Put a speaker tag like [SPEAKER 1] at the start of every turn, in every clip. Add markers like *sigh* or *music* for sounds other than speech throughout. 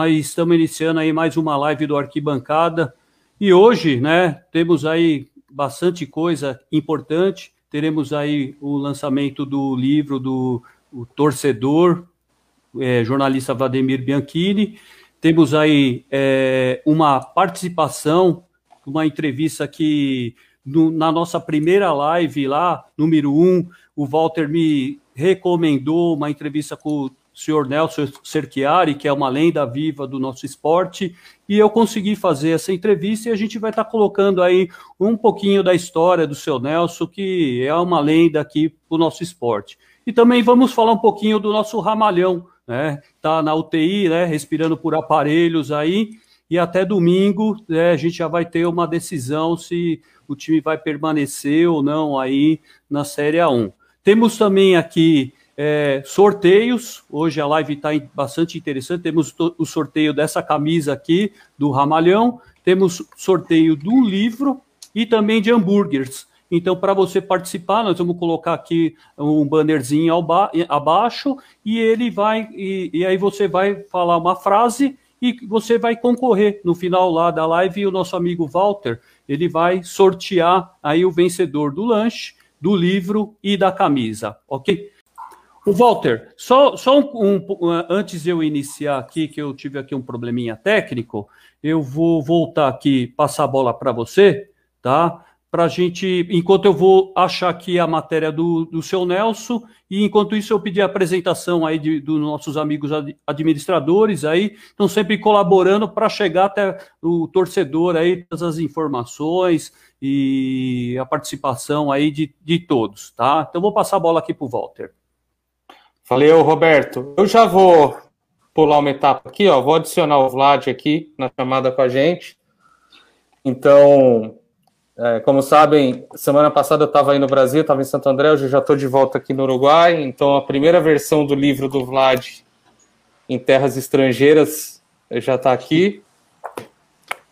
[SPEAKER 1] mas estamos iniciando aí mais uma live do Arquibancada. E hoje, né, temos aí bastante coisa importante. Teremos aí o lançamento do livro do Torcedor, é, jornalista Vladimir Bianchini. Temos aí é, uma participação, uma entrevista que no, na nossa primeira live lá, número um, o Walter me recomendou uma entrevista com o senhor Nelson Cerchiari, que é uma lenda viva do nosso esporte, e eu consegui fazer essa entrevista e a gente vai estar tá aí um pouquinho da história do seu Nelson, que é uma lenda aqui para o nosso esporte. E também vamos falar um pouquinho do nosso Ramalhão, né? Tá na UTI, né? Respirando por aparelhos aí. E até domingo né, a gente já vai ter uma decisão se o time vai permanecer ou não aí na Série A1. Temos também aqui é, sorteios. Hoje a live está bastante interessante. Temos o sorteio dessa camisa aqui do Ramalhão. Temos sorteio do livro e também de hambúrgueres. Então, para você participar, nós vamos colocar aqui um bannerzinho abaixo e ele vai, e, e, aí você vai falar uma frase e você vai concorrer no final lá da live e o nosso amigo Walter, ele vai sortear aí o vencedor do lanche, do livro e da camisa, ok? Walter, só, só um, um, antes eu iniciar aqui, que eu tive aqui um probleminha técnico, eu vou voltar aqui, passar a bola para você, tá? para a gente, enquanto eu vou achar aqui a matéria do, do seu Nelson, e enquanto isso eu pedi a apresentação aí de, dos nossos amigos administradores aí, estão sempre colaborando para chegar até o torcedor aí, todas as informações e a participação aí de, de todos, tá? Então vou passar a bola aqui para o Walter.
[SPEAKER 2] Valeu, Roberto. Eu já vou pular uma etapa aqui, ó, vou adicionar o Vlad aqui na chamada com a gente. Então, é, como sabem, semana passada eu estava aí no Brasil, estava em Santo André, hoje já estou de volta aqui no Uruguai. Então, a primeira versão do livro do Vlad em terras estrangeiras já está aqui.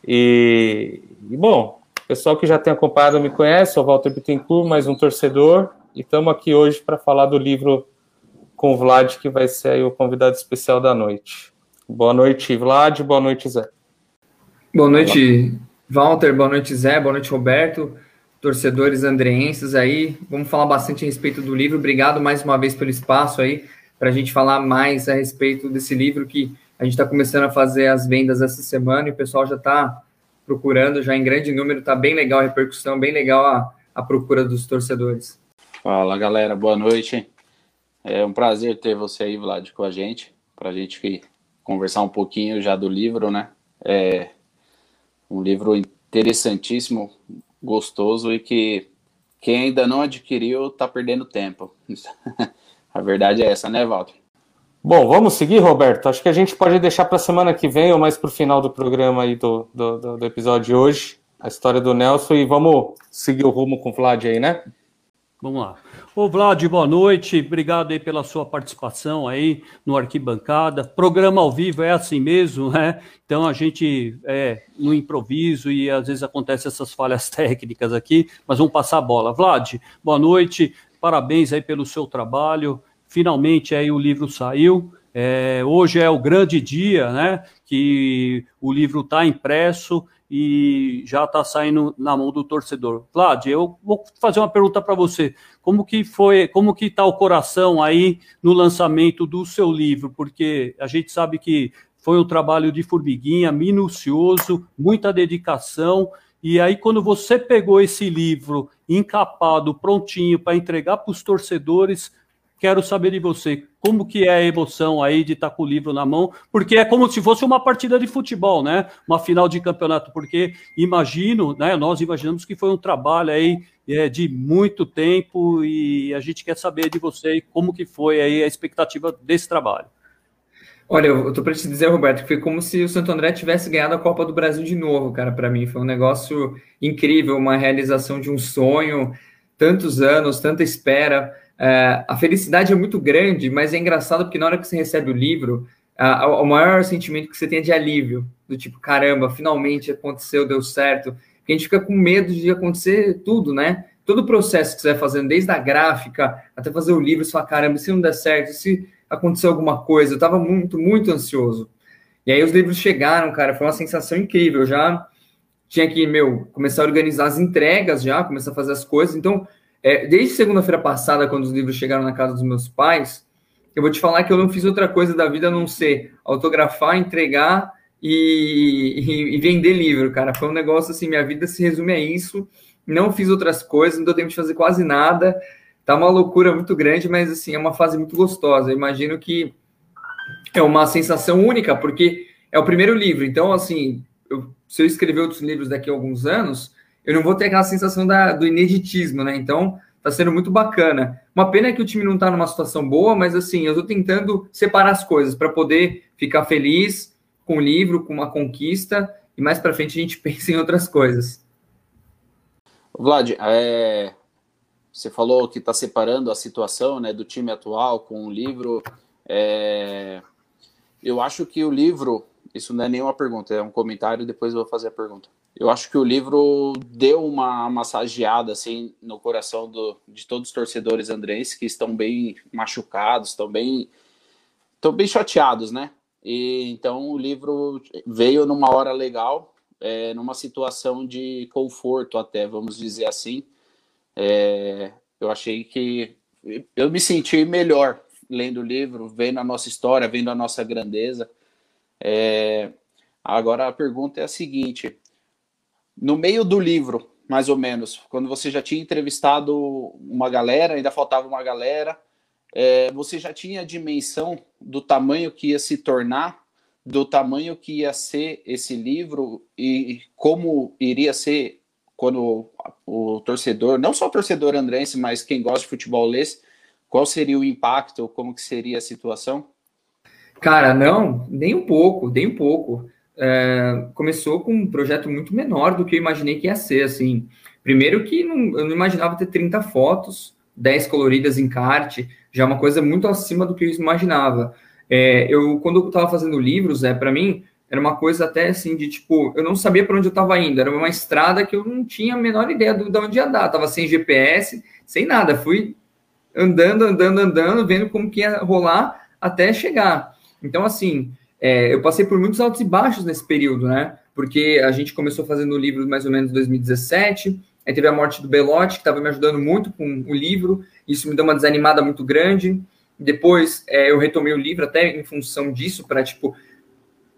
[SPEAKER 2] E, e, bom, o pessoal que já tem acompanhado me conhece, sou Walter Bittencourt, mais um torcedor, e estamos aqui hoje para falar do livro com o Vlad, que vai ser o convidado especial da noite. Boa noite, Vlad, boa noite, Zé.
[SPEAKER 3] Boa noite, Walter, boa noite, Zé, boa noite, Roberto, torcedores andreenses aí. Vamos falar bastante a respeito do livro. Obrigado mais uma vez pelo espaço aí, para a gente falar mais a respeito desse livro que a gente está começando a fazer as vendas essa semana e o pessoal já está procurando, já em grande número, está bem legal a repercussão, bem legal a, a procura dos torcedores.
[SPEAKER 4] Fala, galera, boa noite. É um prazer ter você aí, Vlad, com a gente, para a gente conversar um pouquinho já do livro, né? É, um livro interessantíssimo, gostoso e que quem ainda não adquiriu está perdendo tempo. *laughs* a verdade é essa, né, Walter?
[SPEAKER 2] Bom, vamos seguir, Roberto. Acho que a gente pode deixar para a semana que vem ou mais para o final do programa aí do, do, do, episódio de hoje, a história do Nelson, e vamos seguir o rumo com o Vlad aí, né?
[SPEAKER 1] Vamos lá. Ô Vlad, boa noite. Obrigado aí pela sua participação aí no Arquibancada. Programa ao vivo é assim mesmo, né? Então a gente é no improviso e às vezes acontecem essas falhas *laughs* técnicas aqui, mas vamos passar a bola. Vlad, boa noite. Parabéns aí pelo seu trabalho. Finalmente aí o livro saiu. É, hoje é o grande dia, né? Que o livro está impresso e já está saindo na mão do torcedor. Vlad, eu vou fazer uma pergunta para você. Como que foi, como que está o coração aí no lançamento do seu livro? Porque a gente sabe que foi um trabalho de formiguinha, minucioso, muita dedicação. E aí, quando você pegou esse livro encapado, prontinho para entregar para os torcedores, Quero saber de você, como que é a emoção aí de estar com o livro na mão, porque é como se fosse uma partida de futebol, né? Uma final de campeonato, porque imagino, né? Nós imaginamos que foi um trabalho aí é, de muito tempo e a gente quer saber de você como que foi aí a expectativa desse trabalho.
[SPEAKER 3] Olha, eu tô para te dizer, Roberto, que foi como se o Santo André tivesse ganhado a Copa do Brasil de novo, cara, para mim. Foi um negócio incrível, uma realização de um sonho, tantos anos, tanta espera. É, a felicidade é muito grande, mas é engraçado porque na hora que você recebe o livro, o maior sentimento que você tem é de alívio, do tipo, caramba, finalmente aconteceu, deu certo. Porque a gente fica com medo de acontecer tudo, né? Todo o processo que você vai fazendo, desde a gráfica até fazer o livro, você fala, caramba, se não der certo, se acontecer alguma coisa, eu estava muito, muito ansioso. E aí os livros chegaram, cara, foi uma sensação incrível. Eu já tinha que, meu, começar a organizar as entregas já, começar a fazer as coisas. Então, é, desde segunda-feira passada, quando os livros chegaram na casa dos meus pais, eu vou te falar que eu não fiz outra coisa da vida a não ser autografar, entregar e, e, e vender livro, cara. Foi um negócio assim, minha vida se resume a isso. Não fiz outras coisas, não deu tempo de fazer quase nada. Tá uma loucura muito grande, mas assim, é uma fase muito gostosa. Eu imagino que é uma sensação única, porque é o primeiro livro. Então, assim, eu, se eu escrever outros livros daqui a alguns anos, eu não vou ter aquela sensação da, do ineditismo, né? Então, tá sendo muito bacana. Uma pena que o time não tá numa situação boa, mas assim, eu tô tentando separar as coisas para poder ficar feliz com o livro, com uma conquista, e mais para frente a gente *laughs* pensa em outras coisas.
[SPEAKER 4] Vlad, é, você falou que está separando a situação né, do time atual com o livro. É, eu acho que o livro, isso não é nenhuma pergunta, é um comentário, depois eu vou fazer a pergunta. Eu acho que o livro deu uma massageada assim no coração do, de todos os torcedores andrenses que estão bem machucados, estão bem, estão bem chateados, né? E então o livro veio numa hora legal, é, numa situação de conforto até, vamos dizer assim. É, eu achei que eu me senti melhor lendo o livro, vendo a nossa história, vendo a nossa grandeza. É, agora a pergunta é a seguinte: no meio do livro, mais ou menos, quando você já tinha entrevistado uma galera, ainda faltava uma galera, é, você já tinha a dimensão do tamanho que ia se tornar, do tamanho que ia ser esse livro e como iria ser quando o torcedor, não só o torcedor andrense, mas quem gosta de futebol lesse, qual seria o impacto, como que seria a situação?
[SPEAKER 3] Cara, não, nem um pouco, nem um pouco. É, começou com um projeto muito menor do que eu imaginei que ia ser, assim. Primeiro que não, eu não imaginava ter 30 fotos, 10 coloridas em kart, já é uma coisa muito acima do que eu imaginava. É, eu, quando eu estava fazendo livros, é, para mim, era uma coisa até assim de tipo, eu não sabia para onde eu estava indo, era uma estrada que eu não tinha a menor ideia de onde ia dar, tava sem GPS, sem nada, fui andando, andando, andando, vendo como que ia rolar até chegar. Então, assim, é, eu passei por muitos altos e baixos nesse período, né? Porque a gente começou fazendo o livro mais ou menos em 2017, aí teve a morte do Belotti, que estava me ajudando muito com o livro, isso me deu uma desanimada muito grande. Depois é, eu retomei o livro até em função disso, para, tipo,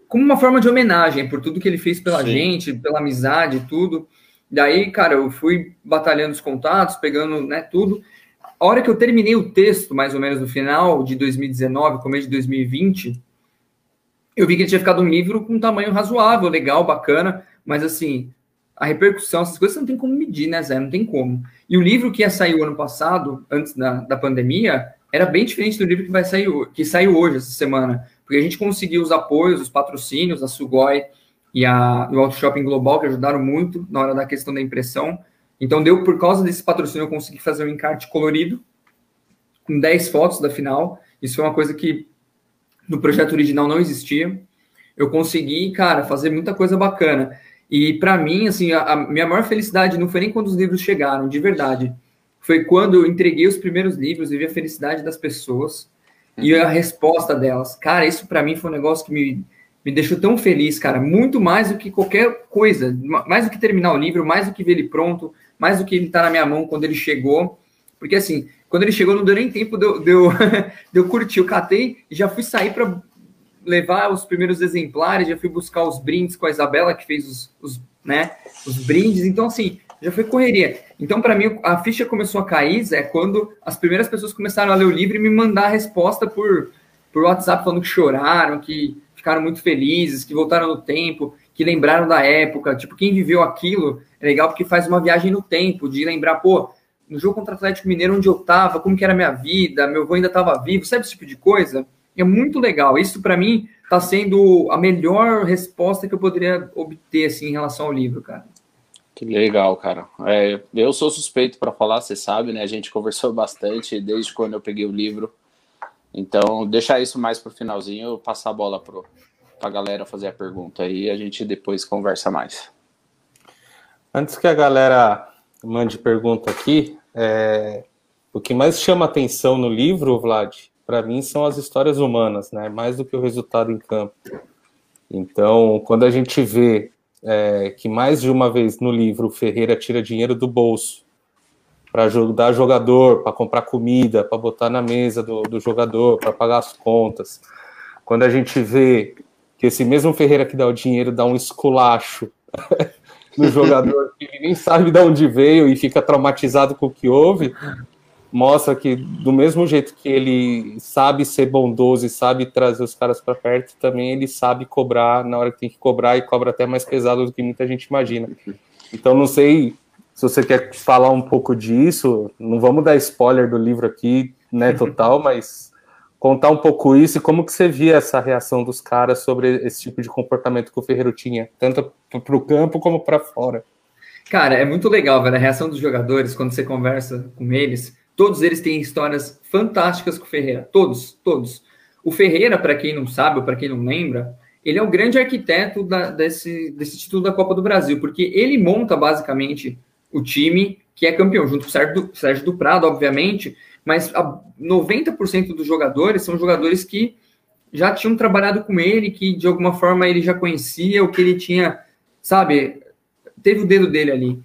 [SPEAKER 3] como uma forma de homenagem por tudo que ele fez pela Sim. gente, pela amizade e tudo. Daí, cara, eu fui batalhando os contatos, pegando né, tudo. A hora que eu terminei o texto, mais ou menos no final de 2019, começo de 2020, eu vi que ele tinha ficado um livro com um tamanho razoável, legal, bacana, mas assim, a repercussão, essas coisas não tem como medir, né, Zé? Não tem como. E o livro que ia sair o ano passado, antes da, da pandemia, era bem diferente do livro que vai sair que saiu hoje, essa semana porque a gente conseguiu os apoios, os patrocínios, a Sugoi e a, o Auto Shopping Global, que ajudaram muito na hora da questão da impressão. Então, deu por causa desse patrocínio, eu consegui fazer um encarte colorido, com 10 fotos da final. Isso foi uma coisa que no projeto original não existia. Eu consegui, cara, fazer muita coisa bacana. E para mim, assim, a, a, minha maior felicidade não foi nem quando os livros chegaram, de verdade. Foi quando eu entreguei os primeiros livros e vi a felicidade das pessoas e a resposta delas. Cara, isso para mim foi um negócio que me, me deixou tão feliz, cara. Muito mais do que qualquer coisa. Mais do que terminar o livro, mais do que ver ele pronto, mais do que ele tá na minha mão quando ele chegou. Porque assim, quando ele chegou, não deu nem tempo de eu, de eu, *laughs* de eu curtir. Eu catei e já fui sair para levar os primeiros exemplares, já fui buscar os brindes com a Isabela, que fez os, os, né, os brindes. Então, assim, já foi correria. Então, para mim, a ficha começou a cair, é quando as primeiras pessoas começaram a ler o livro e me mandar a resposta por, por WhatsApp, falando que choraram, que ficaram muito felizes, que voltaram no tempo, que lembraram da época. Tipo, quem viveu aquilo é legal porque faz uma viagem no tempo, de lembrar, pô, no jogo contra o Atlético Mineiro, onde eu tava, como que era a minha vida, meu avô ainda estava vivo, sabe esse tipo de coisa? É muito legal. Isso, para mim, está sendo a melhor resposta que eu poderia obter, assim, em relação ao livro, cara.
[SPEAKER 4] Que legal, cara. É, eu sou suspeito para falar, você sabe, né? A gente *laughs* conversou bastante desde quando eu peguei o livro. Então, deixar isso mais para o finalzinho, passar a bola para a galera fazer a pergunta aí, a gente depois conversa mais.
[SPEAKER 2] Antes que a galera mande pergunta aqui, é, o que mais chama atenção no livro, Vlad, para mim são as histórias humanas, né? Mais do que o resultado em campo. Então, quando a gente vê é, que mais de uma vez no livro Ferreira tira dinheiro do bolso para ajudar jogador, para comprar comida, para botar na mesa do, do jogador, para pagar as contas. Quando a gente vê que esse mesmo Ferreira que dá o dinheiro dá um esculacho *laughs* no jogador que nem sabe de onde veio e fica traumatizado com o que houve, mostra que do mesmo jeito que ele sabe ser bondoso e sabe trazer os caras para perto, também ele sabe cobrar na hora que tem que cobrar e cobra até mais pesado do que muita gente imagina. Então não sei se você quer falar um pouco disso, não vamos dar spoiler do livro aqui, né, total, mas contar um pouco isso e como que você via essa reação dos caras sobre esse tipo de comportamento que o Ferreiro tinha, tanto para o campo como para fora.
[SPEAKER 3] Cara, é muito legal, velho, a reação dos jogadores quando você conversa com eles. Todos eles têm histórias fantásticas com o Ferreira, todos, todos. O Ferreira, para quem não sabe ou para quem não lembra, ele é o grande arquiteto da, desse, desse título da Copa do Brasil, porque ele monta basicamente o time que é campeão, junto com o Sérgio Sérgio do Prado, obviamente, mas 90% dos jogadores são jogadores que já tinham trabalhado com ele, que de alguma forma ele já conhecia, o que ele tinha, sabe, teve o dedo dele ali.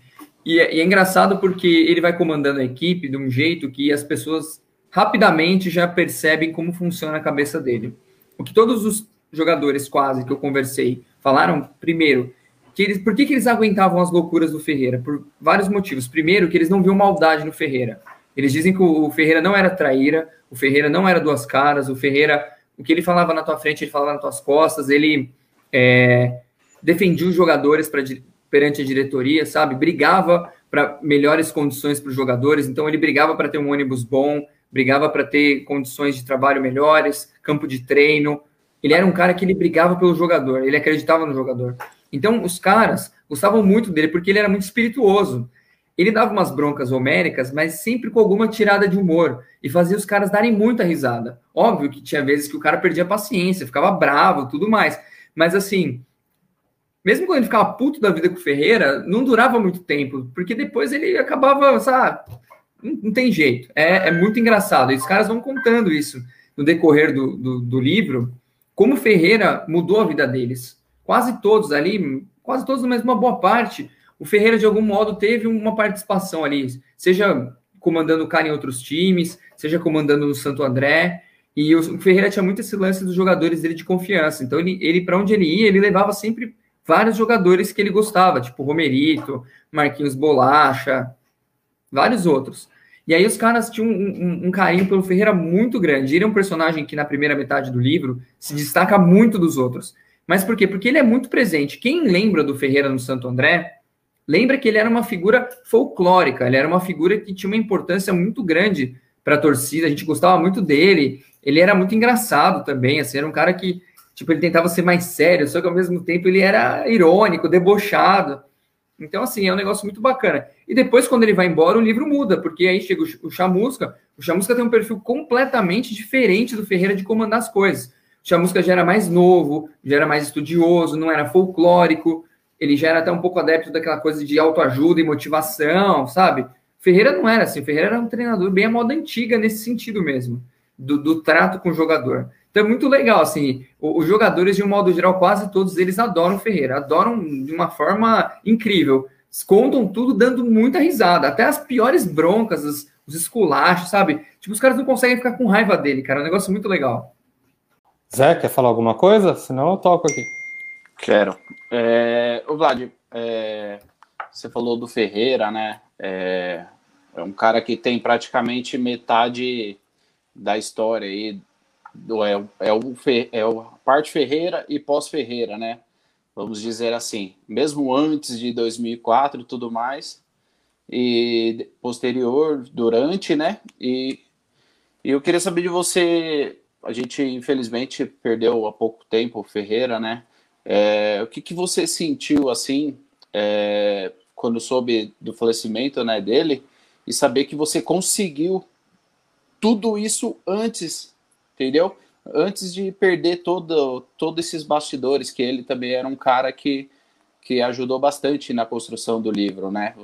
[SPEAKER 3] E é, e é engraçado porque ele vai comandando a equipe de um jeito que as pessoas rapidamente já percebem como funciona a cabeça dele. O que todos os jogadores quase que eu conversei falaram, primeiro, que eles, por que, que eles aguentavam as loucuras do Ferreira? Por vários motivos. Primeiro, que eles não viam maldade no Ferreira. Eles dizem que o Ferreira não era traíra, o Ferreira não era duas caras, o Ferreira, o que ele falava na tua frente, ele falava nas tuas costas, ele é, defendia os jogadores pra, perante a diretoria, sabe? Brigava para melhores condições para os jogadores, então ele brigava para ter um ônibus bom, brigava para ter condições de trabalho melhores, campo de treino. Ele era um cara que ele brigava pelo jogador, ele acreditava no jogador. Então, os caras gostavam muito dele porque ele era muito espirituoso. Ele dava umas broncas homéricas, mas sempre com alguma tirada de humor e fazia os caras darem muita risada. Óbvio que tinha vezes que o cara perdia a paciência, ficava bravo, tudo mais. Mas assim, mesmo quando ele ficava puto da vida com o Ferreira, não durava muito tempo, porque depois ele acabava, sabe? Não, não tem jeito. É, é, muito engraçado. E os caras vão contando isso no decorrer do, do, do livro, como o Ferreira mudou a vida deles quase todos ali, quase todos, mas uma boa parte, o Ferreira, de algum modo, teve uma participação ali, seja comandando o cara em outros times, seja comandando no Santo André. E o Ferreira tinha muito esse lance dos jogadores dele de confiança. Então, ele, ele para onde ele ia, ele levava sempre vários jogadores que ele gostava, tipo Romerito, Marquinhos Bolacha, vários outros. E aí os caras tinham um, um, um, carinho pelo Ferreira muito grande. Ele é um personagem que na primeira metade do livro se destaca muito dos outros. Mas por quê? Porque ele é muito presente. Quem lembra do Ferreira no Santo André, lembra que ele era uma figura folclórica, ele era uma figura que tinha uma importância muito grande para a torcida, a gente gostava muito dele, ele era muito engraçado também, assim, era um cara que, tipo, ele tentava ser mais sério, só que ao mesmo tempo ele era irônico, debochado. Então, assim, é um negócio muito bacana. E depois, quando ele vai embora, o livro muda, porque aí chega o Chamusca, o Chamusca tem um perfil completamente diferente do Ferreira de comandar as coisas. Chamusca já era mais novo, já era mais estudioso, não era folclórico, ele já era até um pouco adepto daquela coisa de autoajuda e motivação, sabe? Ferreira não era assim, Ferreira era um treinador bem à moda antiga nesse sentido mesmo, do, do trato com o jogador. Então é muito legal, assim, os, jogadores, de um modo geral, quase todos eles adoram Ferreira, adoram de uma forma incrível. Contam tudo dando muita risada, até as piores broncas, os, os esculachos, sabe? Tipo, os caras não conseguem ficar com raiva dele, cara, é um negócio muito legal.
[SPEAKER 2] Zé, quer falar alguma coisa? Senão eu toco aqui.
[SPEAKER 4] Quero. É, o Vlad, é, você falou do Ferreira, né? É, é, um cara que tem praticamente metade da história aí. Do, é, é, o, é o parte Ferreira e pós-Ferreira, né? Vamos dizer assim. Mesmo antes de 2004 e tudo mais. E posterior, durante, né? E, e eu queria saber de você a gente infelizmente perdeu há pouco tempo o Ferreira, né? É, o que, que você sentiu assim é, quando soube do falecimento né, dele e saber que você conseguiu tudo isso antes, entendeu? Antes de perder todo, todos esses bastidores, que ele também era um cara que, que ajudou bastante na construção do livro, né?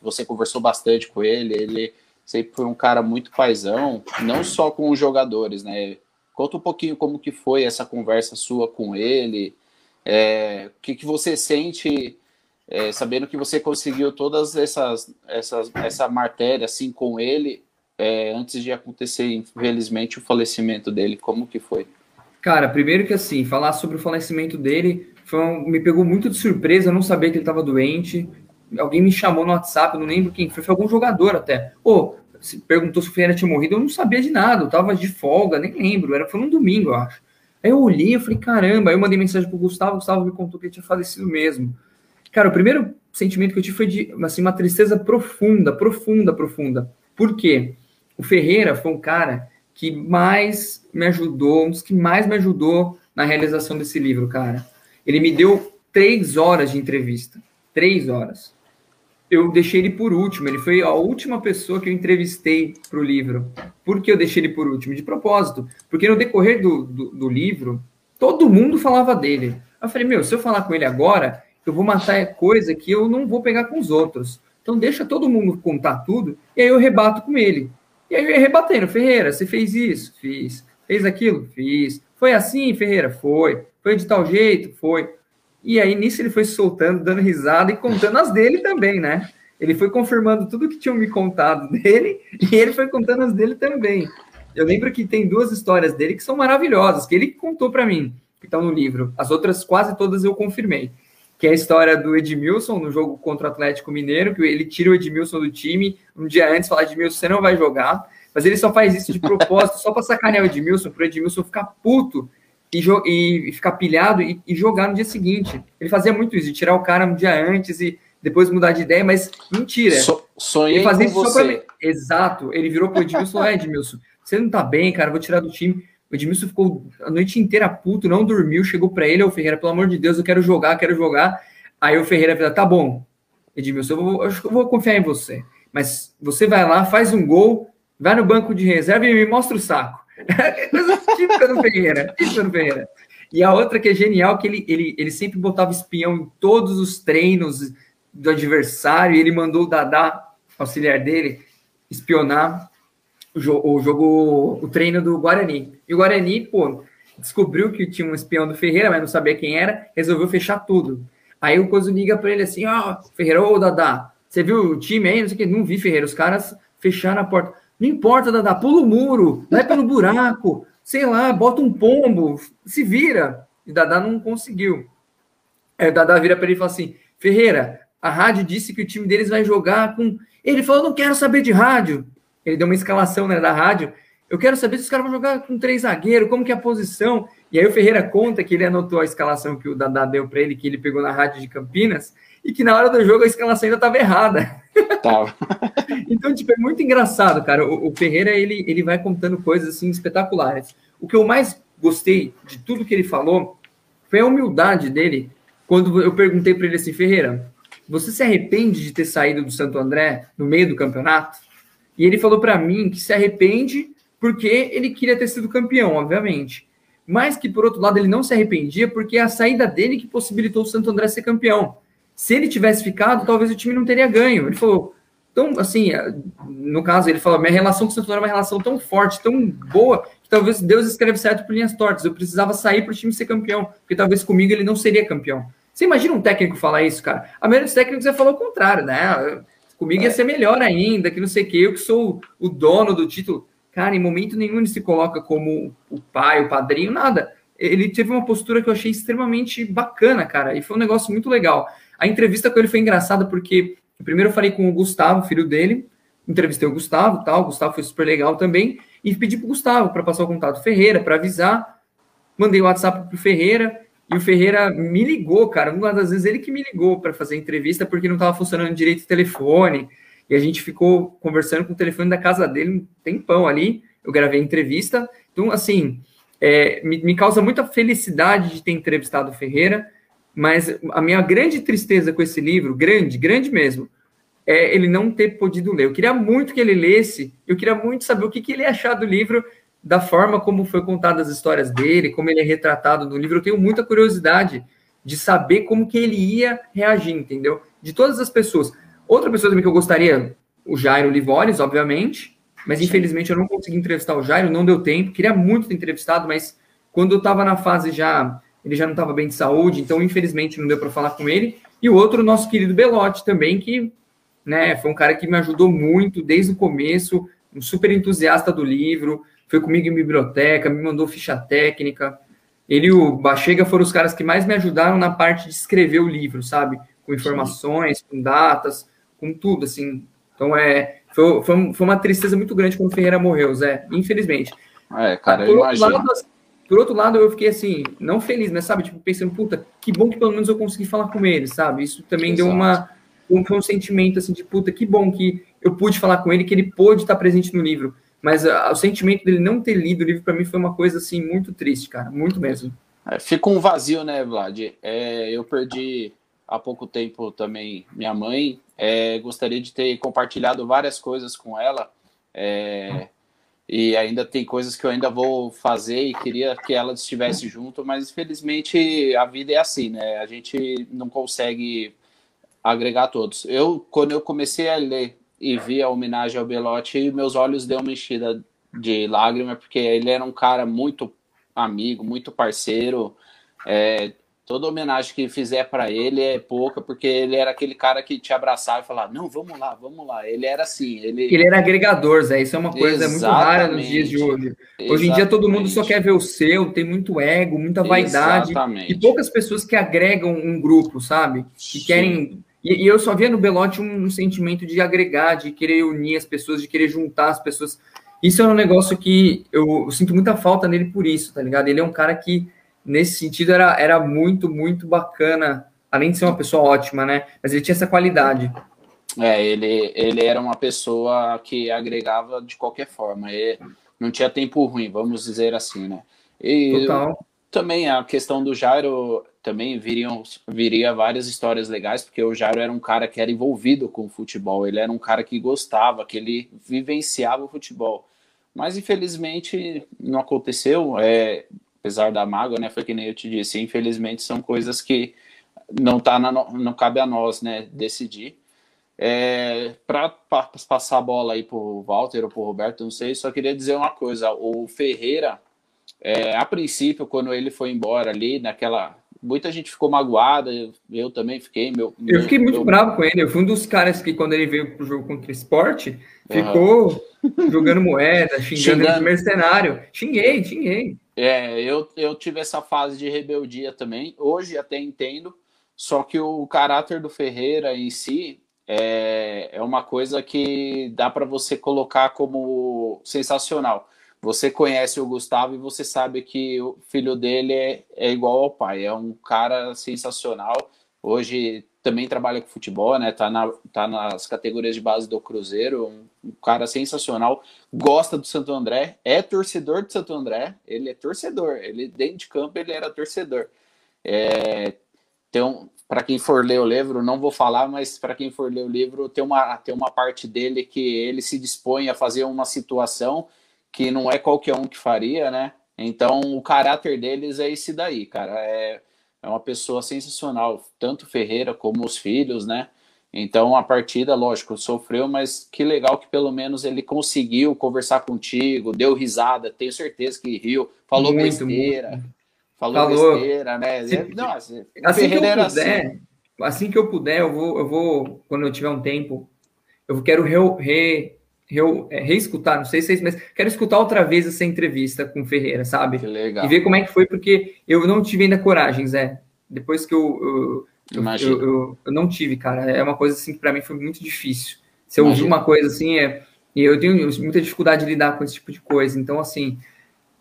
[SPEAKER 4] Você conversou bastante com ele, ele sempre foi um cara muito paisão, não só com os jogadores, né? Conta um pouquinho como que foi essa conversa sua com ele É, o que, que você sente é, sabendo que você conseguiu todas essas, essas essa matéria assim com ele é, antes de acontecer, infelizmente, o falecimento dele? Como que foi?
[SPEAKER 3] Cara, primeiro que assim, falar sobre o falecimento dele um, me pegou muito de surpresa, eu não sabia que ele estava doente. Alguém me chamou no WhatsApp, não lembro quem foi, foi algum jogador até. Se perguntou se o Ferreira tinha morrido, eu não sabia de nada, eu tava de folga, nem lembro, era, foi num domingo, eu acho. Aí eu olhei, eu falei, caramba, aí eu mandei mensagem pro Gustavo, o Gustavo me contou que ele tinha falecido mesmo. Cara, o primeiro sentimento que eu tive foi de assim, uma tristeza profunda, profunda, profunda. Por quê? O Ferreira foi um cara que mais me ajudou, um dos que mais me ajudou na realização desse livro, cara. Ele me deu três horas de entrevista. Três horas. Eu deixei ele por último. Ele foi a última pessoa que eu entrevistei para o livro. Por que eu deixei ele por último? De propósito. Porque no decorrer do, do, do livro, todo mundo falava dele. Eu falei, meu, se eu falar com ele agora, eu vou matar coisa que eu não vou pegar com os outros. Então deixa todo mundo contar tudo e aí eu rebato com ele. E aí eu ia rebatendo, Ferreira, você fez isso? Fiz. Fez aquilo? Fiz. Foi assim, Ferreira? Foi. Foi de tal jeito? Foi. E aí nisso ele foi soltando, dando risada e contando as dele também, né? Ele foi confirmando tudo que tinham me contado dele *laughs* e ele foi contando as dele também. Eu lembro que tem duas histórias dele que são maravilhosas, que ele contou para mim, que estão no livro. As outras quase todas eu confirmei que é a história do Edmilson no jogo contra o Atlético Mineiro, que ele tira o Edmilson do time, um dia antes fala, Edmilson, você não vai jogar, mas ele só faz isso de propósito, só para sacanear o Edmilson, para o Edmilson ficar puto e, e ficar pilhado e, e, jogar no dia seguinte. Ele fazia muito isso, de tirar o cara um dia antes e depois mudar de ideia, mas mentira. So,
[SPEAKER 4] sonhei ele fazia isso você. Pra...
[SPEAKER 3] Exato, ele virou pro Edmilson e falou, é, Edmilson, você não tá bem, cara, vou tirar do time. O Edmilson ficou a noite inteira puto, não dormiu, chegou para ele, ô Ferreira, pelo amor de Deus, eu quero jogar, quero jogar. Aí o Ferreira falou, tá bom, Edmilson, eu, vou, eu vou confiar em você. Mas você vai lá, faz um gol, vai no banco de reserva e me mostra o saco. *laughs* Coisa típica do Ferreira, típica do Ferreira. E a outra que é genial, que ele, ele, ele sempre botava espião em todos os treinos do adversário, e ele mandou o Dadá, auxiliar dele, espionar o, o jogo, o treino do Guarani. E o Guarani, pô, descobriu que tinha um espião do Ferreira, mas não sabia quem era, resolveu fechar tudo. Aí o Coso liga para ele assim: Ó, oh, Ferreira, ô Dadá, você viu o time aí? Não sei o que, não vi, Ferreira. Os caras fecharam a porta. Não importa, Dadá, pula o muro, vai pelo buraco, sei lá, bota um pombo, se vira. E Dadá não conseguiu. Aí o Dadá vira para ele e fala assim: Ferreira, a rádio disse que o time deles vai jogar com. Ele falou: não quero saber de rádio. Ele deu uma escalação né, da rádio. Eu quero saber se os caras vão jogar com três zagueiros, como que é a posição. E aí o Ferreira conta que ele anotou a escalação que o Dadá deu para ele, que ele pegou na rádio de Campinas, e que na hora do jogo a escalação ainda estava errada. Tava. *laughs* então, tipo, é muito engraçado, cara. O, o, Ferreira, ele, ele vai contando coisas, assim, espetaculares. O que eu mais gostei de tudo que ele falou foi a humildade dele, quando eu perguntei para ele assim, Ferreira, você se arrepende de ter saído do Santo André no meio do campeonato? E ele falou para mim que se arrepende porque ele queria ter sido campeão, obviamente. Mas que, por outro lado, ele não se arrependia porque é a saída dele que possibilitou o Santo André ser campeão. Se ele tivesse ficado, talvez o time não teria ganho. Ele falou, então, assim, no caso, ele falou: minha relação com o Santo André é uma relação tão forte, tão boa, que talvez Deus escreve certo por linhas tortas. Eu precisava sair para o time ser campeão, porque talvez comigo ele não seria campeão. Você imagina um técnico falar isso, cara? A maioria dos técnicos ia falar o contrário, né? Comigo ia ser melhor ainda, que não sei o que, eu que sou o dono do título. Cara, em momento nenhum ele se coloca como o pai, o padrinho, nada. Ele teve uma postura que eu achei extremamente bacana, cara, e foi um negócio muito legal. A entrevista com ele foi engraçada porque primeiro eu falei com o Gustavo, filho dele, entrevistei o Gustavo, tal, o Gustavo foi super legal também, e pedi pro Gustavo para passar o contato Ferreira, para avisar. Mandei o WhatsApp pro Ferreira, e o Ferreira me ligou, cara. Uma das vezes ele que me ligou para fazer a entrevista porque não estava funcionando direito o telefone. E a gente ficou conversando com o telefone da casa dele um tempão ali. Eu gravei a entrevista. Então, assim, é, me, me, causa muita felicidade de ter entrevistado o Ferreira. Mas a minha grande tristeza com esse livro, grande, grande mesmo, é ele não ter podido ler. Eu queria muito que ele lesse. Eu queria muito saber o que, que ele ia achar do livro da forma como foi contada as histórias dele, como ele é retratado no livro, eu tenho muita curiosidade de saber como que ele ia reagir, entendeu? De todas as pessoas. Outra pessoa também que eu gostaria, o Jairo Livores, obviamente, mas infelizmente eu não consegui entrevistar o Jairo, não deu tempo, queria muito ter entrevistado, mas quando eu estava na fase já ele já não estava bem de saúde, então infelizmente não deu para falar com ele. E o outro, nosso querido Belotti também, que né, foi um cara que me ajudou muito desde o começo, um super entusiasta do livro, foi comigo em biblioteca, me mandou ficha técnica. Ele e o Bachega foram os caras que mais me ajudaram na parte de escrever o livro, sabe? Com informações, com datas, com tudo, assim. Então, é, foi, foi, foi, uma tristeza muito grande quando o Ferreira morreu, Zé, infelizmente.
[SPEAKER 4] É, cara, eu imagino.
[SPEAKER 3] Lado, por outro lado, eu fiquei assim, não feliz, mas sabe, tipo, pensando, puta, que bom que pelo menos eu consegui falar com ele, sabe? Isso também Exato. deu uma um, um sentimento assim de puta, que bom que eu pude falar com ele, que ele pôde estar presente no livro. Mas uh, o sentimento dele não ter lido o livro para mim foi uma coisa assim muito triste, cara, muito mesmo.
[SPEAKER 4] É, fica um vazio, né, Vlad? É, eu perdi há pouco tempo também minha mãe. É, gostaria de ter compartilhado várias coisas com ela. É, e ainda tem coisas que eu ainda vou fazer e queria que ela estivesse junto, mas infelizmente a vida é assim, né? A gente não consegue agregar todos. Eu, quando eu comecei a ler e vi a homenagem ao Belotti, meus olhos deu uma enchida de lágrima, porque ele era um cara muito amigo, muito parceiro. É, toda homenagem que fizer para ele é pouca, porque ele era aquele cara que te abraçava e falava: Não, vamos lá, vamos lá. Ele era assim. Ele,
[SPEAKER 3] ele era agregador, Zé. Isso é uma coisa Exatamente. muito rara nos dias de hoje. Exatamente. Hoje em dia todo mundo só quer ver o seu, tem muito ego, muita vaidade. Exatamente. E poucas pessoas que agregam um grupo, sabe? Que Sim. querem e, eu só via no Belotti um, sentimento de agregar, de querer unir as pessoas, de querer juntar as pessoas. Isso é um negócio que eu, eu, sinto muita falta nele por isso, tá ligado? Ele é um cara que, nesse sentido, era, era muito, muito bacana, além de ser uma pessoa ótima, né? Mas ele tinha essa qualidade.
[SPEAKER 4] É, ele, ele era uma pessoa que agregava de qualquer forma. Ele não tinha tempo ruim, vamos dizer assim, né? E Total. também a questão do Jairo também viriam viria várias histórias legais, porque o Jairo era um cara que era envolvido com o futebol, ele era um cara que gostava, que ele vivenciava o futebol. Mas infelizmente não aconteceu, é, apesar da mágoa, né? Foi que nem eu te disse, infelizmente são coisas que não tá na, não cabe a nós, né, decidir. É, para passar a bola aí pro Walter ou pro Roberto, não sei, só queria dizer uma coisa, o Ferreira, é, a princípio, quando ele foi embora ali, naquela muita gente ficou magoada, eu, também fiquei. Meu,
[SPEAKER 3] eu fiquei muito meu... bravo com ele. Eu fui um dos caras que, quando ele veio pro jogo contra o esporte, ficou uhum. jogando moeda, xingando, xingando. mercenário. Xinguei, xinguei.
[SPEAKER 4] É, eu, eu tive essa fase de rebeldia também. Hoje até entendo, só que o caráter do Ferreira em si é, é uma coisa que dá para você colocar como sensacional você conhece o Gustavo e você sabe que o filho dele é, é igual ao pai. É um cara sensacional. Hoje também trabalha com futebol, né? Tá, na, tá nas categorias de base do Cruzeiro. Um, um, cara sensacional. Gosta do Santo André. É torcedor do Santo André. Ele é torcedor. Ele dentro de campo ele era torcedor. É, então, para quem for ler o livro, não vou falar, mas para quem for ler o livro, tem uma, tem uma parte dele que ele se dispõe a fazer uma situação que não é qualquer um que faria, né? Então, o caráter deles é esse daí, cara. É, é uma pessoa sensacional, tanto Ferreira como os filhos, né? Então, a partida, lógico, sofreu, mas que legal que pelo menos ele conseguiu conversar contigo, deu risada, tenho certeza que riu, falou muito, besteira. Muito. Falou, falou, besteira, né?
[SPEAKER 3] Se, Nossa, assim que eu puder, assim. assim. que eu puder, eu vou, eu vou, quando eu tiver um tempo, eu quero re, re re, é, reescutar, não sei se é mas quero escutar outra vez essa entrevista com o Ferreira, sabe?
[SPEAKER 4] Que legal.
[SPEAKER 3] E ver como é que foi, porque eu não tive ainda coragem, Zé. Depois que eu, eu, eu, eu, eu não tive, cara. É uma coisa assim que para mim foi muito difícil. Se eu ouvir uma coisa assim, é, e eu tenho muita dificuldade de lidar com esse tipo de coisa. Então, assim,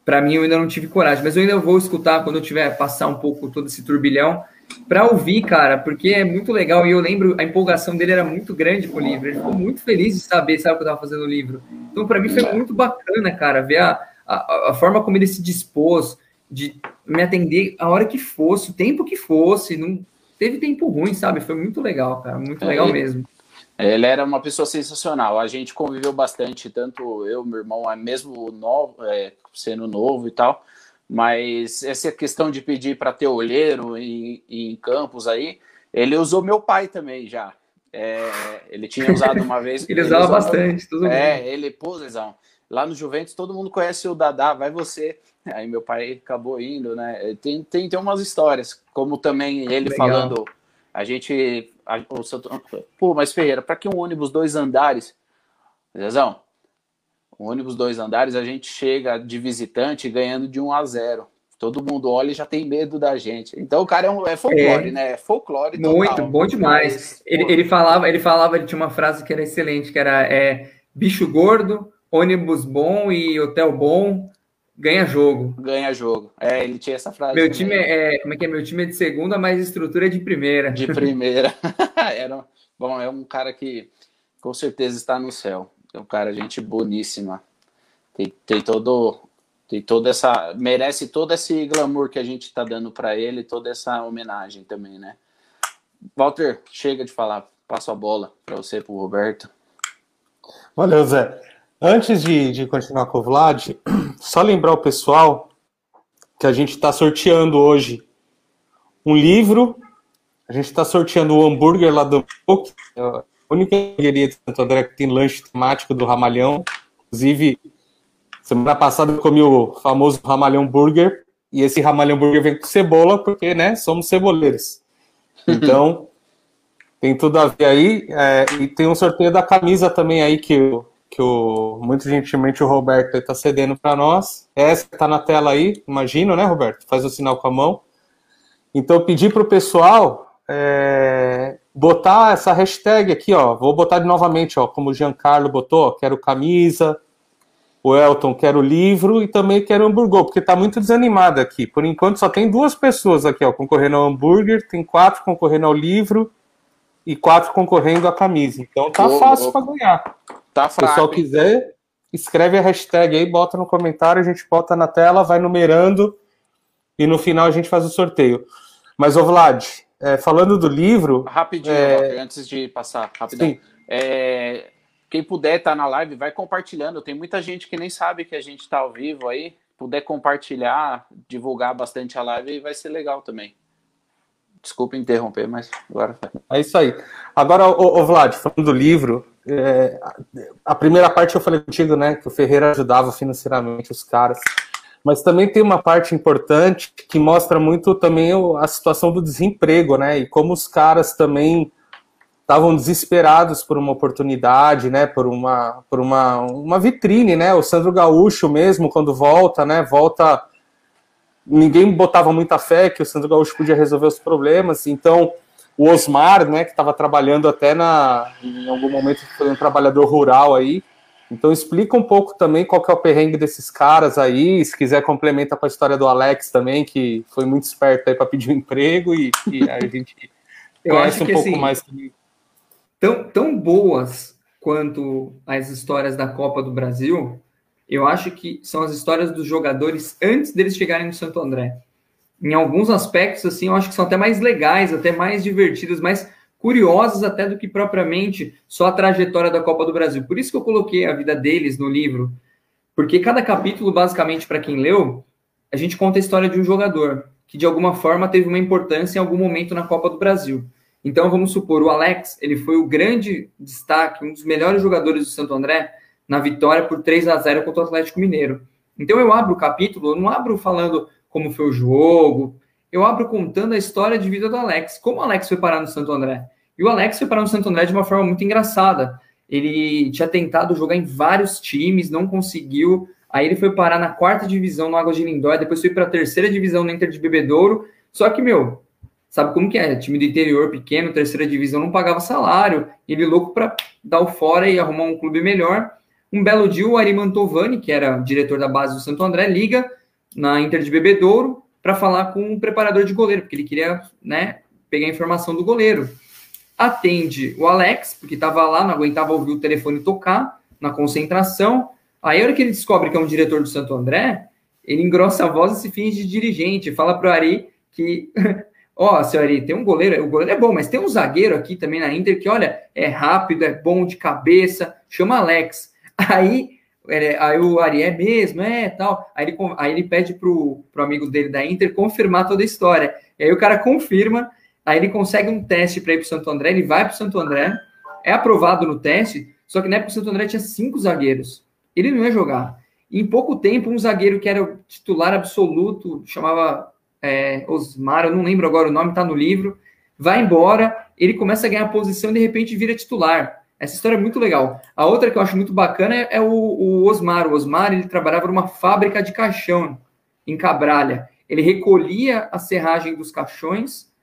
[SPEAKER 3] para mim eu ainda não tive coragem, mas eu ainda vou escutar quando eu tiver passar um pouco todo esse turbilhão para ouvir, cara, porque é muito legal. E eu lembro, a empolgação dele era muito grande com o livro. Ele ficou muito feliz de saber, sabe, o que eu estava fazendo no livro. Então, para mim, foi muito bacana, cara, ver a, a, a, forma como ele se dispôs de me atender a hora que fosse, o tempo que fosse. Não teve tempo ruim, sabe? Foi muito legal, cara, muito legal é, mesmo.
[SPEAKER 4] Ele era uma pessoa sensacional. A gente conviveu bastante, tanto eu, meu irmão, é mesmo novo, é, sendo novo e tal. Mas essa questão de pedir para ter olheiro em, em campos aí, ele usou meu pai também já. É, ele tinha usado uma *laughs* vez.
[SPEAKER 3] ele usava ele bastante, tudo
[SPEAKER 4] É, bem. ele, pô, Zezão, lá no Juventus todo mundo conhece o Dadá, vai você. Aí meu pai acabou indo, né? Tem, tem, tem umas histórias, como também ele Legal. falando, a gente. A, o, pô, mas Ferreira, para que um ônibus dois andares? Zezão, um ônibus dois andares, a gente chega de visitante ganhando de 1 a 0 todo mundo olha e já tem medo da gente. Então o cara é, um, é folclore, é, né? É folclore
[SPEAKER 3] total. Muito, bom demais. Ele, ele, falava, ele falava, ele tinha uma frase que era excelente, que era é, bicho gordo, ônibus bom e hotel bom, ganha jogo.
[SPEAKER 4] Ganha jogo. É, ele tinha essa frase.
[SPEAKER 3] Meu também. time é, como é que é? Meu time é de segunda, mas estrutura é de primeira.
[SPEAKER 4] De primeira. *laughs* *laughs* era, bom, é um cara que com certeza está no céu. É um cara, gente boníssima. Tem, tem todo tem toda essa merece todo esse glamour que a gente está dando para ele, toda essa homenagem também, né? Walter, chega de falar, passo a bola para você, para o Roberto.
[SPEAKER 2] Valeu, Zé. Antes de, de continuar com o Vlad, *clears throat* só lembrar o pessoal que a gente está sorteando hoje um livro, a gente está sorteando o hambúrguer lá do a única hamburgueria de Santo André que tem lanche temático do Ramalhão. Inclusive, Semana passada eu comi o famoso ramalhão burger, e esse ramalhão burger vem com cebola, porque, né, somos ceboleiros. *laughs* Então, tem tudo a ver aí. É, e tem um sorteio da camisa também aí, que, que o, muito gentilmente o Roberto está cedendo para nós. Essa está na tela aí, imagino, né, Roberto? Faz o sinal com a mão. Então, eu pedi para o pessoal é, botar essa hashtag aqui, ó. Vou botar de novamente, ó, como o Giancarlo botou, ó, quero camisa, o Elton quer o livro e também quer o hambúrguer, porque está muito desanimado aqui. Por enquanto só tem duas pessoas aqui, ó, concorrendo ao hambúrguer, tem quatro concorrendo ao livro e quatro concorrendo à camisa. Então tá fácil para ganhar. Tá. Se o pessoal quiser, escreve a hashtag aí, bota no comentário, a gente bota na tela, vai numerando e no final a gente faz o sorteio. Mas, ô Vlad, é, falando do livro.
[SPEAKER 4] Rapidinho, é... antes de passar, rapidinho. É, quem puder estar tá na live, vai compartilhando. Tem muita gente que nem sabe que a gente está ao vivo aí. Puder compartilhar, divulgar bastante a live, vai ser legal também. Desculpa interromper, mas agora vai.
[SPEAKER 2] É isso aí. Agora, ô, ô Vlad, falando do livro, é, a primeira parte eu falei contigo, né? Que o Ferreira ajudava financeiramente os caras. Mas também tem uma parte importante que mostra muito também a situação do desemprego, né? E como os caras também estavam desesperados por uma oportunidade, né, por uma, por uma, uma vitrine, né, o Sandro Gaúcho mesmo, quando volta, né, volta, ninguém botava muita fé que o Sandro Gaúcho podia resolver os problemas, então o Osmar, né, que estava trabalhando até na, em algum momento foi um trabalhador rural aí, então explica um pouco também qual que é o perrengue desses caras aí, se quiser complementa com a história do Alex também, que foi muito esperto aí para pedir um emprego e, e a *laughs* gente
[SPEAKER 3] Eu conhece um pouco assim... mais também tão, tão boas quanto as histórias da Copa do Brasil, eu acho que são as histórias dos jogadores antes deles chegarem no Santo André. Em alguns aspectos, assim, eu acho que são até mais legais, até mais divertidas, mais curiosas até do que propriamente só a trajetória da Copa do Brasil. Por isso que eu coloquei a vida deles no livro, porque cada capítulo, basicamente, para quem leu, a gente conta a história de um jogador que de alguma forma teve uma importância em algum momento na Copa do Brasil. Então, vamos supor, o Alex, ele foi o grande destaque, um dos melhores jogadores do Santo André na vitória por 3 a 0 contra o Atlético Mineiro. Então, eu abro o capítulo, eu não abro falando como foi o jogo, eu abro contando a história de vida do Alex, como o Alex foi parar no Santo André. E o Alex foi parar no Santo André de uma forma muito engraçada. Ele tinha tentado jogar em vários times, não conseguiu. Aí ele foi parar na quarta divisão no Águas de Lindóia, depois foi para a terceira divisão no Inter de Bebedouro. Só que, meu, Sabe como que é? Time do interior pequeno, terceira divisão, não pagava salário. Ele louco para dar o fora e arrumar um clube melhor. Um belo dia, o Ari Mantovani, que era diretor da base do Santo André, liga na Inter de Bebedouro para falar com o preparador de goleiro, porque ele queria né, pegar a informação do goleiro. Atende o Alex, porque estava lá, não aguentava ouvir o telefone tocar, na concentração. Aí, a hora que ele descobre que é um diretor do Santo André, ele engrossa a voz e se finge de dirigente, fala para o Ari que *laughs* Ó, oh, senhor tem um goleiro, o goleiro é bom, mas tem um zagueiro aqui também na Inter que, olha, é rápido, é bom de cabeça, chama Alex. Aí, aí o Ari é mesmo, é tal. Aí ele, aí ele pede pro, pro amigo dele da Inter confirmar toda a história. E aí o cara confirma, aí ele consegue um teste para ir pro Santo André, ele vai pro Santo André, é aprovado no teste, só que na época o Santo André tinha cinco zagueiros. ele não ia jogar. Em pouco tempo, um zagueiro que era o titular absoluto, chamava é, Osmar, eu não lembro agora o nome, tá no livro, vai embora, ele começa a ganhar posição e de repente vira titular. Essa história é muito legal. A outra que eu acho muito bacana é, é o, o, Osmar. O Osmar ele trabalhava numa fábrica de caixão em Cabralha. Ele recolhia a serragem dos caixões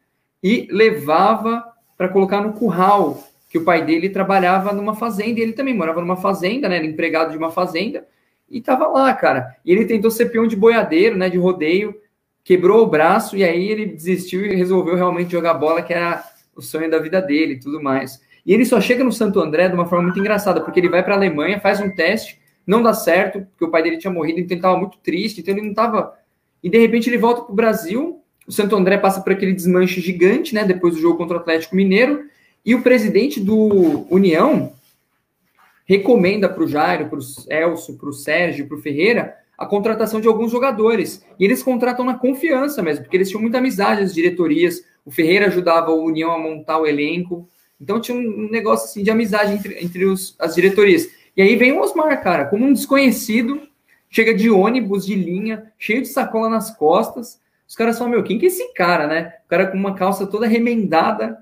[SPEAKER 3] e levava para colocar no curral, que o pai dele trabalhava numa fazenda, ele também morava numa fazenda, né? Ele empregado de uma fazenda, e tava lá, cara. E ele tentou ser peão de boiadeiro, né? De rodeio, quebrou o braço, e aí ele desistiu e resolveu realmente jogar bola, que era o sonho da vida dele e tudo mais. E ele só chega no Santo André de uma forma muito engraçada, porque ele vai para a Alemanha, faz um teste, não dá certo, porque o pai dele tinha morrido, então ele estava muito triste, então ele não estava. E de repente ele volta para o Brasil, o Santo André passa por aquele desmanche gigante, né, depois do jogo contra o Atlético Mineiro, e o presidente do União recomenda para o Jairo, para o Elcio, para o Sérgio, para o Ferreira, a contratação de alguns jogadores. E eles contratam na confiança mesmo, porque eles tinham muita amizade, as diretorias. O Ferreira ajudava o União a montar o elenco. Então tinha um negócio assim de amizade entre, entre os, as diretorias. E aí vem o Osmar, cara, como um desconhecido, chega de ônibus de linha, cheio de sacola nas costas. Os caras falam, meu, quem que é esse cara, né? O cara com uma calça toda remendada.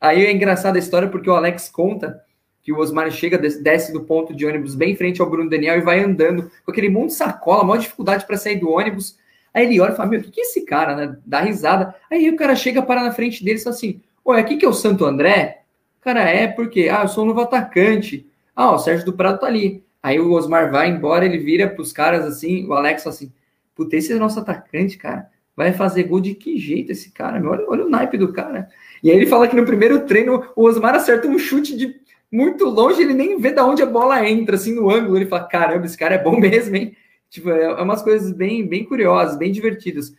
[SPEAKER 3] Aí é engraçada a história porque o Alex conta que o Osmar chega, desce do ponto de ônibus bem frente ao Bruno Daniel e vai andando com aquele monte de sacola, maior dificuldade para sair do ônibus. Aí ele olha e fala, meu, o que, que é esse cara, né? Dá risada. Aí o cara chega, para na frente dele e fala assim, oi, aqui que é o Santo André? Cara, é porque, ah, eu sou um novo atacante. Ah, o Sérgio do Prado tá ali. Aí o Osmar vai embora, ele vira pros caras assim, o Alex assim, puta, esse é nosso atacante, cara. Vai fazer gol de que jeito esse cara, meu? Olha, olha o naipe do cara. E aí ele fala que no primeiro treino o Osmar acerta um chute de muito longe, ele nem vê da onde a bola entra, assim, no ângulo. Ele fala, caramba, esse cara é bom *laughs* mesmo, hein? Tipo, é, é umas coisas bem, bem curiosas, bem divertidas.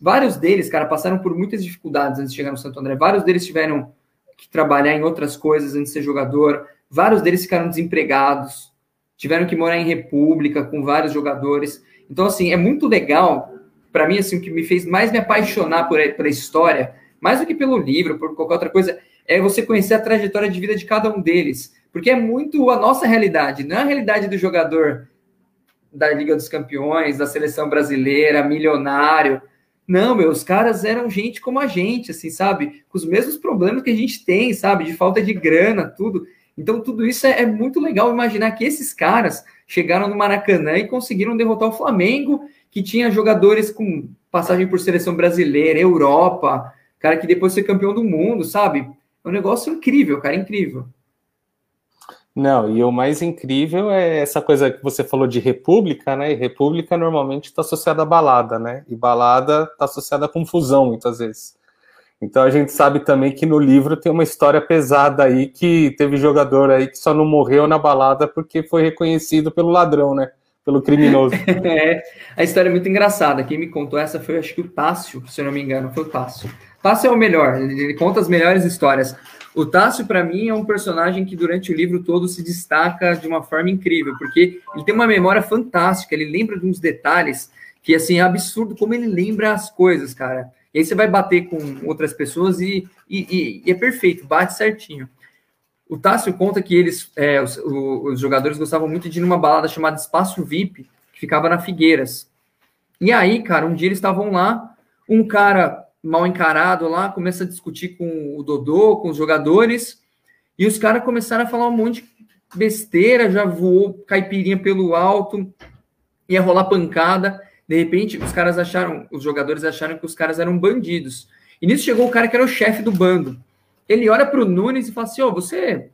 [SPEAKER 3] Vários deles, cara, passaram por muitas dificuldades antes de chegar no Santo André. Vários deles tiveram que trabalhar em outras coisas antes de ser jogador. Vários deles ficaram desempregados, tiveram que morar em república com vários jogadores. Então, assim, é muito legal. Para mim, assim, o que me fez mais me apaixonar por, pela história, mais do que pelo livro, por qualquer outra coisa, é você conhecer a trajetória de vida de cada um deles. Porque é muito a nossa realidade, não é a realidade do jogador da Liga dos Campeões, da seleção brasileira, milionário. Não, meu, os caras eram gente como a gente, assim, sabe? Com os mesmos problemas que a gente tem, sabe? De falta de grana, tudo. Então, tudo isso é, é, muito legal imaginar que esses caras chegaram no Maracanã e conseguiram derrotar o Flamengo, que tinha jogadores com passagem por seleção brasileira, Europa, cara que depois foi campeão do mundo, sabe? É um negócio incrível, cara, incrível.
[SPEAKER 2] Não, e o mais incrível é essa coisa que você falou de república, né? E república normalmente está associada a balada, né? E balada está associada a confusão, muitas vezes. Então a gente sabe também que no livro tem uma história pesada aí que teve jogador aí que só não morreu na balada porque foi reconhecido pelo ladrão, né? Pelo criminoso. *laughs*
[SPEAKER 3] é, a história é muito engraçada. Quem me contou essa foi, acho que o Tássio, se eu não me engano, foi o Tássio. Tássio é o melhor, ele conta as melhores histórias. O Tássio, para mim, é um personagem que durante o livro todo se destaca de uma forma incrível, porque ele tem uma memória fantástica, ele lembra de uns detalhes que, assim, é absurdo como ele lembra as coisas, cara. E aí você vai bater com outras pessoas e, e, e é perfeito, bate certinho. O Tássio conta que eles, é, os, os, jogadores gostavam muito de ir numa balada chamada Espaço VIP, que ficava na Figueiras. E aí, cara, um dia eles estavam lá, um cara mal encarado lá, começa a discutir com o Dodô, com os jogadores, e os caras começaram a falar um monte de besteira, já voou caipirinha pelo alto, ia rolar pancada. De repente, os caras acharam, os jogadores acharam que os caras eram bandidos. E nisso chegou o cara que era o chefe do bando. Ele olha para o Nunes e fala assim: Ô, oh, você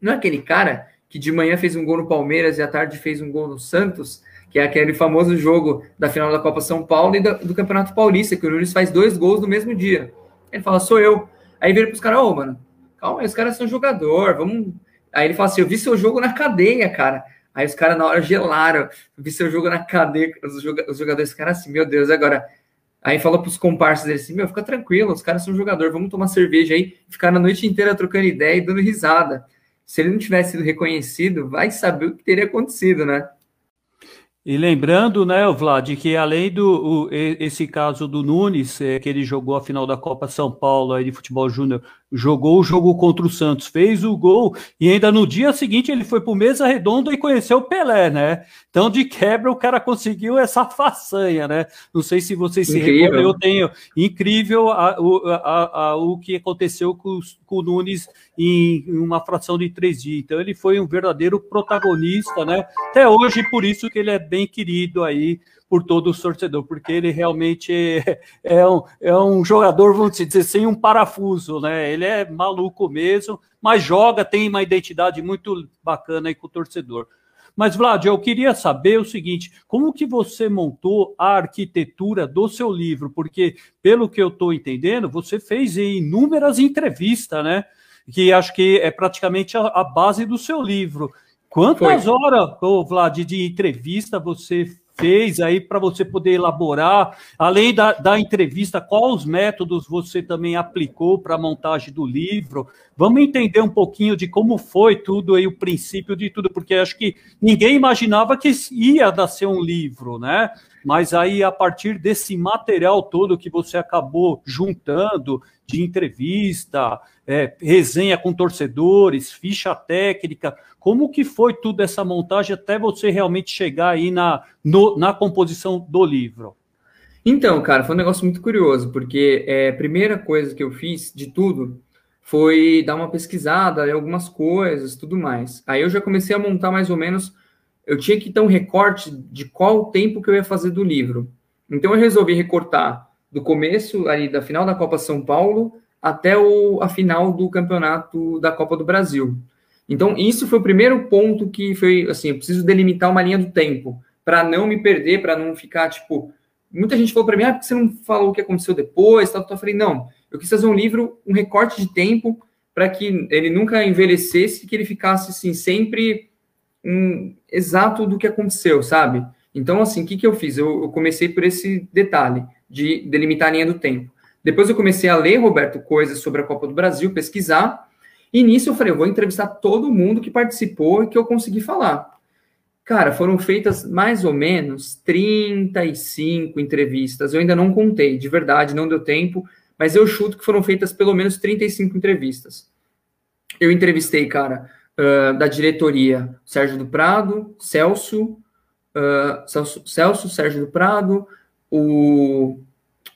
[SPEAKER 3] não é aquele cara que de manhã fez um gol no Palmeiras e à tarde fez um gol no Santos? Que é aquele famoso jogo da final da Copa São Paulo e do, do Campeonato Paulista, que o Nunes faz dois gols no mesmo dia. Ele fala, sou eu. Aí vira pros caras, ô, oh, mano, calma aí, os caras são jogador, vamos. Aí ele fala assim: eu vi seu jogo na cadeia, cara. Aí os caras na hora gelaram, vi seu jogo na cadeia, os, jogadores, os caras assim, meu Deus, agora. Aí falou pros comparsas dele assim: meu, fica tranquilo, os caras são jogador, vamos tomar cerveja aí, ficar a noite inteira trocando ideia e dando risada. Se ele não tivesse sido reconhecido, vai saber o que teria acontecido, né?
[SPEAKER 1] E lembrando, né, Vlad, que além do o, esse caso do Nunes, é, que ele jogou a final da Copa São Paulo aí de futebol júnior jogou o jogo contra o Santos, fez o gol e ainda no dia seguinte ele foi para o Mesa Redonda e conheceu o Pelé, né? Então, de quebra, o cara conseguiu essa façanha, né? Não sei se vocês se recordam, eu tenho incrível a, a, a, o que aconteceu com, com o Nunes em, em uma fração de três dias. Então, ele foi um verdadeiro protagonista, né? Até hoje, por isso que ele é bem querido aí por todo o torcedor, porque ele realmente *laughs* é, um, é um jogador, vamos dizer, sem um parafuso, né? Ele é maluco mesmo, mas joga, tem uma identidade muito bacana aí com o torcedor. Mas, Vlad, eu queria saber o seguinte: como que você montou a arquitetura do seu livro? Porque, pelo que eu estou entendendo, você fez inúmeras entrevistas, né? Que acho que é praticamente a, a base do seu livro. Quantas Foi. horas, oh, Vlad, de entrevista você fez aí para você poder elaborar, além da, da entrevista, quais métodos você também aplicou para a montagem do livro? Vamos entender um pouquinho de como foi tudo aí, o princípio de tudo, porque acho que ninguém imaginava que ia nascer um livro, né? Mas aí, a partir desse material todo que você acabou juntando, de entrevista, é, resenha com torcedores, ficha técnica, como que foi tudo essa montagem até você realmente chegar aí na, no, na composição do livro?
[SPEAKER 3] Então, cara, foi um negócio muito curioso, porque é, a primeira coisa que eu fiz de tudo foi dar uma pesquisada em algumas coisas, tudo mais. Aí eu já comecei a montar mais ou menos, eu tinha que ter um recorte de qual o tempo que eu ia fazer do livro. Então eu resolvi recortar do começo ali da final da Copa São Paulo até o, a final do campeonato da Copa do Brasil. Então, isso foi o primeiro ponto que foi assim: eu preciso delimitar uma linha do tempo para não me perder, para não ficar tipo. Muita gente falou para mim, ah, porque você não falou o que aconteceu depois? Tal, tal. Eu falei, não, eu quis fazer um livro, um recorte de tempo, para que ele nunca envelhecesse, que ele ficasse assim, sempre um, exato do que aconteceu, sabe? Então, assim, o que, que eu fiz? Eu, eu comecei por esse detalhe de delimitar a linha do tempo. Depois eu comecei a ler, Roberto, coisas sobre a Copa do Brasil, pesquisar, e nisso eu falei, eu vou entrevistar todo mundo que participou e que eu consegui falar. Cara, foram feitas mais ou menos 35 entrevistas. Eu ainda não contei, de verdade, não deu tempo, mas eu chuto que foram feitas pelo menos 35 entrevistas. Eu entrevistei, cara, uh, da diretoria, Sérgio do Prado, Celso, uh, Celso, Celso, Sérgio do Prado, o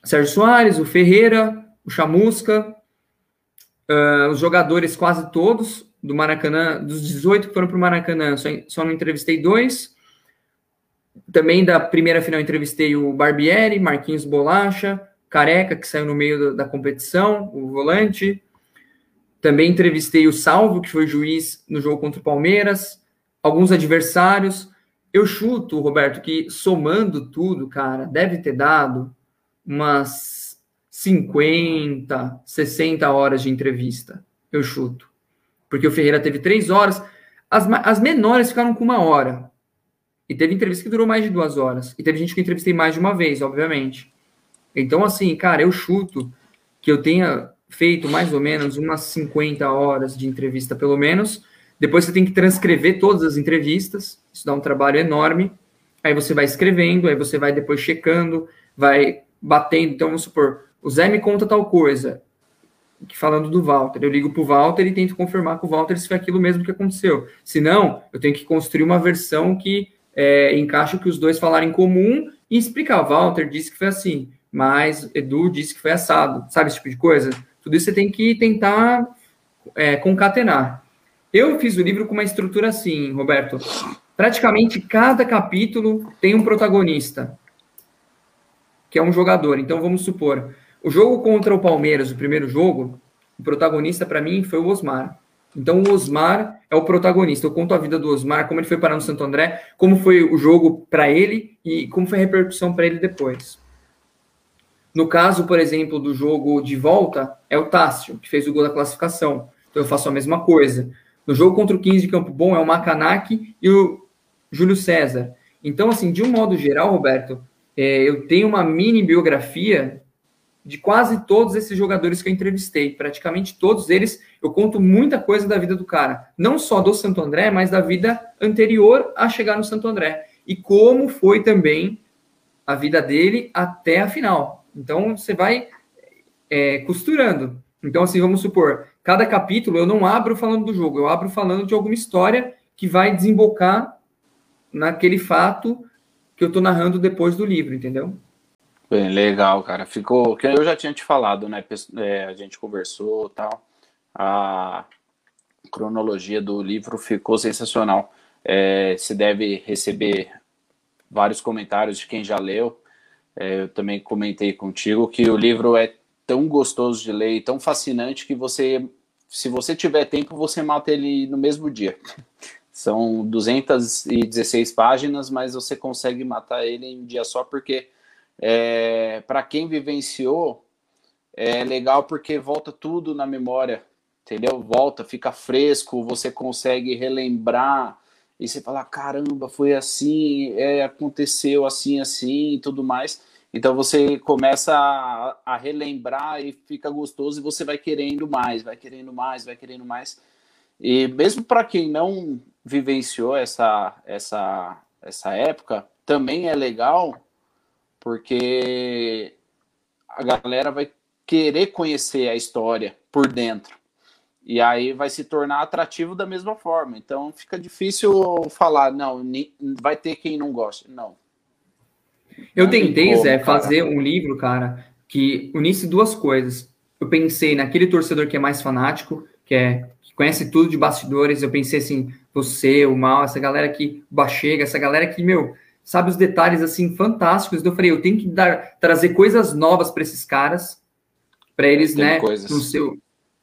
[SPEAKER 3] Sérgio Soares, o Ferreira, o Chamusca, Uh, os jogadores quase todos do Maracanã, dos 18 que foram para o Maracanã, só, só não entrevistei dois. Também da primeira final entrevistei o Barbieri, Marquinhos Bolacha, Careca, que saiu no meio da, da competição, o volante. Também entrevistei o Salvo, que foi juiz no jogo contra o Palmeiras, alguns adversários. Eu chuto, Roberto, que somando tudo, cara, deve ter dado umas 50, 60 horas de entrevista, eu chuto. Porque o Ferreira teve três horas, as, as menores ficaram com uma hora. E teve entrevista que durou mais de duas horas. E teve gente que eu entrevistei mais de uma vez, obviamente. Então, assim, cara, eu chuto que eu tenha feito mais ou menos umas 50 horas de entrevista, pelo menos. Depois você tem que transcrever todas as entrevistas. Isso dá um trabalho enorme. Aí você vai escrevendo, aí você vai depois checando, vai batendo. Então, vamos supor, o Zé me conta tal coisa, falando do Walter. Eu ligo para o Walter e tento confirmar com o Walter se foi aquilo mesmo que aconteceu. Se não, eu tenho que construir uma versão que é, encaixe o que os dois falaram em comum e explicar. Walter disse que foi assim, mas Edu disse que foi assado. Sabe esse tipo de coisa? Tudo isso você tem que tentar é, concatenar. Eu fiz o livro com uma estrutura assim, Roberto. Praticamente cada capítulo tem um protagonista, que é um jogador. Então vamos supor, o jogo contra o Palmeiras, o primeiro jogo, o protagonista para mim foi o Osmar. Então o Osmar é o protagonista. Eu conto a vida do Osmar, como ele foi parar no Santo André, como foi o jogo para ele e como foi a repercussão para ele depois. No caso, por exemplo, do jogo de volta, é o Tássio, que fez o gol da classificação. Então eu faço a mesma coisa. No jogo contra o 15 de Campo Bom é o Macanak e o Júlio César. Então, assim, de um modo geral, Roberto, é, eu tenho uma mini biografia de quase todos esses jogadores que eu entrevistei. Praticamente todos eles, eu conto muita coisa da vida do cara. Não só do Santo André, mas da vida anterior a chegar no Santo André. E como foi também a vida dele até a final. Então, você vai é, costurando. Então, assim, vamos supor, cada capítulo eu não abro falando do jogo, eu abro falando de alguma história que vai desembocar naquele fato que eu estou narrando depois do livro, entendeu?
[SPEAKER 4] Bem, legal, cara. Ficou. Eu já tinha te falado, né? É, a gente conversou tal. A cronologia do livro ficou sensacional. É, se deve receber vários comentários de quem já leu. É, eu também comentei contigo que o livro é tão gostoso de ler e tão fascinante que você, se você tiver tempo, você mata ele no mesmo dia. *laughs* São 216 páginas, mas você consegue matar ele em um dia só porque é, para quem vivenciou, é legal porque volta tudo na memória, entendeu? Volta, fica fresco, você consegue relembrar e você fala: caramba, foi assim, é, aconteceu assim, assim e tudo mais. Então você começa a, a, relembrar e fica gostoso e você vai querendo mais, vai querendo mais, vai querendo mais. E mesmo para quem não vivenciou essa, essa, essa época, também é legal porque a galera vai querer conhecer a história por dentro. E aí vai se tornar atrativo da mesma forma. Então fica difícil falar, não, vai ter quem não gosta. Não.
[SPEAKER 3] Eu não tentei, como, Zé, fazer um livro, cara, que unisse duas coisas. Eu pensei naquele torcedor que é mais fanático, que é que conhece tudo de bastidores. Eu pensei assim, você, o mal, essa galera que chega, essa galera que, meu, sabe os detalhes assim fantásticos. Então eu falei, eu tenho que dar, trazer coisas novas para esses caras, para eles, Tem né, coisas. no seu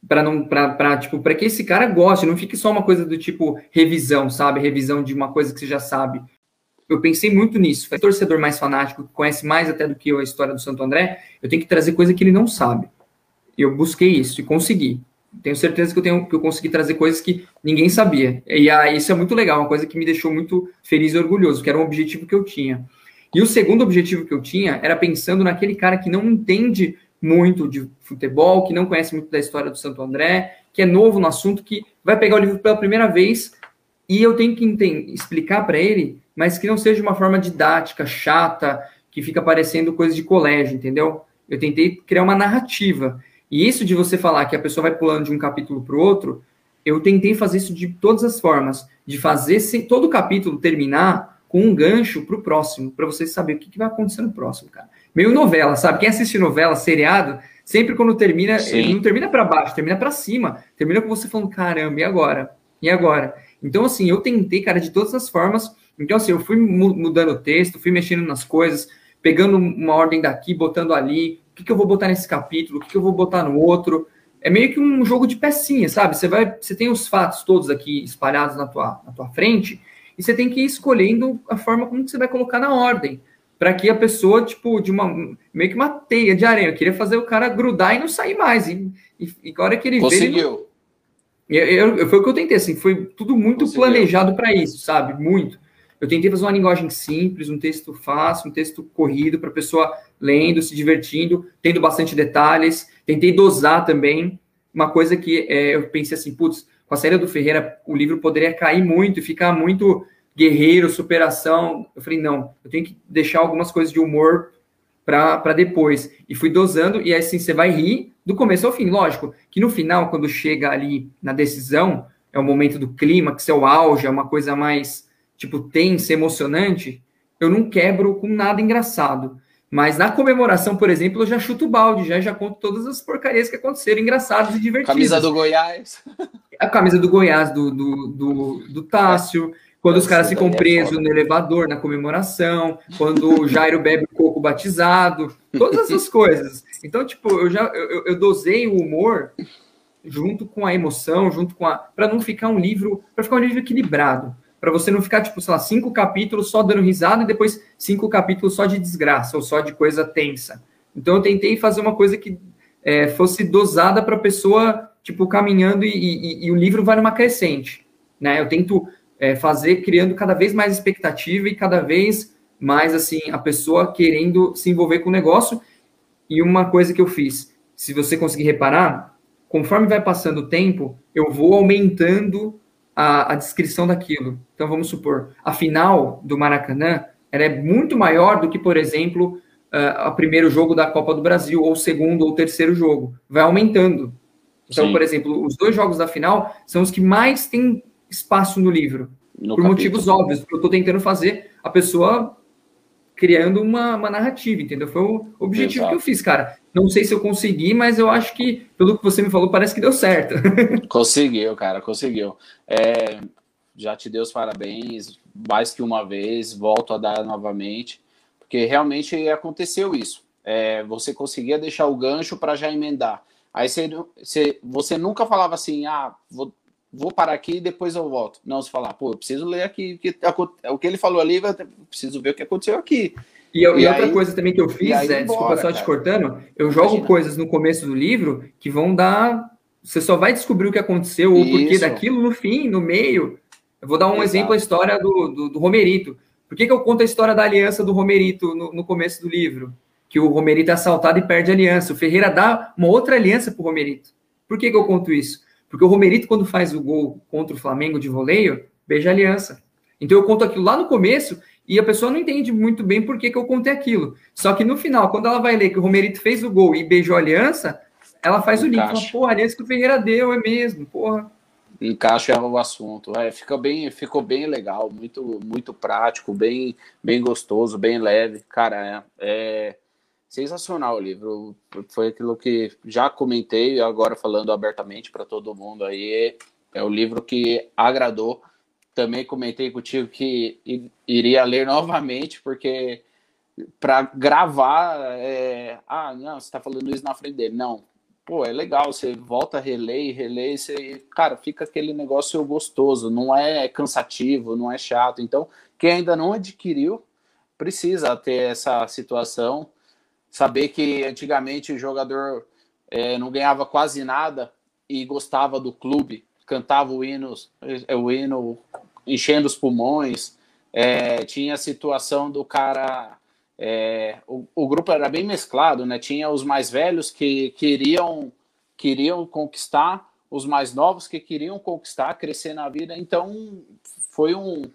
[SPEAKER 3] para não para tipo para que esse cara goste, não fique só uma coisa do tipo revisão, sabe? Revisão de uma coisa que você já sabe. Eu pensei muito nisso. Foi torcedor mais fanático, que conhece mais até do que eu a história do Santo André, eu tenho que trazer coisa que ele não sabe. Eu busquei isso e consegui tenho certeza que eu, tenho, que eu consegui trazer coisas que ninguém sabia. E ah, isso é muito legal, uma coisa que me deixou muito feliz e orgulhoso, que era um objetivo que eu tinha. E o segundo objetivo que eu tinha era pensando naquele cara que não entende muito de futebol, que não conhece muito da história do Santo André, que é novo no assunto, que vai pegar o livro pela primeira vez e eu tenho que explicar para ele, mas que não seja uma forma didática, chata, que fica parecendo coisa de colégio, entendeu? Eu tentei criar uma narrativa. E isso de você falar que a pessoa vai pulando de um capítulo para o outro, eu tentei fazer isso de todas as formas, de fazer todo capítulo terminar com um gancho para o próximo, para você saber o que, que, vai acontecer no próximo, cara. Meio novela, sabe? Quem assiste novela, seriado, sempre quando termina, ele não termina para baixo, termina para cima, termina com você falando, caramba, e agora? E agora? Então, assim, eu tentei, cara, de todas as formas. Então, assim, eu fui mudando o texto, fui mexendo nas coisas, pegando uma ordem daqui, botando ali, que, que eu vou botar nesse capítulo, o que, que eu vou botar no outro. É meio que um jogo de pecinha, sabe? Você vai, você tem os fatos todos aqui espalhados na tua, na tua frente e você tem que ir escolhendo a forma como você vai colocar na ordem, para que a pessoa, tipo, de uma meio que uma teia de areia, eu queria fazer o cara grudar e não sair mais. E, e, e a hora que ele
[SPEAKER 4] Conseguiu.
[SPEAKER 3] vê, ele eu, eu, foi o que eu tentei, assim, foi tudo muito Conseguiu. planejado para isso, sabe? Muito. Eu tentei fazer uma linguagem simples, um texto fácil, um texto corrido para a pessoa lendo, se divertindo, tendo bastante detalhes. Tentei dosar também. Uma coisa que é, eu pensei assim, putz, com a saída do Ferreira, o livro poderia cair muito e ficar muito guerreiro, superação. Eu falei, não, eu tenho que deixar algumas coisas de humor para depois. E fui dosando, e assim, você vai rir do começo ao fim. Lógico que no final, quando chega ali na decisão, é o momento do clima, que é o auge, é uma coisa mais tipo, tensa, emocionante, eu não quebro com nada engraçado. Mas na comemoração, por exemplo, eu já chuto o balde, já, já conto todas as porcarias que aconteceram, engraçadas e divertidas.
[SPEAKER 4] Camisa do Goiás.
[SPEAKER 3] A camisa do Goiás, do, do, do, do Tássio, quando os caras ficam é presos no elevador, na comemoração, quando o Jairo bebe o coco batizado, todas essas *laughs* coisas. Então, tipo, eu já eu, eu dosei o humor junto com a emoção, junto com a. para não ficar um livro, para ficar um livro equilibrado para você não ficar, tipo, sei lá, cinco capítulos só dando risada e depois cinco capítulos só de desgraça ou só de coisa tensa. Então eu tentei fazer uma coisa que é, fosse dosada para a pessoa, tipo, caminhando e, e, e, o livro vai numa crescente, né? Eu tento é, fazer criando cada vez mais expectativa e cada vez mais, assim, a pessoa querendo se envolver com o negócio. E uma coisa que eu fiz, se você conseguir reparar, conforme vai passando o tempo, eu vou aumentando a, a descrição daquilo. Então, vamos supor, a final do Maracanã ela é muito maior do que, por exemplo, o primeiro jogo da Copa do Brasil, ou o segundo ou terceiro jogo. Vai aumentando. Então, Sim. por exemplo, os dois jogos da final são os que mais têm espaço no livro. No por capítulo. motivos óbvios, porque eu estou tentando fazer a pessoa criando uma, uma narrativa, entendeu? Foi o objetivo Exato. que eu fiz, cara. Não sei se eu consegui, mas eu acho que, pelo que você me falou, parece que deu certo. *laughs*
[SPEAKER 4] Conseguiu, cara, conseguiu. É, já te dei os parabéns mais que uma vez, volto a dar novamente, porque realmente aconteceu isso. É, você conseguia deixar o gancho para já emendar. Aí você, você, você nunca falava assim, ah, vou, vou parar aqui e depois eu volto. Não, você falar, pô, eu preciso ler aqui que, o que ele falou ali, eu preciso ver o que aconteceu aqui.
[SPEAKER 3] E, eu, e, e outra aí, coisa também que eu fiz, é, desculpa só te cortando, eu jogo Imagina. coisas no começo do livro que vão dar. Você só vai descobrir o que aconteceu ou o porquê daquilo no fim, no meio. Eu vou dar um Exato. exemplo, a história do, do, do, Romerito. Por que, que eu conto a história da aliança do Romerito no, no começo do livro? Que o Romerito é assaltado e perde a aliança. O Ferreira dá uma outra aliança para o Romerito. Por que, que eu conto isso? Porque o Romerito, quando faz o gol contra o Flamengo de voleio, beija a aliança. Então eu conto aquilo lá no começo e a pessoa não entende muito bem por que, que eu contei aquilo. Só que no final, quando ela vai ler que o Romerito fez o gol e beijou a aliança, ela faz o link. Fala, porra, a aliança que o Ferreira deu, é mesmo, porra.
[SPEAKER 4] Encaixa o assunto. É, fica bem, ficou bem legal, muito, muito prático, bem, bem gostoso, bem leve. Cara, é, é sensacional o livro. Foi aquilo que já comentei, agora falando abertamente para todo mundo aí. É o livro que agradou. Também comentei contigo que iria ler novamente, porque para gravar, é... ah, não, você está falando isso na frente dele. Não, pô, é legal, você volta, relê, relê, você, cara, fica aquele negócio gostoso, não é cansativo, não é chato. Então, quem ainda não adquiriu, precisa ter essa situação saber que antigamente o jogador é, não ganhava quase nada e gostava do clube, cantava o hino, é, o hino enchendo os pulmões, é, tinha a situação do cara. É, o, o, grupo era bem mesclado, né? Tinha os mais velhos que queriam queriam conquistar, os mais novos que queriam conquistar, crescer na vida. Então foi um,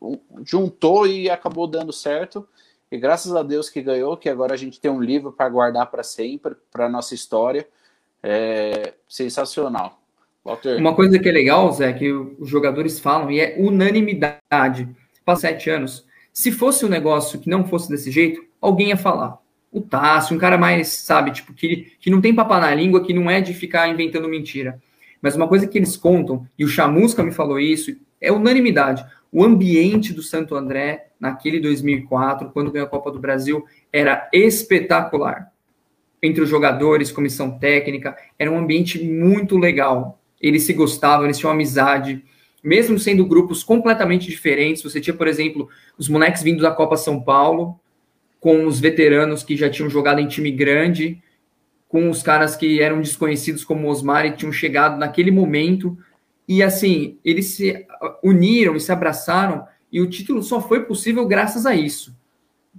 [SPEAKER 4] um juntou e acabou dando certo. E graças a Deus que ganhou, que agora a gente tem um livro para guardar para sempre, para nossa história. É sensacional.
[SPEAKER 3] Walter. Uma coisa que é legal, Zé, que os jogadores falam, e é unanimidade. Faz sete anos. Se fosse um negócio que não fosse desse jeito, alguém ia falar. O Tássio, um cara mais, sabe, tipo, que, que não tem papo na língua, que não é de ficar inventando mentira. Mas uma coisa que eles contam, e o Chamusca me falou isso, é unanimidade. O ambiente do Santo André, naquele 2004, quando ganhou a Copa do Brasil, era espetacular. Entre os jogadores, comissão técnica, era um ambiente muito legal. Eles se gostavam, eles tinham amizade, mesmo sendo grupos completamente diferentes. Você tinha, por exemplo, os moleques vindo da Copa São Paulo, com os veteranos que já tinham jogado em time grande, com os caras que eram desconhecidos como Osmar e tinham chegado naquele momento e assim, eles se uniram e se abraçaram, e o título só foi possível graças a isso.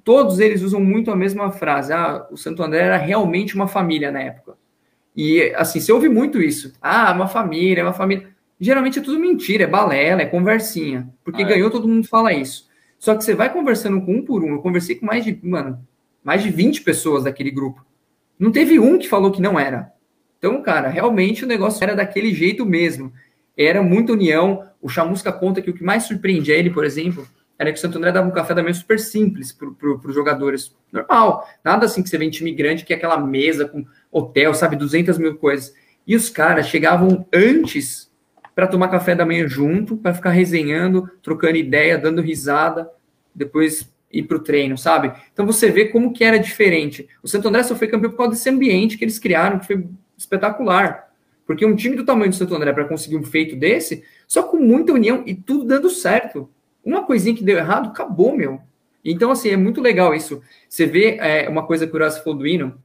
[SPEAKER 3] Todos eles usam muito a mesma frase. Ah, o Santo André era realmente uma família na época. E assim, você ouve muito isso. Ah, uma família, uma família. Geralmente é tudo mentira, é balela, é conversinha. Porque ah, é. ganhou, todo mundo fala isso. Só que você vai conversando com um por um. Eu conversei com mais de, mano, mais de 20 pessoas daquele grupo. Não teve um que falou que não era. Então, cara, realmente o negócio era daquele jeito mesmo era muita união. O Chamusca conta que o que mais surpreendia ele, por exemplo, era que o Santo André dava um café da manhã super simples para pro, os jogadores. Normal. Nada assim que você vê em time grande, que é aquela mesa com hotel, sabe, 200 mil coisas. E os caras chegavam antes para tomar café da manhã junto, para ficar resenhando, trocando ideia, dando risada, depois ir para o treino, sabe? Então você vê como que era diferente. O Santo André só foi campeão por causa desse ambiente que eles criaram, que foi espetacular. Porque um time do tamanho do Santo André para conseguir um feito desse, só com muita união e tudo dando certo. Uma coisinha que deu errado, acabou, meu. Então, assim, é muito legal isso. Você vê é, uma coisa que o Horácio falou do hino,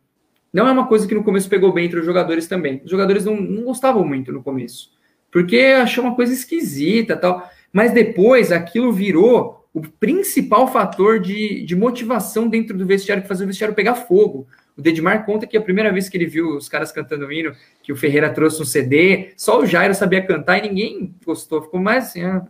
[SPEAKER 3] não é uma coisa que no começo pegou bem entre os jogadores também. Os jogadores não, não gostavam muito no começo, porque achou uma coisa esquisita tal. Mas depois aquilo virou o principal fator de, de motivação dentro do vestiário, que fazia o vestiário pegar fogo. O Dedmar conta que a primeira vez que ele viu os caras cantando o hino, que o Ferreira trouxe um CD, só o Jairo sabia cantar e ninguém gostou, ficou mais assim. Ah.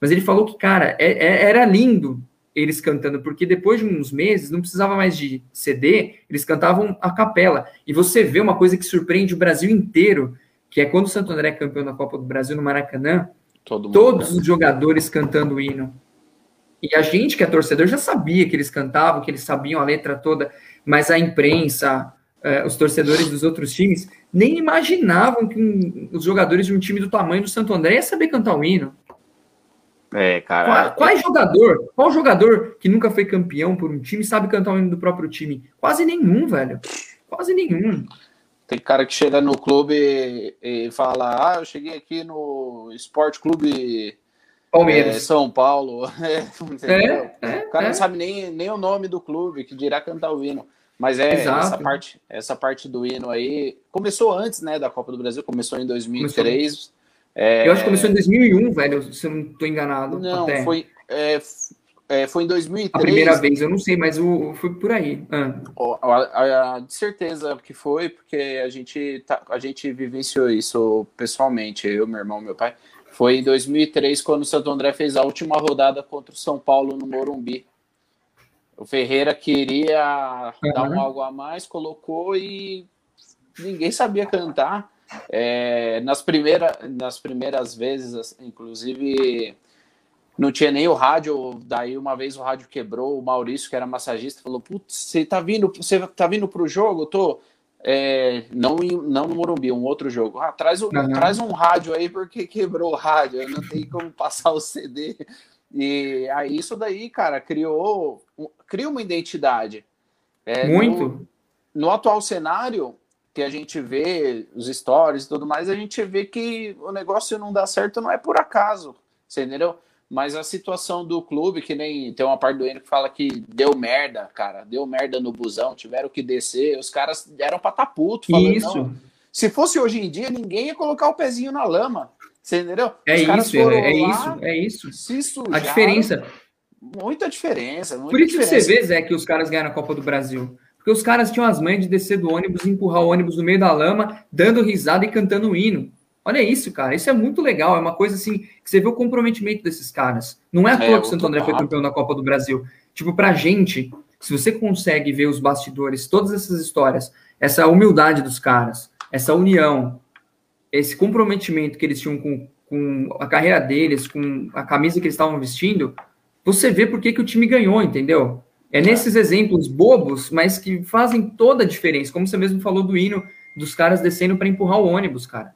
[SPEAKER 3] Mas ele falou que, cara, é, é, era lindo eles cantando, porque depois de uns meses não precisava mais de CD, eles cantavam a capela. E você vê uma coisa que surpreende o Brasil inteiro, que é quando o Santo André é campeão da Copa do Brasil no Maracanã, todos os jogadores cantando o hino. E a gente que é torcedor já sabia que eles cantavam, que eles sabiam a letra toda, mas a imprensa, eh, os torcedores dos outros times, nem imaginavam que um, os jogadores de um time do tamanho do Santo André ia saber cantar o hino.
[SPEAKER 4] É, cara.
[SPEAKER 3] Qual, qual é jogador? Qual jogador que nunca foi campeão por um time sabe cantar o hino do próprio time? Quase nenhum, velho. Quase nenhum.
[SPEAKER 4] Tem cara que chega no clube e, e fala: Ah, eu cheguei aqui no Esporte Clube
[SPEAKER 3] Palmeiras. É,
[SPEAKER 4] São Paulo. *laughs*
[SPEAKER 3] É, é,
[SPEAKER 4] o cara não é. sabe nem, nem o nome do clube, que dirá cantar o hino. Mas é essa parte, essa parte do hino aí começou antes, né, da Copa do Brasil, começou em 2003. Começou.
[SPEAKER 3] É... Eu acho que começou em 2001, velho, se eu não estou enganado.
[SPEAKER 4] Não, até. foi é, é, foi em 2003.
[SPEAKER 3] A primeira vez, eu não sei, mas o, foi por aí. Ah.
[SPEAKER 4] De certeza que foi, porque a gente, tá, a gente vivenciou isso pessoalmente, eu, meu irmão, meu pai. Foi em 2003, quando o Santo André fez a última rodada contra o São Paulo no Morumbi. O Ferreira queria uhum. dar um algo a mais, colocou e ninguém sabia cantar. É, nas, primeira, nas primeiras vezes, inclusive, não tinha nem o rádio. Daí, uma vez o rádio quebrou. O Maurício, que era massagista, falou: Putz, você tá vindo, você tá vindo pro jogo? Eu tô. É, não, não no Morumbi, um outro jogo. Ah, traz, um, uhum. traz um rádio aí, porque quebrou o rádio, eu não tem como passar o CD. E aí, isso daí, cara, criou, cria uma identidade.
[SPEAKER 3] É, Muito.
[SPEAKER 4] No, no, atual cenário, que a gente vê os stories e tudo mais, a gente vê que o negócio não dá certo não é por acaso, você entendeu? Mas a situação do clube, que nem tem uma parte do Eno que fala que deu merda, cara, deu merda no busão, tiveram que descer, os caras eram pra tá puto,
[SPEAKER 3] falando, Isso.
[SPEAKER 4] Não, se fosse hoje em dia, ninguém ia colocar o pezinho na lama. Você entendeu?
[SPEAKER 3] É isso, é, é isso, é isso.
[SPEAKER 4] Sujaram,
[SPEAKER 3] a diferença.
[SPEAKER 4] Muita diferença. Muita
[SPEAKER 3] Por isso
[SPEAKER 4] diferença.
[SPEAKER 3] que você vê, Zé, que os caras ganharam a Copa do Brasil. Porque os caras tinham as mães de descer do ônibus e empurrar o ônibus no meio da lama, dando risada e cantando um hino. Olha isso, cara. Isso é muito legal. É uma coisa assim que você vê o comprometimento desses caras. Não é à é, toa que o Santo André foi campeão da Copa do Brasil. Tipo, pra gente, se você consegue ver os bastidores, todas essas histórias, essa humildade dos caras, essa união, esse comprometimento que eles tinham com, com a carreira deles, com a camisa que eles estavam vestindo, você vê por que, que o time ganhou, entendeu? É nesses exemplos bobos, mas que fazem toda a diferença. Como você mesmo falou do hino dos caras descendo para empurrar o ônibus, cara.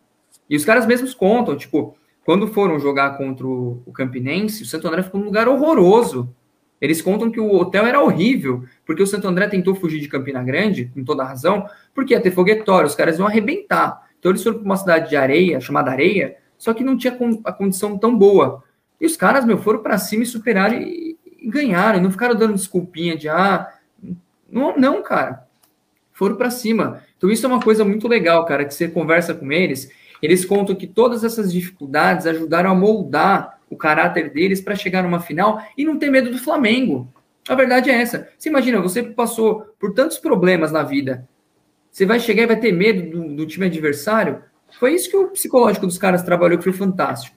[SPEAKER 3] E os caras mesmos contam, tipo, quando foram jogar contra o, Campinense, o Santo André ficou num lugar horroroso. Eles contam que o hotel era horrível, porque o Santo André tentou fugir de Campina Grande, com toda razão, porque ia ter foguetório, os caras iam arrebentar. Então eles foram para uma cidade de areia, chamada Areia, só que não tinha a condição tão boa. E os caras, meu, foram para cima e superaram e, ganharam, não ficaram dando desculpinha de, ah, não, não cara. Foram para cima. Então isso é uma coisa muito legal, cara, que você conversa com eles eles contam que todas essas dificuldades ajudaram a moldar o caráter deles para chegar numa final e não ter medo do Flamengo. A verdade é essa. Você imagina, você passou por tantos problemas na vida. Você vai chegar e vai ter medo do, do time adversário? Foi isso que o psicológico dos caras trabalhou, que foi fantástico.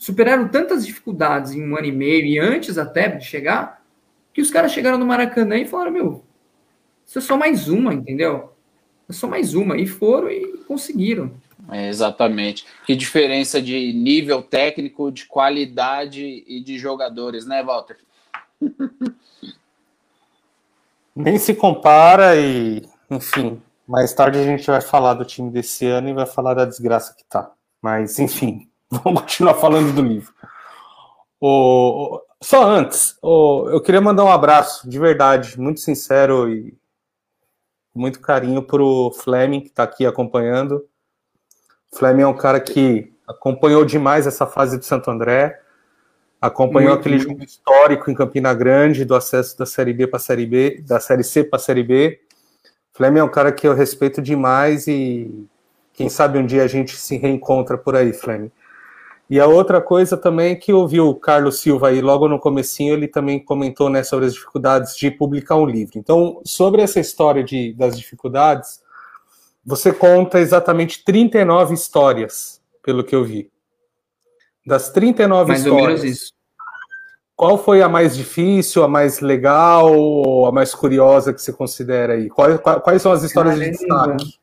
[SPEAKER 3] Superaram tantas dificuldades em um ano e meio e antes até de chegar, que os caras chegaram no Maracanã e falaram: Meu, isso é só mais uma, entendeu? É só mais uma. E foram e conseguiram.
[SPEAKER 4] É, exatamente. Que diferença de nível técnico, de qualidade e de jogadores, né, Walter? *laughs*
[SPEAKER 2] Nem se compara e, enfim, mais tarde a gente vai falar do time desse ano e vai falar da desgraça que tá. Mas, enfim, *laughs* vamos continuar falando do livro. Só antes, eu queria mandar um abraço, de verdade, muito sincero e muito carinho para o Fleming, que está aqui acompanhando. Fleming é um cara que acompanhou demais essa fase do Santo André, acompanhou Muito aquele bem. jogo histórico em Campina Grande do acesso da Série B para a Série B, da Série C para a Série B. Fleming é um cara que eu respeito demais e quem sabe um dia a gente se reencontra por aí, Fleming. E a outra coisa também é que eu vi o Carlos Silva aí logo no comecinho, ele também comentou né, sobre as dificuldades de publicar um livro. Então, sobre essa história de, das dificuldades, você conta exatamente 39 histórias, pelo que eu vi. Das 39 mais histórias. Mais ou menos isso. Qual foi a mais difícil, a mais legal, ou a mais curiosa que você considera aí? Quais, quais são as histórias Caramba. de destaque?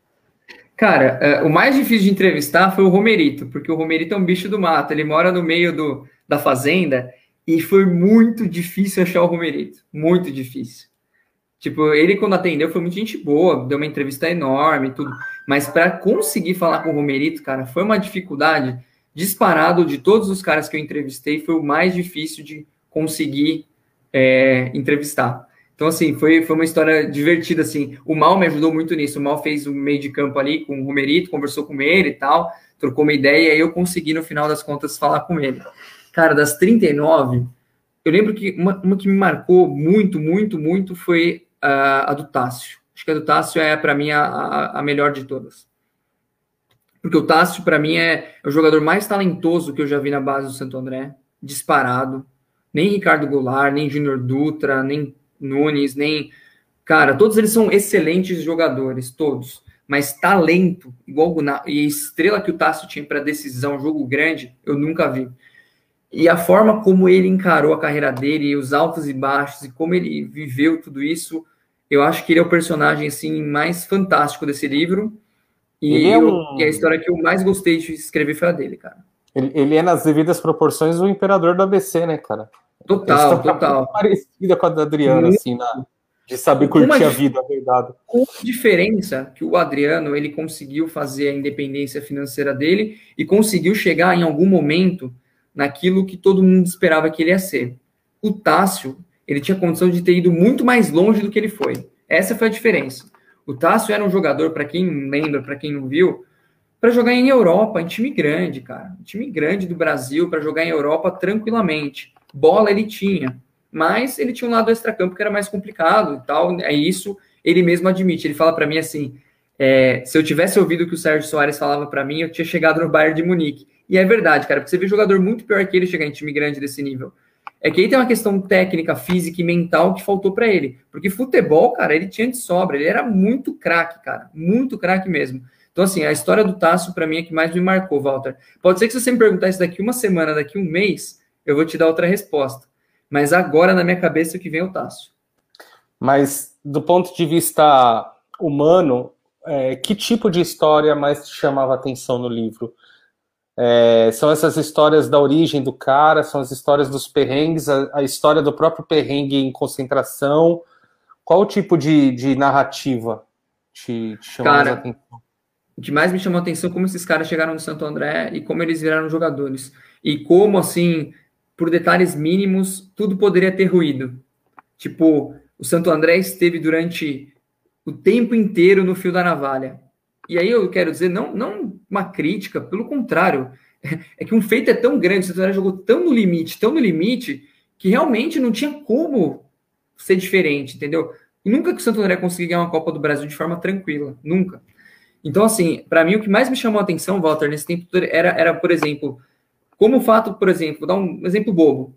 [SPEAKER 3] Cara, é, o mais difícil de entrevistar foi o Romerito, porque o Romerito é um bicho do mato, ele mora no meio do, da fazenda e foi muito difícil achar o Romerito, muito difícil. Tipo, ele quando atendeu foi muito gente boa, deu uma entrevista enorme tudo, mas para conseguir falar com o Romerito, cara, foi uma dificuldade disparado de todos os caras que eu entrevistei, foi o mais difícil de conseguir é, entrevistar. Então, assim, foi, foi uma história divertida, assim. O Mal me ajudou muito nisso. O Mal fez o meio de campo ali com o Romerito, conversou com ele e tal, trocou uma ideia, e aí eu consegui, no final das contas, falar com ele. Cara, das 39, eu lembro que uma, uma que me marcou muito, muito, muito foi a, a do Tássio. Acho que a do Tássio é, para mim, a, a, melhor de todas. Porque o Tássio, para mim, é, é o jogador mais talentoso que eu já vi na base do Santo André, disparado. Nem Ricardo Goulart, nem Júnior Dutra, nem Nunes, nem. Cara, todos eles são excelentes jogadores, todos. Mas talento, igual e estrela que o Tássio tinha para decisão, jogo grande, eu nunca vi. E a forma como ele encarou a carreira dele, os altos e baixos, e como ele viveu tudo isso, eu acho que ele é o personagem assim mais fantástico desse livro. E, é um... e a história que eu mais gostei de escrever foi a dele, cara.
[SPEAKER 2] Ele, ele é, nas devidas proporções, o imperador do ABC, né, cara?
[SPEAKER 3] Total, total.
[SPEAKER 2] Parecida com a da Adriana, assim, na, de saber curtir Uma, a vida, a verdade.
[SPEAKER 3] Com diferença que o Adriano, ele conseguiu fazer a independência financeira dele e conseguiu chegar em algum momento naquilo que todo mundo esperava que ele ia ser. O Tássio, ele tinha condição de ter ido muito mais longe do que ele foi. Essa foi a diferença. O Tássio era um jogador, para quem lembra, para quem não viu, para jogar em Europa, em time grande, cara. Um time grande do Brasil, para jogar em Europa tranquilamente. Bola ele tinha, mas ele tinha um lado extra-campo que era mais complicado e tal. É isso, ele mesmo admite. Ele fala para mim assim: é, se eu tivesse ouvido o que o Sérgio Soares falava para mim, eu tinha chegado no Bayern de Munique. E é verdade, cara, porque você vê jogador muito pior que ele chegar em time grande desse nível. É que aí tem uma questão técnica, física e mental que faltou para ele. Porque futebol, cara, ele tinha de sobra. Ele era muito craque, cara. Muito craque mesmo. Então, assim, a história do Tasso, para mim, é que mais me marcou, Walter. Pode ser que se você me perguntar isso daqui uma semana, daqui um mês, eu vou te dar outra resposta. Mas agora, na minha cabeça, é o que vem é o Tasso.
[SPEAKER 2] Mas, do ponto de vista humano, é, que tipo de história mais te chamava atenção no livro? É, são essas histórias da origem do cara, são as histórias dos perrengues, a, a história do próprio perrengue em concentração. Qual o tipo de, de narrativa te, te chamou cara, mais atenção?
[SPEAKER 3] O que mais me chamou a atenção é como esses caras chegaram no Santo André e como eles viraram jogadores. E como, assim, por detalhes mínimos, tudo poderia ter ruído. Tipo, o Santo André esteve durante o tempo inteiro no fio da navalha. E aí eu quero dizer, não, não uma crítica, pelo contrário, é que um feito é tão grande, o Santo André jogou tão no limite, tão no limite, que realmente não tinha como ser diferente, entendeu? Nunca que o Santo André conseguiu ganhar uma Copa do Brasil de forma tranquila, nunca. Então, assim, para mim o que mais me chamou a atenção, Walter, nesse tempo era, era, por exemplo, como o fato, por exemplo, vou dar um exemplo bobo.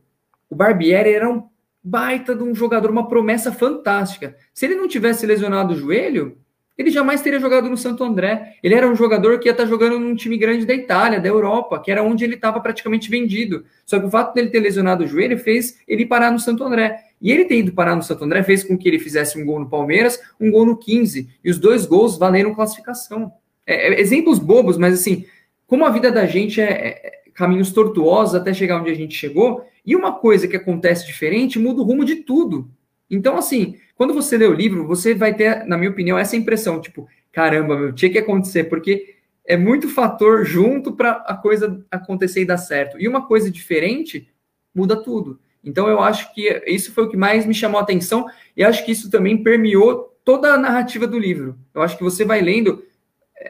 [SPEAKER 3] O Barbieri era um baita de um jogador, uma promessa fantástica. Se ele não tivesse lesionado o joelho, ele jamais teria jogado no Santo André. Ele era um jogador que ia estar jogando num time grande da Itália, da Europa, que era onde ele estava praticamente vendido. Só que o fato dele ter lesionado o joelho fez ele parar no Santo André. E ele ter ido parar no Santo André fez com que ele fizesse um gol no Palmeiras, um gol no 15. E os dois gols valeram classificação. É, é, exemplos bobos, mas assim, como a vida da gente é, é caminhos tortuosos até chegar onde a gente chegou, e uma coisa que acontece diferente muda o rumo de tudo. Então, assim, quando você lê o livro, você vai ter, na minha opinião, essa impressão, tipo, caramba, meu, tinha que acontecer, porque é muito fator junto para a coisa acontecer e dar certo. E uma coisa diferente muda tudo. Então eu acho que isso foi o que mais me chamou a atenção e acho que isso também permeou toda a narrativa do livro. Eu acho que você vai lendo,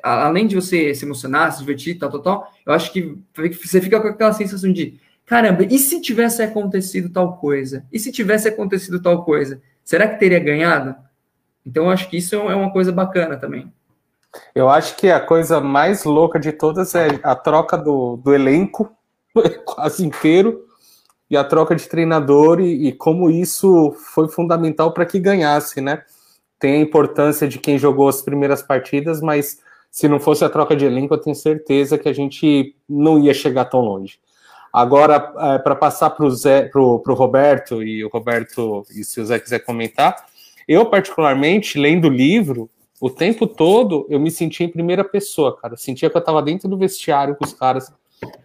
[SPEAKER 3] além de você se emocionar, se divertir, tal, tal, tal, eu acho que você fica com aquela sensação de caramba, e se tivesse acontecido tal coisa? E se tivesse acontecido tal coisa? Será que teria ganhado? Então, eu acho que isso é uma coisa bacana também.
[SPEAKER 2] Eu acho que a coisa mais louca de todas é a troca do, do elenco *laughs* quase inteiro e a troca de treinador e, e como isso foi fundamental para que ganhasse, né? Tem a importância de quem jogou as primeiras partidas, mas se não fosse a troca de elenco, eu tenho certeza que a gente não ia chegar tão longe. Agora, é, para passar para o Roberto, e o Roberto, e se o Zé quiser comentar, eu, particularmente, lendo o livro, o tempo todo eu me sentia em primeira pessoa, cara. Eu sentia que eu estava dentro do vestiário com os caras,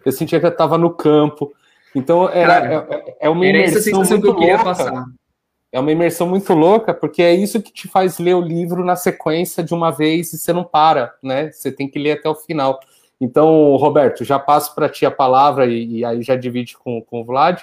[SPEAKER 2] eu sentia que eu estava no campo. Então era, cara, é, é, uma imersão muito louca. Passar. É uma imersão muito louca, porque é isso que te faz ler o livro na sequência de uma vez e você não para, né? Você tem que ler até o final. Então, Roberto, já passo para ti a palavra e, e, aí já divide com, com o Vlad.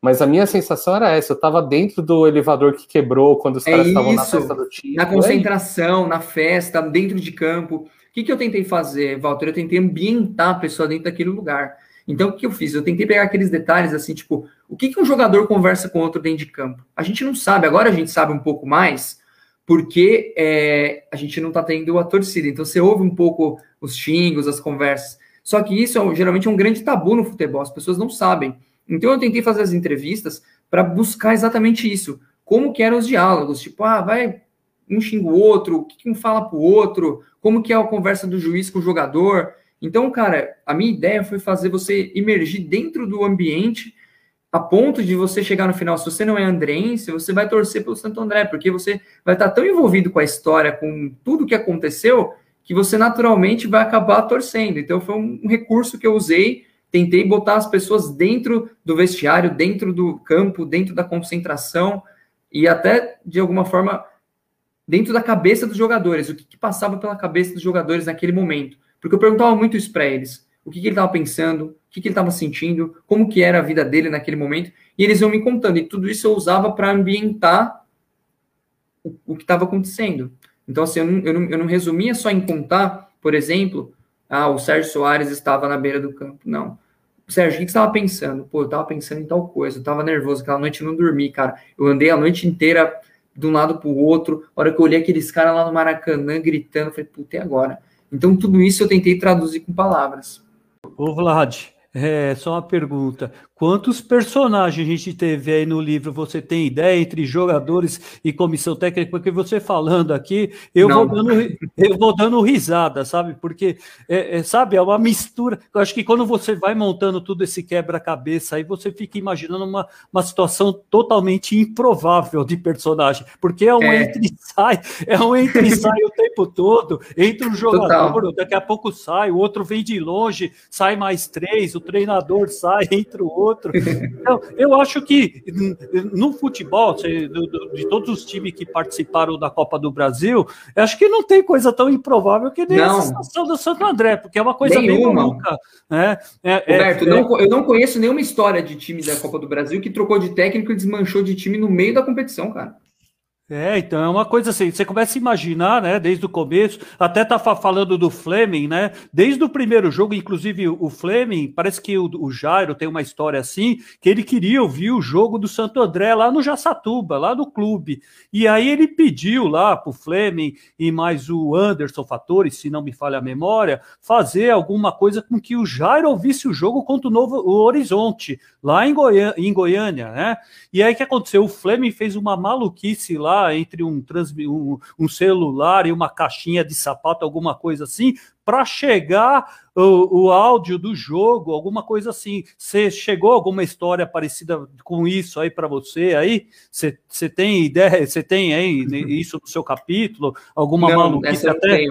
[SPEAKER 2] Mas a minha sensação era essa, eu estava dentro do elevador que quebrou quando os é caras estavam na festa do time.
[SPEAKER 3] Na concentração, na festa, dentro de campo. O que, que eu tentei fazer, Walter? Eu tentei ambientar a pessoa dentro daquele lugar. Então, o que eu fiz? Eu tentei pegar aqueles detalhes, assim, tipo, o que, que um jogador conversa com outro dentro de campo? A gente não sabe, agora a gente sabe um pouco mais, porque é, a gente não está tendo a torcida. Então, você ouve um pouco os xingos, as conversas. Só que isso é, geralmente é um grande tabu no futebol, as pessoas não sabem. Então, eu tentei fazer as entrevistas para buscar exatamente isso. Como que eram os diálogos? Tipo, ah, vai, um xinga o outro, o que um fala para o outro, como que é a conversa do juiz com o jogador. Então, cara, a minha ideia foi fazer você emergir dentro do ambiente a ponto de você chegar no final, se você não é andrense, você vai torcer pelo Santo André, porque você vai estar tão envolvido com a história, com tudo que aconteceu, que você naturalmente vai acabar torcendo. Então foi um recurso que eu usei, tentei botar as pessoas dentro do vestiário, dentro do campo, dentro da concentração e até de alguma forma dentro da cabeça dos jogadores, o que, que passava pela cabeça dos jogadores naquele momento. Porque eu perguntava muito isso para eles. O que, que ele estava pensando, o que, que ele estava sentindo, como que era a vida dele naquele momento. E eles iam me contando. E tudo isso eu usava para ambientar o, o que estava acontecendo. Então, assim, eu não, eu, não, eu não resumia só em contar, por exemplo, ah, o Sérgio Soares estava na beira do campo. Não. Sérgio, o que você estava pensando? Pô, eu estava pensando em tal coisa, eu estava nervoso, aquela noite eu não dormi, cara. Eu andei a noite inteira de um lado para o outro. A hora que eu olhei aqueles caras lá no Maracanã gritando, eu falei, puta, e agora? Então, tudo isso eu tentei traduzir com palavras.
[SPEAKER 1] Ô, Vlad, é só uma pergunta. Quantos personagens a gente teve aí no livro? Você tem ideia entre jogadores e comissão técnica? Porque você falando aqui, eu, vou dando, eu vou dando risada, sabe? Porque, é, é, sabe, é uma mistura. Eu acho que quando você vai montando tudo esse quebra-cabeça, aí você fica imaginando uma, uma situação totalmente improvável de personagem. Porque é um é. entre e sai, é um entre e *laughs* sai o tempo todo. Entra um jogador, Total. daqui a pouco sai, o outro vem de longe, sai mais três, o treinador sai, *laughs* entra o outro outro. Então, eu acho que no futebol, de todos os times que participaram da Copa do Brasil, eu acho que não tem coisa tão improvável que nem não. a situação do Santo André, porque é uma coisa Nenhuma. bem maluca. Né?
[SPEAKER 3] É, Roberto, é, não, eu não conheço nenhuma história de time da Copa do Brasil que trocou de técnico e desmanchou de time no meio da competição, cara.
[SPEAKER 1] É, então é uma coisa assim, você começa a imaginar, né, desde o começo, até tá falando do Fleming, né, desde o primeiro jogo, inclusive o Fleming, parece que o, o Jairo tem uma história assim, que ele queria ouvir o jogo do Santo André lá no Jaçatuba, lá no clube, e aí ele pediu lá pro Fleming e mais o Anderson Fattori, se não me falha a memória, fazer alguma coisa com que o Jairo ouvisse o jogo contra o Novo o Horizonte, lá em, Goiânia, em Goiânia, né, e aí o que aconteceu? O Fleming fez uma maluquice lá, entre um, um, um celular e uma caixinha de sapato, alguma coisa assim, para chegar o, o, áudio do jogo, alguma coisa assim. Você chegou alguma história parecida com isso aí para você aí? Você tem ideia? Você tem aí *laughs* isso no seu capítulo? Alguma
[SPEAKER 3] não, maluquice até?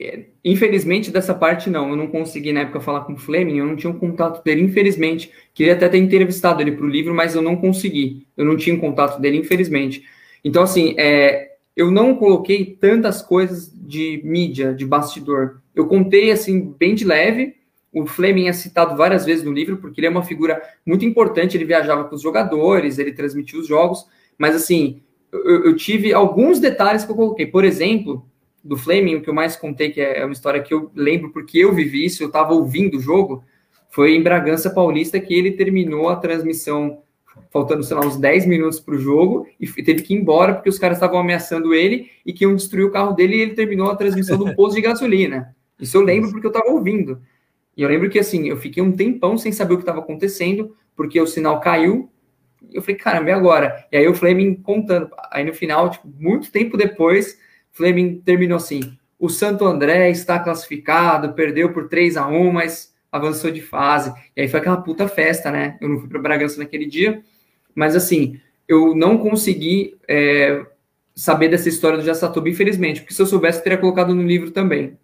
[SPEAKER 3] É, infelizmente, dessa parte não. Eu não consegui na época falar com o Fleming, eu não tinha um contato dele, infelizmente. Queria até ter entrevistado ele para o livro, mas eu não consegui. Eu não tinha um contato dele, infelizmente. Então, assim, é, eu não coloquei tantas coisas de mídia, de bastidor. Eu contei, assim, bem de leve. O Fleming é citado várias vezes no livro, porque ele é uma figura muito importante. Ele viajava com os jogadores, ele transmitia os jogos. Mas, assim, eu, eu tive alguns detalhes que eu coloquei. Por exemplo, do Fleming, o que eu mais contei, que é uma história que eu lembro porque eu vivi isso, eu estava ouvindo o jogo, foi em Bragança Paulista que ele terminou a transmissão faltando, sei lá, uns 10 minutos para o jogo, e teve que ir embora porque os caras estavam ameaçando ele e que iam destruir o carro dele e ele terminou a transmissão do *laughs* posto de gasolina. Isso eu lembro porque eu estava ouvindo. E eu lembro que, assim, eu fiquei um tempão sem saber o que estava acontecendo, porque o sinal caiu. E eu falei, caramba, e agora? E aí o Fleming contando. Aí no final, tipo, muito tempo depois, Fleming terminou assim: o Santo André está classificado, perdeu por 3 a 1 mas avançou de fase. E aí foi aquela puta festa, né? Eu não fui para Bragança naquele dia, mas assim, eu não consegui é, saber dessa história do Jassatuba, infelizmente, porque se eu soubesse, eu teria colocado no livro também.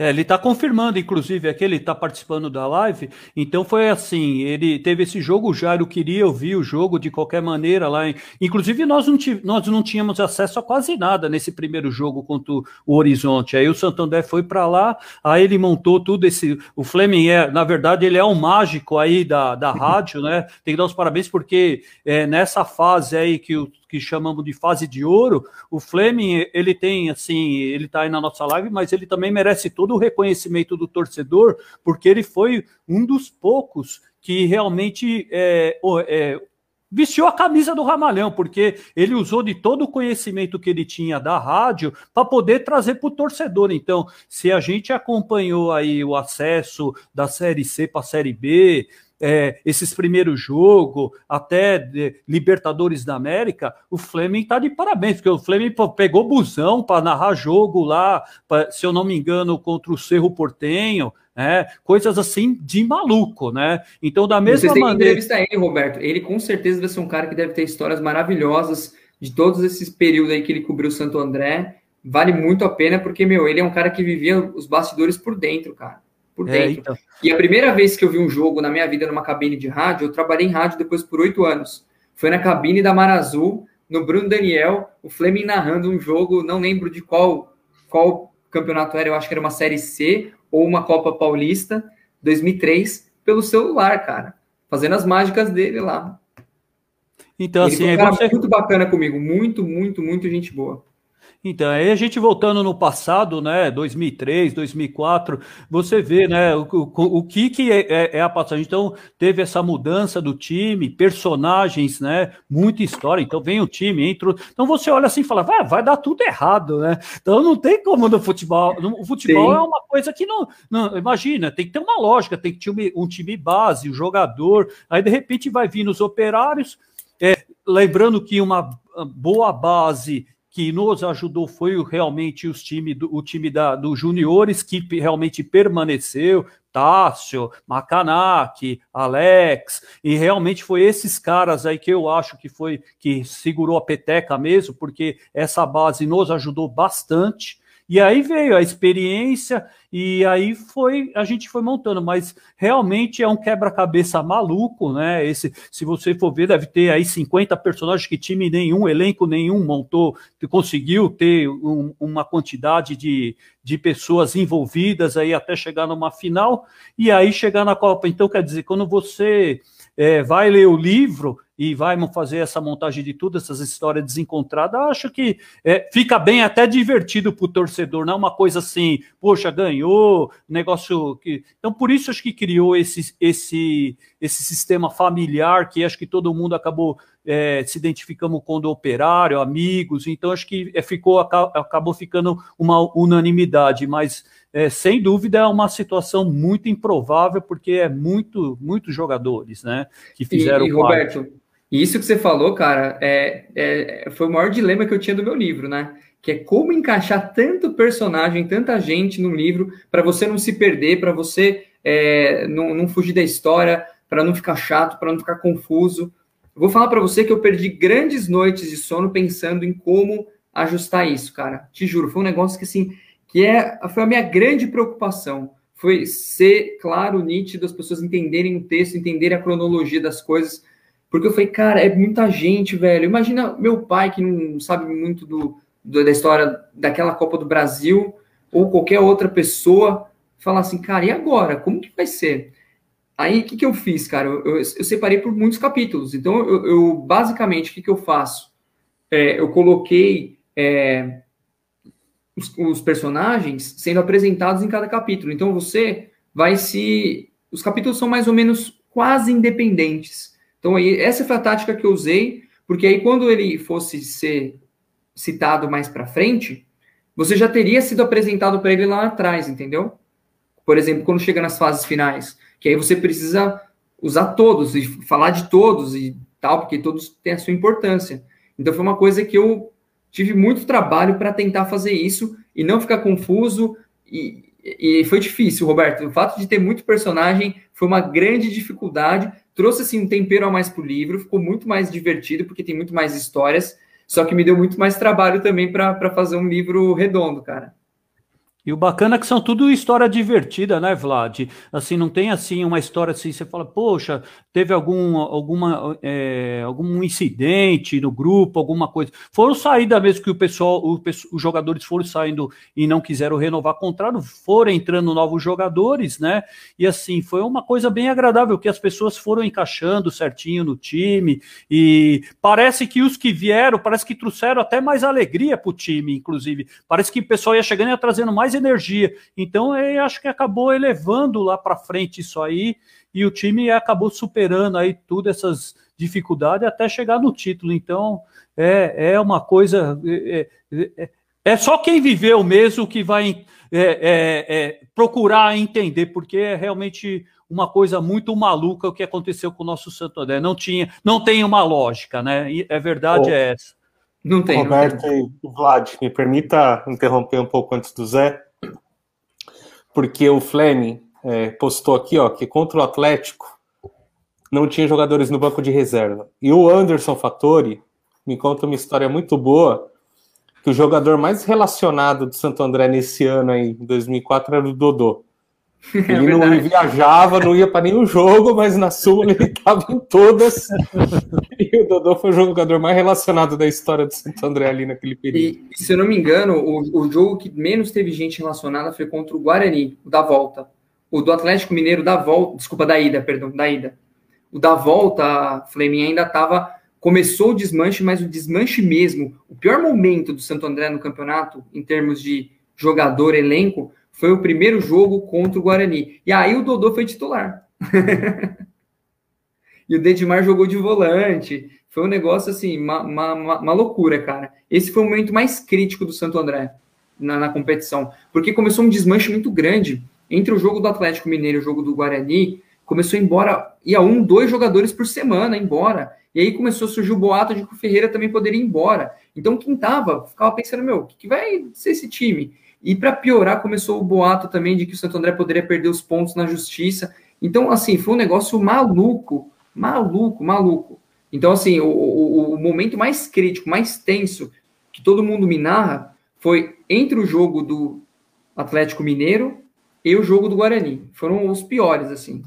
[SPEAKER 1] É, ele está confirmando, inclusive, aqui ele está participando da live. Então foi assim: ele teve esse jogo, o Jairo queria ouvir o jogo de qualquer maneira lá. Em, inclusive, nós não, nós não tínhamos acesso a quase nada nesse primeiro jogo contra o, Horizonte. Aí o Santander foi para lá, aí ele montou tudo esse. O Fleming é, na verdade, ele é um mágico aí da, da *laughs* rádio, né? Tem que dar os parabéns, porque é, nessa fase aí que o que chamamos de fase de ouro, o Fleming, ele tem, assim, ele está aí na nossa live, mas ele também merece todo o reconhecimento do torcedor, porque ele foi um dos poucos que realmente é, é, vestiu a camisa do Ramalhão, porque ele usou de todo o conhecimento que ele tinha da rádio para poder trazer para o torcedor. Então, se a gente acompanhou aí o acesso da Série C para a Série B, é, esses primeiros jogos, até Libertadores da América, o Fleming está de parabéns, porque o Fleming pegou busão para narrar jogo lá, pra, se eu não me engano, contra o Cerro Portenho, né? Coisas assim de maluco, né? Então, da mesma
[SPEAKER 3] Vocês
[SPEAKER 1] maneira.
[SPEAKER 3] entrevista ele, Roberto. Ele com certeza vai ser um cara que deve ter histórias maravilhosas de todos esses períodos aí que ele cobriu o Santo André. Vale muito a pena, porque, meu, ele é um cara que vivia os bastidores por dentro, cara por é, dentro. É, então. E a primeira vez que eu vi um jogo na minha vida numa cabine de rádio, eu trabalhei em rádio depois por oito anos. Foi na cabine da Mar Azul, no Bruno Daniel, o Fleming narrando um jogo, não lembro de qual, qual campeonato era, eu acho que era uma Série C ou uma Copa Paulista, 2003, pelo celular, cara. Fazendo as mágicas dele lá. Então, Ele assim, um cara você... muito bacana comigo, muito, muito, muito gente boa.
[SPEAKER 1] Então, aí a gente voltando no passado, né, 2003, 2004, você vê, né, o, o, o que, que é, é, é, a passagem. Então, teve essa mudança do time, personagens, né, muita história. Então, vem o time, entra. Então, você olha assim e fala, vai, vai dar tudo errado, né? Então, não tem como no futebol. No, o futebol Sim. é uma coisa que não, não. Imagina, tem que ter uma lógica, tem que ter um, um time base, o um jogador. Aí, de repente, vai vir nos operários. É, lembrando que uma boa base que nos ajudou foi realmente os time do, o time da, dos juniores que realmente permaneceu, Tássio, Macanak, Alex, e realmente foi esses caras aí que eu acho que foi que segurou a peteca mesmo, porque essa base nos ajudou bastante. E aí veio a experiência e aí foi a gente foi montando, mas realmente é um quebra-cabeça maluco, né? Esse, se você for ver, deve ter aí 50 personagens que time nenhum, elenco nenhum montou, conseguiu ter um, uma quantidade de, de pessoas envolvidas aí até chegar numa final e aí chegar na Copa. Então, quer dizer, quando você é, vai ler o livro, e vai fazer essa montagem de tudo, essas histórias desencontradas, acho que é, fica bem até divertido para o torcedor, não é uma coisa assim, poxa, ganhou, negócio que. Então, por isso acho que criou esse, esse, esse sistema familiar que acho que todo mundo acabou é, se identificando com o operário, amigos, então acho que é, ficou, acabou ficando uma unanimidade, mas é, sem dúvida é uma situação muito improvável, porque é muito, muitos jogadores, né, que fizeram
[SPEAKER 3] e, e Roberto, isso que você falou, cara, é, é, foi o maior dilema que eu tinha do meu livro, né? Que é como encaixar tanto personagem, tanta gente no livro, para você não se perder, para você é, não, não, fugir da história, para não ficar chato, para não ficar confuso. Eu vou falar para você que eu perdi grandes noites de sono pensando em como ajustar isso, cara. Te juro, foi um negócio que assim, que é, foi a minha grande preocupação. Foi ser claro, nítido, as pessoas entenderem o texto, entenderem a cronologia das coisas porque eu falei, cara, é muita gente, velho. Imagina meu pai, que não sabe muito do, do, da história daquela Copa do Brasil, ou qualquer outra pessoa, falar assim, cara, e agora? Como que vai ser? Aí, o que, que eu fiz, cara? Eu, eu, eu separei por muitos capítulos. Então, eu, eu basicamente, o que, que eu faço? É, eu coloquei é, os, os personagens sendo apresentados em cada capítulo. Então, você vai se... Os capítulos são mais ou menos quase independentes. Então, aí, essa foi a tática que eu usei, porque aí quando ele fosse ser citado mais para frente, você já teria sido apresentado para ele lá atrás, entendeu? Por exemplo, quando chega nas fases finais, que aí você precisa usar todos e falar de todos e tal, porque todos têm a sua importância. Então foi uma coisa que eu tive muito trabalho para tentar fazer isso e não ficar confuso e, e foi difícil, Roberto. O fato de ter muito personagem foi uma grande dificuldade, trouxe assim um tempero a mais para o livro, ficou muito mais divertido porque tem muito mais histórias, Só que me deu muito mais trabalho também para fazer um livro redondo, cara.
[SPEAKER 1] E o bacana é que são tudo história divertida, né, Vlad? Assim, não tem assim uma história assim, você fala, poxa, teve algum, alguma, é, algum incidente no grupo, alguma coisa. Foram saída mesmo que o pessoal, o, os jogadores foram saindo e não quiseram renovar contrato, foram entrando novos jogadores, né? E assim, foi uma coisa bem agradável, que as pessoas foram encaixando certinho no time. E parece que os que vieram, parece que trouxeram até mais alegria para o time, inclusive. Parece que o pessoal ia chegando e ia trazendo mais energia. Então, eu acho que acabou elevando lá para frente isso aí e o time acabou superando aí todas essas dificuldades até chegar no título. Então, é, é uma coisa. É, é, é só quem viveu mesmo que vai é, é, é, procurar entender, porque é realmente uma coisa muito maluca o que aconteceu com o nosso Santo André. Não tinha, não tem uma lógica, né? E é verdade, oh. é essa.
[SPEAKER 2] Não tem. Roberto não tem. e Vlad, me permita interromper um pouco antes do Zé porque o Fleming é, postou aqui ó, que contra o Atlético não tinha jogadores no banco de reserva. E o Anderson Fattori me conta uma história muito boa, que o jogador mais relacionado do Santo André nesse ano aí, em 2004, era o Dodô. É ele é não viajava, não ia para nenhum jogo, mas na Sul ele estava em todas. e o Dodô foi o jogador mais relacionado da história do Santo André ali naquele período.
[SPEAKER 3] E, se eu não me engano, o, o jogo que menos teve gente relacionada foi contra o Guarani, o da volta. O do Atlético Mineiro da volta, desculpa, da ida, perdão, da ida. O da volta, Fleming ainda estava. Começou o desmanche, mas o desmanche mesmo, o pior momento do Santo André no campeonato, em termos de jogador, elenco, foi o primeiro jogo contra o Guarani. E aí o Dodô foi titular. *laughs* e o Dedimar jogou de volante. Foi um negócio assim, uma, uma, uma, loucura, cara. Esse foi o momento mais crítico do Santo André na, na, competição, porque começou um desmanche muito grande entre o jogo do Atlético Mineiro e o jogo do Guarani. Começou a embora, ia um, dois jogadores por semana embora. E aí começou a surgir o boato de que o Ferreira também poderia ir embora. Então quem tava ficava pensando, meu, o que, que vai ser esse time? E para piorar, começou o boato também de que o Santo André poderia perder os pontos na justiça. Então, assim, foi um negócio maluco, maluco, maluco. Então, assim, o, o, o momento mais crítico, mais tenso, que todo mundo me narra, foi entre o jogo do Atlético Mineiro e o jogo do Guarani. Foram os piores, assim.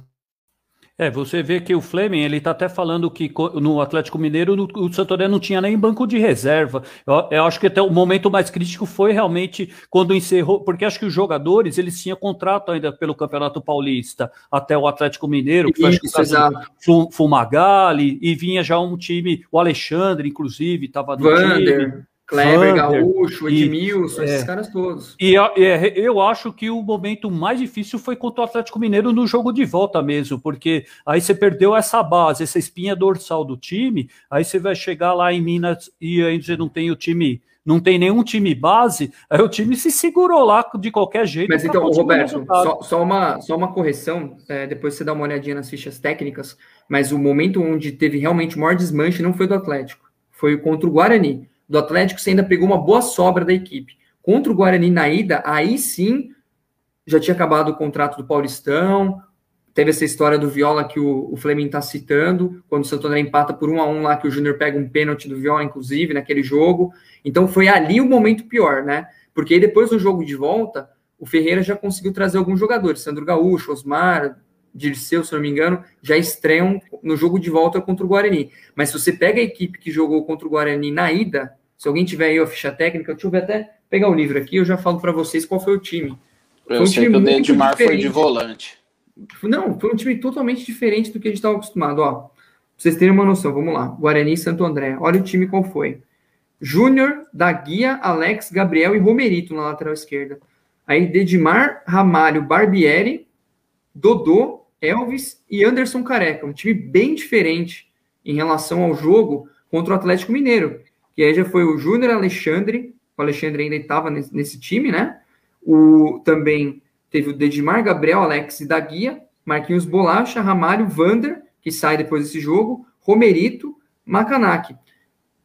[SPEAKER 1] É, você vê que o Fleming, ele tá até falando que no Atlético Mineiro no, o Santoré não tinha nem banco de reserva. Eu, eu, acho que até o momento mais crítico foi realmente quando encerrou, porque acho que os jogadores, eles tinham contrato ainda pelo Campeonato Paulista até o Atlético Mineiro, que Isso, foi acho que Fumagalli, e vinha já um time, o Alexandre, inclusive, estava no
[SPEAKER 3] Vander. time. Kleber, Gaúcho, Edmilson, e, esses é, caras todos.
[SPEAKER 1] E é, eu acho que o momento mais difícil foi contra o Atlético Mineiro no jogo de volta mesmo, porque aí você perdeu essa base, essa espinha dorsal do time, aí você vai chegar lá em Minas e aí você não tem o time não tem nenhum time base, aí o time se segurou lá de qualquer jeito.
[SPEAKER 3] Mas então, Roberto, só, só, uma, só uma correção, é, depois você dá uma olhadinha nas fichas técnicas, mas o momento onde teve realmente o maior desmanche não foi do Atlético, foi contra o Guarani do Atlético, você ainda pegou uma boa sobra da equipe. Contra o Guarani na ida, aí sim já tinha acabado o contrato do Paulistão. Teve essa história do Viola que o, o Fleming está citando, quando o Santo André empata por um a um lá, que o Júnior pega um pênalti do Viola, inclusive, naquele jogo. Então foi ali o momento pior, né? Porque aí depois do jogo de volta, o Ferreira já conseguiu trazer alguns jogadores, Sandro Gaúcho, Osmar, Dirceu, se não me engano, já estreiam no jogo de volta contra o Guarani. Mas se você pega a equipe que jogou contra o Guarani na ida, se alguém tiver aí a ficha técnica, deixa eu ver até pegar o livro aqui, eu já falo para vocês qual foi o time.
[SPEAKER 4] Foi eu um sei time que o Dedmar foi de volante.
[SPEAKER 3] Não, foi um time totalmente diferente do que a gente estava acostumado. Ó, pra vocês terem uma noção, vamos lá. Guarani e Santo André. Olha o time qual foi. Júnior, Daguia, Alex, Gabriel e Romerito na lateral esquerda. Aí Dedimar, Ramalho, Barbieri, Dodô, Elvis e Anderson Careca. Um time bem diferente em relação ao jogo contra o Atlético Mineiro que aí já foi o Júnior Alexandre, o Alexandre ainda estava nesse, nesse, time, né? O, também teve o Dedimar, Gabriel, Alex e Daguia, Marquinhos Bolacha, Ramalho, Vander, que sai depois desse jogo, Romerito, Macanaki.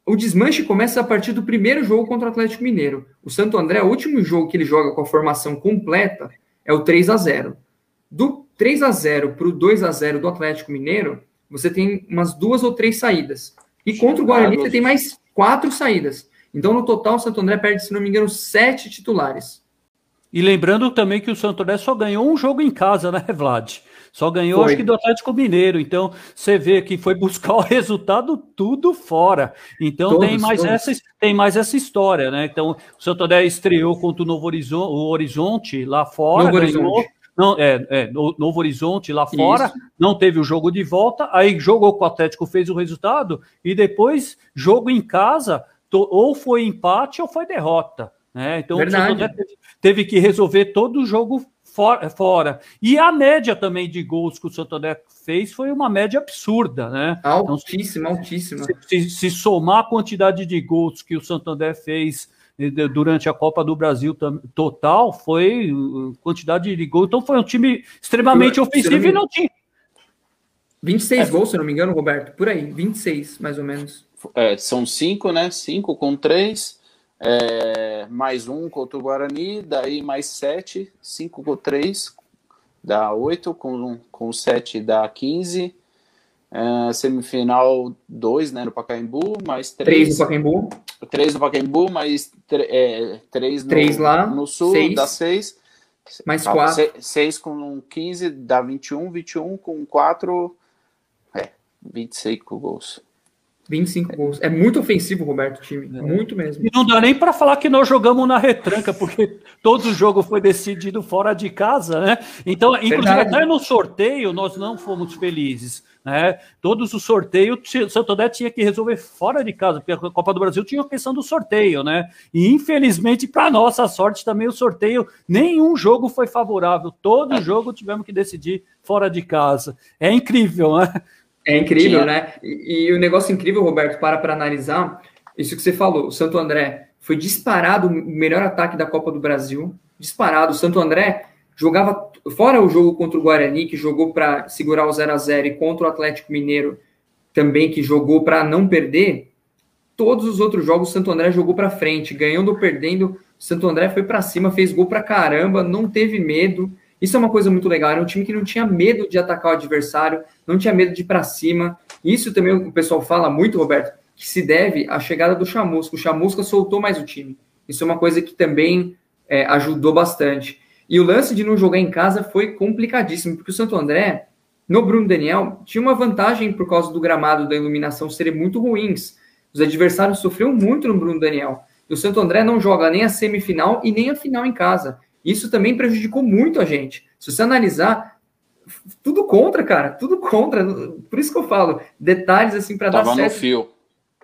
[SPEAKER 3] O desmanche começa a partir do primeiro jogo contra o Atlético Mineiro. O Santo André, o último jogo que ele joga com a formação completa é o 3 a 0 Do 3 a 0 para o 2 a 0 do Atlético Mineiro, você tem umas duas ou três saídas. E contra o Guarani, você tem mais quatro saídas. Então, no total, o Santo André perde, se não me engano, sete titulares.
[SPEAKER 1] E lembrando também que o Santo André só ganhou um jogo em casa, né, Vlad? Só ganhou, foi. acho que do Atlético Mineiro. Então, você vê que foi buscar o *laughs* resultado tudo fora. Então, todos, tem, mais essa, tem mais essa história, né? Então, o Santo André estreou contra o Novo Horizonte, o Horizonte lá fora. Novo ganhou, Horizonte. Não, é, é, Novo Horizonte lá fora, Isso. não teve o jogo de volta, aí jogou com o Atlético, fez o resultado, e depois, jogo em casa, ou foi empate ou foi derrota. Né? Então Verdade. o teve, teve, que resolver todo o jogo for, fora. E a média também de gols que o Santander fez foi uma média absurda, né?
[SPEAKER 3] Altíssima, então, altíssima.
[SPEAKER 1] Se, se, se, somar a quantidade de gols que o Santander fez eh, durante a Copa do Brasil total, foi uh, quantidade de gols. Então foi um time extremamente ofensivo e não tinha.
[SPEAKER 3] 26 é. gols, se não me engano, Roberto, por aí, 26 mais ou menos.
[SPEAKER 4] É, são cinco, né? Cinco com três, é, mais um contra o Guarani, daí mais sete, cinco com três, dá oito, com, com sete dá quinze. É, semifinal dois, né, no Pacaembu, mais três.
[SPEAKER 3] Três no Pacaembu.
[SPEAKER 4] Três no Pacaembu, mais é, três, no,
[SPEAKER 3] três lá,
[SPEAKER 4] no Sul,
[SPEAKER 3] seis.
[SPEAKER 4] dá seis.
[SPEAKER 3] Mais tá, quatro.
[SPEAKER 4] Seis, seis com 15, dá 21, 21 com quatro, é, 25 gols.
[SPEAKER 3] 25 gols. É muito ofensivo, Roberto, o time. É. Muito mesmo.
[SPEAKER 1] E não dá nem para falar que nós jogamos na retranca, porque todo o jogo foi decidido fora de casa, né? Então, inclusive, Verdade. até no sorteio, nós não fomos felizes. Né? Todos os sorteios, o Santo André tinha que resolver fora de casa, porque a Copa do Brasil tinha a questão do sorteio, né? E infelizmente, para nossa sorte, também o sorteio, nenhum jogo foi favorável. Todo jogo tivemos que decidir fora de casa. É incrível, né?
[SPEAKER 3] É incrível, Tinha. né? E, e, o negócio incrível, Roberto, para para analisar, isso que você falou, o Santo André foi disparado o melhor ataque da Copa do Brasil, disparado. O Santo André jogava, fora o jogo contra o Guarani, que jogou para segurar o 0 a 0 e contra o Atlético Mineiro também, que jogou para não perder, todos os outros jogos o Santo André jogou para frente, ganhando ou perdendo, o Santo André foi para cima, fez gol para caramba, não teve medo. Isso é uma coisa muito legal. Era um time que não tinha medo de atacar o adversário, não tinha medo de ir para cima. Isso também o pessoal fala muito, Roberto, que se deve à chegada do Chamusca. O Chamusca soltou mais o time. Isso é uma coisa que também é, ajudou bastante. E o lance de não jogar em casa foi complicadíssimo, porque o Santo André, no Bruno Daniel, tinha uma vantagem por causa do gramado da iluminação serem muito ruins. Os adversários sofreram muito no Bruno Daniel. E o Santo André não joga nem a semifinal e nem a final em casa. Isso também prejudicou muito a gente. Se você analisar, tudo contra, cara, tudo contra. Por isso que eu falo, detalhes assim para dar certo.
[SPEAKER 4] Tava no fio.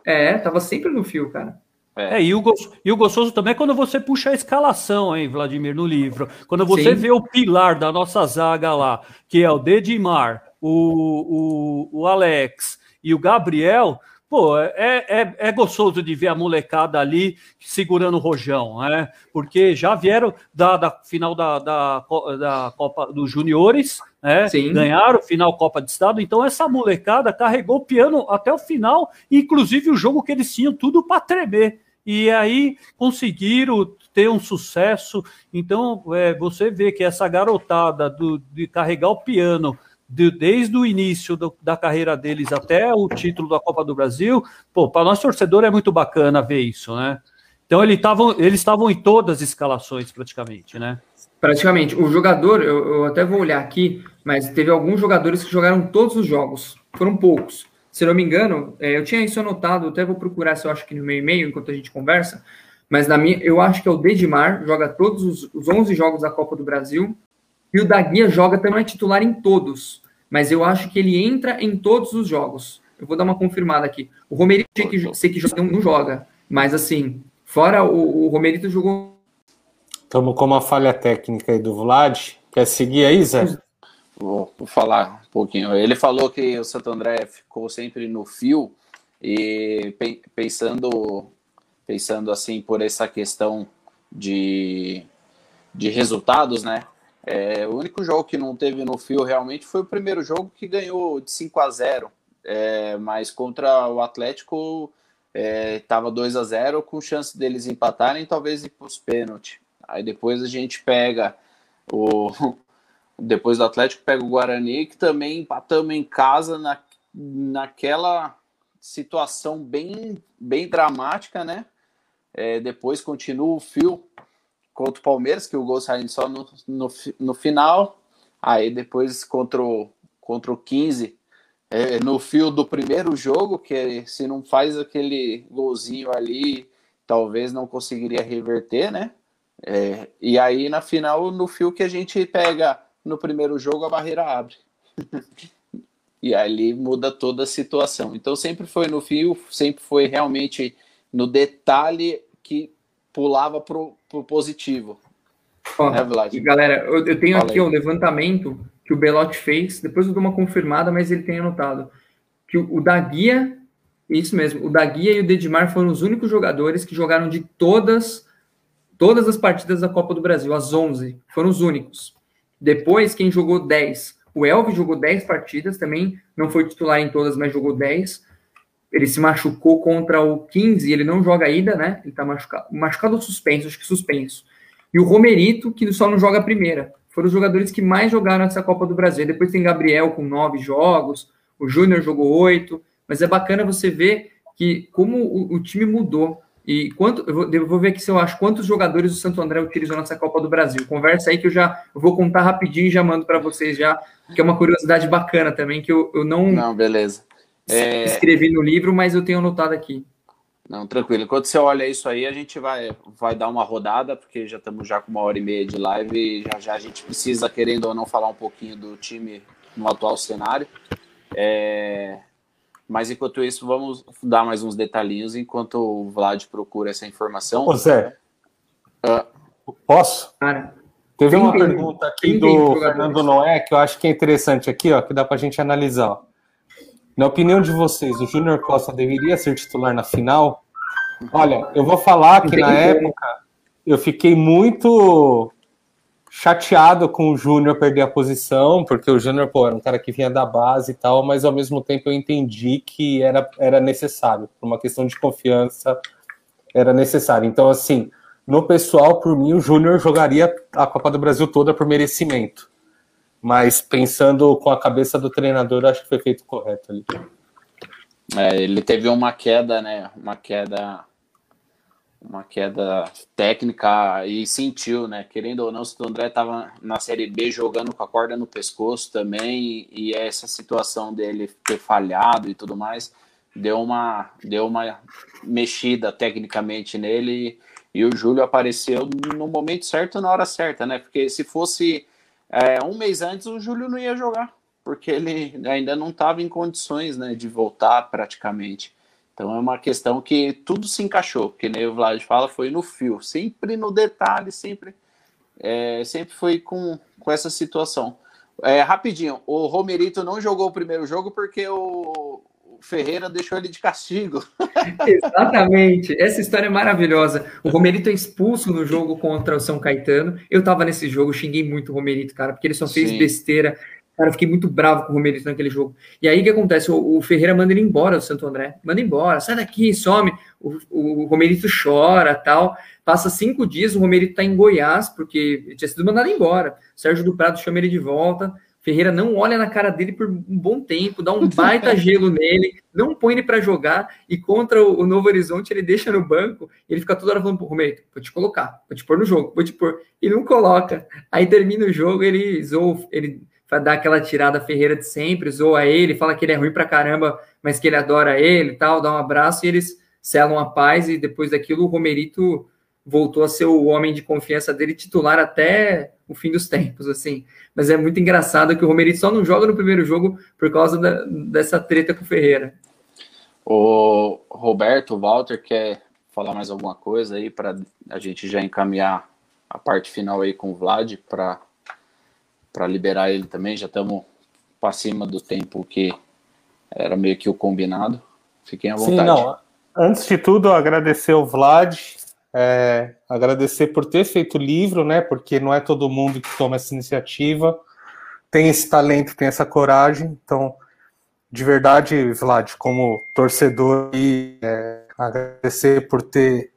[SPEAKER 3] É, tava sempre no fio, cara.
[SPEAKER 1] É, é e, o, e o gostoso também é quando você puxa a escalação, hein, Vladimir, no livro. Quando você Sim. vê o pilar da nossa zaga lá, que é o Dedimar, o, o, o Alex e o Gabriel, pô, é, é, é, gostoso de ver a molecada ali segurando o rojão, né? Porque já vieram da, da final da, da, da Copa dos Juniores, né? Sim. Ganharam final Copa de Estado, então essa molecada carregou o piano até o final, inclusive o jogo que eles tinham tudo para tremer. E aí conseguiram ter um sucesso. Então, é, você vê que essa garotada do, de carregar o piano de, desde o início do, da carreira deles até o título da Copa do Brasil, pô, para nós torcedor é muito bacana ver isso, né? Então ele tavam, eles estavam em todas as escalações praticamente, né?
[SPEAKER 3] Praticamente. O jogador, eu, eu, até vou olhar aqui, mas teve alguns jogadores que jogaram todos os jogos. Foram poucos. Se não me engano, é, eu tinha isso anotado, até vou procurar se eu acho que no meu e-mail, enquanto a gente conversa. Mas na minha, eu acho que é o Dedimar, joga todos os, os 11 jogos da Copa do Brasil. E o Daguia joga também é titular em todos mas eu acho que ele entra em todos os jogos. Eu vou dar uma confirmada aqui. O Romerito que, sei que joga, não joga, mas assim, fora o, o Romerito jogou.
[SPEAKER 2] Estamos com uma falha técnica aí do Vlad. Quer seguir aí, Zé?
[SPEAKER 4] Vou, vou falar um pouquinho. Ele falou que o Santo André ficou sempre no fio e pensando, pensando assim por essa questão de, de resultados, né? É, o único jogo que não teve no fio realmente foi o primeiro jogo que ganhou de 5 a 0 é, mas contra o Atlético estava é, 2 a 0 com chance deles empatarem talvez ir para os pênaltis. Aí depois a gente pega o. *laughs* Depois do Atlético pega o Guarani, que também empatamos em casa na, naquela situação bem, bem dramática, né? É, depois continua o fio contra o Palmeiras, que o gol saindo só no, no, no final. Aí depois contra o, contra o 15, é, no fio do primeiro jogo, que se não faz aquele golzinho ali, talvez não conseguiria reverter, né? É, e aí na final, no fio que a gente pega no primeiro jogo, a barreira abre. *laughs* e ali muda toda a situação. Então sempre foi no fio, sempre foi realmente no detalhe pulava pro, pro positivo.
[SPEAKER 3] Ó, né, Vlad? Galera, eu, eu tenho Fala aqui o um levantamento que o Belotti fez, depois eu dou uma confirmada, mas ele tem anotado que o, o da Guia, isso mesmo, o da Guia e o Dedimar foram os únicos jogadores que jogaram de todas todas as partidas da Copa do Brasil, as 11, foram os únicos. Depois, quem jogou 10? O Elvis jogou 10 partidas também, não foi titular em todas, mas jogou 10. Ele se machucou contra o 15, ele não joga ainda, né? Ele tá machucado. Machucado ou suspenso? Acho que suspenso. E o Romerito, que só não joga a primeira. Foram os jogadores que mais jogaram essa Copa do Brasil. Depois tem Gabriel com nove jogos, o Júnior jogou oito. Mas é bacana você ver que como o, o time mudou. E quanto eu vou, eu vou, ver aqui se eu acho quantos jogadores o Santo André utilizou nessa Copa do Brasil. Conversa aí que eu já eu vou contar rapidinho e já mando para vocês já, que é uma curiosidade bacana também que eu, eu não
[SPEAKER 4] Não, beleza.
[SPEAKER 3] É... escrevi no livro, mas eu tenho anotado aqui.
[SPEAKER 4] Não, tranquilo. Enquanto você olha isso aí, a gente vai, vai dar uma rodada, porque já estamos já com uma hora e meia de live e já já a gente precisa, querendo ou não, falar um pouquinho do time no atual cenário. É... Mas enquanto isso, vamos dar mais uns detalhinhos enquanto o Vlad procura essa informação.
[SPEAKER 2] Ô Zé, uh, posso? Cara, Teve uma pergunta aqui do Fernando Noé que eu acho que é interessante aqui, ó, que dá para a gente analisar. Ó. Na opinião de vocês, o Júnior Costa deveria ser titular na final? Olha, eu vou falar que na época eu fiquei muito chateado com o Júnior perder a posição, porque o Júnior, pô, era um cara que vinha da base e tal, mas ao mesmo tempo eu entendi que era, era necessário, por uma questão de confiança, era necessário. Então, assim, no pessoal, por mim, o Júnior jogaria a Copa do Brasil toda por merecimento. Mas pensando com a cabeça do treinador, acho que foi feito correto ali.
[SPEAKER 4] É, ele teve uma queda, né? Uma queda uma queda técnica e sentiu, né? Querendo ou não, o André estava na Série B jogando com a corda no pescoço também, e essa situação dele ter falhado e tudo mais deu uma, deu uma mexida tecnicamente nele e o Júlio apareceu no momento certo, na hora certa, né? Porque se fosse é, um mês antes, o Júlio não ia jogar, porque ele ainda não estava em condições né, de voltar praticamente. Então é uma questão que tudo se encaixou, porque nem o Vlad fala, foi no fio, sempre no detalhe, sempre, é, sempre foi com, com essa situação. É, rapidinho, o Romerito não jogou o primeiro jogo porque o Ferreira deixou ele de castigo. *laughs*
[SPEAKER 3] Exatamente, essa história é maravilhosa. O Romerito é expulso no jogo contra o São Caetano. Eu tava nesse jogo, xinguei muito o Romerito, cara, porque ele só fez Sim. besteira Cara, eu fiquei muito bravo com o Romerito naquele jogo. E aí o que acontece? O, o, Ferreira manda ele embora do Santo André. Manda embora, sai daqui, some. O, o, o Romerito chora tal. Passa cinco dias, o Romerito tá em Goiás, porque tinha sido mandado embora. Sérgio do Prado chama ele de volta. Ferreira não olha na cara dele por um bom tempo, dá um *laughs* baita gelo nele, não põe ele para jogar e contra o, Novo Horizonte ele deixa no banco, ele fica toda hora falando pro Romerito, vou te colocar, vou te pôr no jogo, vou te pôr. E não coloca. Aí termina o jogo, ele zoa, ele vai dar aquela tirada Ferreira de sempre, zoa ele, fala que ele é ruim pra caramba, mas que ele adora ele e tal, dá um abraço e eles selam a paz e depois daquilo o Romerito voltou a ser o homem de confiança dele titular até o fim dos tempos, assim. Mas é muito engraçado que o Romerito só não joga no primeiro jogo por causa da, dessa treta com o Ferreira.
[SPEAKER 4] O Roberto, o Walter, quer falar mais alguma coisa aí para a gente já encaminhar a parte final aí com o Vlad para para liberar ele também. Já estamos para cima do tempo que era meio que o combinado. Fiquem à vontade. Sim, não.
[SPEAKER 2] Antes de tudo, agradecer o Vlad, é, agradecer por ter feito o livro, né? Porque não é todo mundo que toma essa iniciativa, tem esse talento, tem essa coragem. Então, de verdade, Vlad, como torcedor, e é, agradecer por ter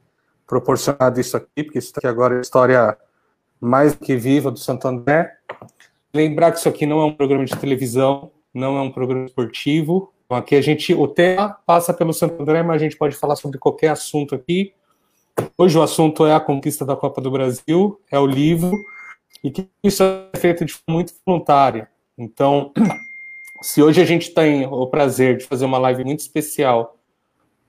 [SPEAKER 2] proporcionado isso aqui, porque isso aqui agora é a história mais que viva do Santo André. Lembrar que isso aqui não é um programa de televisão, não é um programa esportivo, Então, aqui a gente, o tema passa pelo Santo André, mas a gente pode falar sobre qualquer assunto aqui. Hoje o assunto é a conquista da Copa do Brasil, é o livro, e que isso é feito de forma muito voluntária. Então, *clears throat* se hoje a gente tem o prazer de fazer uma live muito especial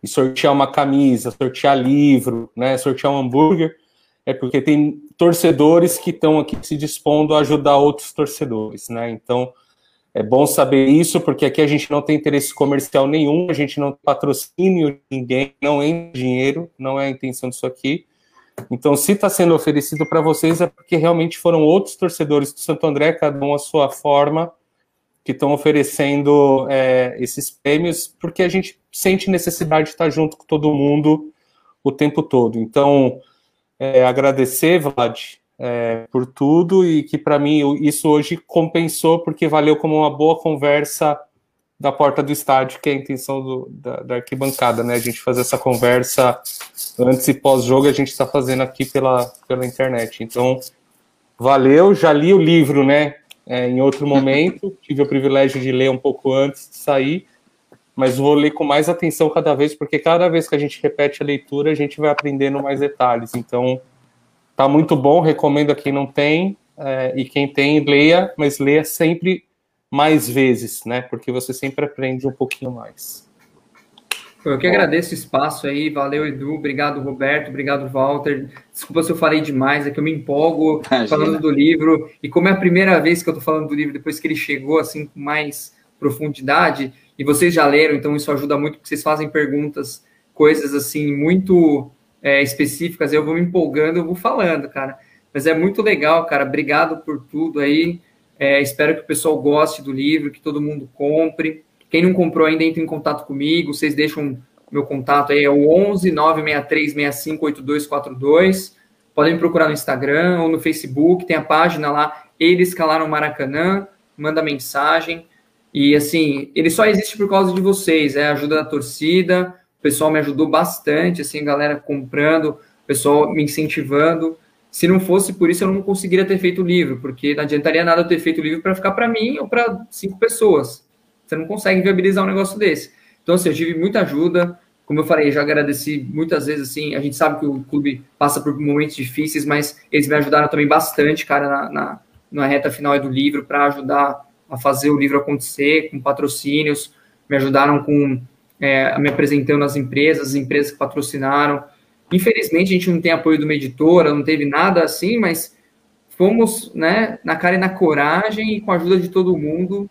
[SPEAKER 2] e sortear uma camisa, sortear livro, né, sortear um hambúrguer, é porque tem torcedores que estão aqui se dispondo a ajudar outros torcedores, né? Então, é bom saber isso, porque aqui a gente não tem interesse comercial nenhum, a gente não de ninguém, não é dinheiro, não é a intenção disso aqui. Então, se está sendo oferecido para vocês, é porque realmente foram outros torcedores do Santo André, cada um a sua forma, que estão oferecendo é, esses prêmios, porque a gente sente necessidade de estar junto com todo mundo o tempo todo. Então, é, agradecer, Vlad, é, por tudo e que para mim isso hoje compensou porque valeu como uma boa conversa da porta do estádio, que é a intenção do, da, da, arquibancada, né? A gente fazer essa conversa antes e pós-jogo, a gente está fazendo aqui pela, pela internet. Então, valeu, já li o livro, né? É, em outro *laughs* momento, tive o privilégio de ler um pouco antes de sair, mas vou ler com mais atenção cada vez, porque cada vez que a gente repete a leitura, a gente vai aprendendo mais detalhes. Então, Tá muito bom, recomendo a quem não tem, é, e quem tem, leia, mas leia sempre mais vezes, né? Porque você sempre aprende um pouquinho mais.
[SPEAKER 3] Eu que agradeço o espaço aí, valeu Edu, obrigado Roberto, obrigado Walter. Desculpa se eu falei demais, é que eu me empolgo Imagina. falando do livro, e como é a primeira vez que eu tô falando do livro, depois que ele chegou assim com mais profundidade, e vocês já leram, então isso ajuda muito, porque vocês fazem perguntas, coisas assim, muito é, específicas, eu vou me empolgando, eu vou falando, cara. Mas é muito legal, cara. Obrigado por tudo aí. É, espero que o pessoal goste do livro, que todo mundo compre. Quem não comprou ainda, entre em contato comigo. Vocês deixam meu contato aí, é o 11 963 65 8242. Podem me procurar no Instagram ou no Facebook, tem a página lá, Eles Calaram Maracanã. Manda mensagem. E assim, ele só existe por causa de vocês, é a ajuda da torcida, pessoal me ajudou bastante, assim, galera comprando, pessoal me incentivando. Se não fosse por isso, eu não conseguiria ter feito o livro, porque não adiantaria nada eu ter feito o livro para ficar para mim ou para cinco pessoas. Você não consegue viabilizar um negócio desse. Então, assim, eu tive muita ajuda. Como eu falei, já agradeci muitas vezes, assim, a gente sabe que o clube passa por momentos difíceis, mas eles me ajudaram também bastante, cara, na, na, na reta final do livro, para ajudar a fazer o livro acontecer, com patrocínios, me ajudaram com é, me apresentando às empresas, as empresas que patrocinaram. Infelizmente, a gente não tem apoio de uma editora, não teve nada assim, mas fomos né, na cara e na coragem e com a ajuda de todo mundo,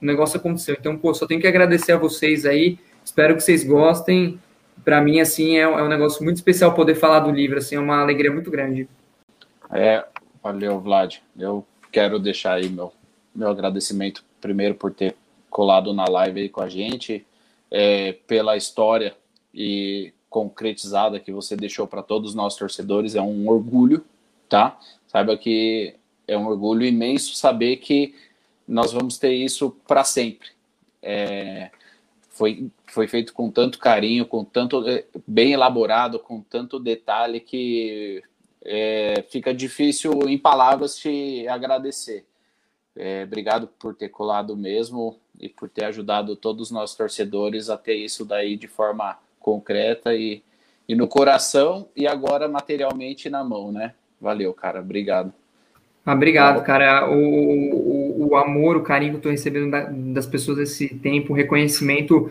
[SPEAKER 3] o negócio aconteceu. Então, pô, só tenho que agradecer a vocês aí, espero que vocês gostem. Para mim, assim, é, é, um negócio muito especial poder falar do livro, assim, é uma alegria muito grande.
[SPEAKER 4] É, valeu, Vlad. Eu quero deixar aí meu, meu agradecimento, primeiro, por ter colado na live aí com a gente, é, pela história e concretizada que você deixou para todos os nossos torcedores. É um orgulho, tá? Saiba que é um orgulho imenso saber que nós vamos ter isso para sempre. É, foi, foi feito com tanto carinho, com tanto é, bem elaborado, com tanto detalhe que é, fica difícil em palavras te agradecer. É, obrigado por ter colado mesmo e por ter ajudado todos os nossos torcedores a ter isso daí de forma concreta e, e no coração e agora materialmente na mão, né? Valeu, cara. Obrigado.
[SPEAKER 3] Ah, obrigado, cara. O, o, o, amor, o carinho que eu tô recebendo da, das pessoas esse tempo, o reconhecimento,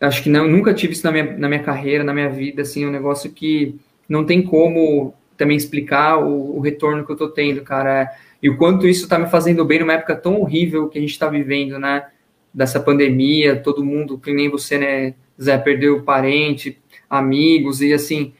[SPEAKER 3] acho que não, nunca tive isso na minha, na minha carreira, na minha vida, assim, um negócio que não tem como também explicar o, o retorno que eu tô tendo, cara e o quanto isso está me fazendo bem numa época tão horrível que a gente está vivendo, né? Dessa pandemia, todo mundo, que nem você, né, Zé, perdeu parente, amigos, e assim,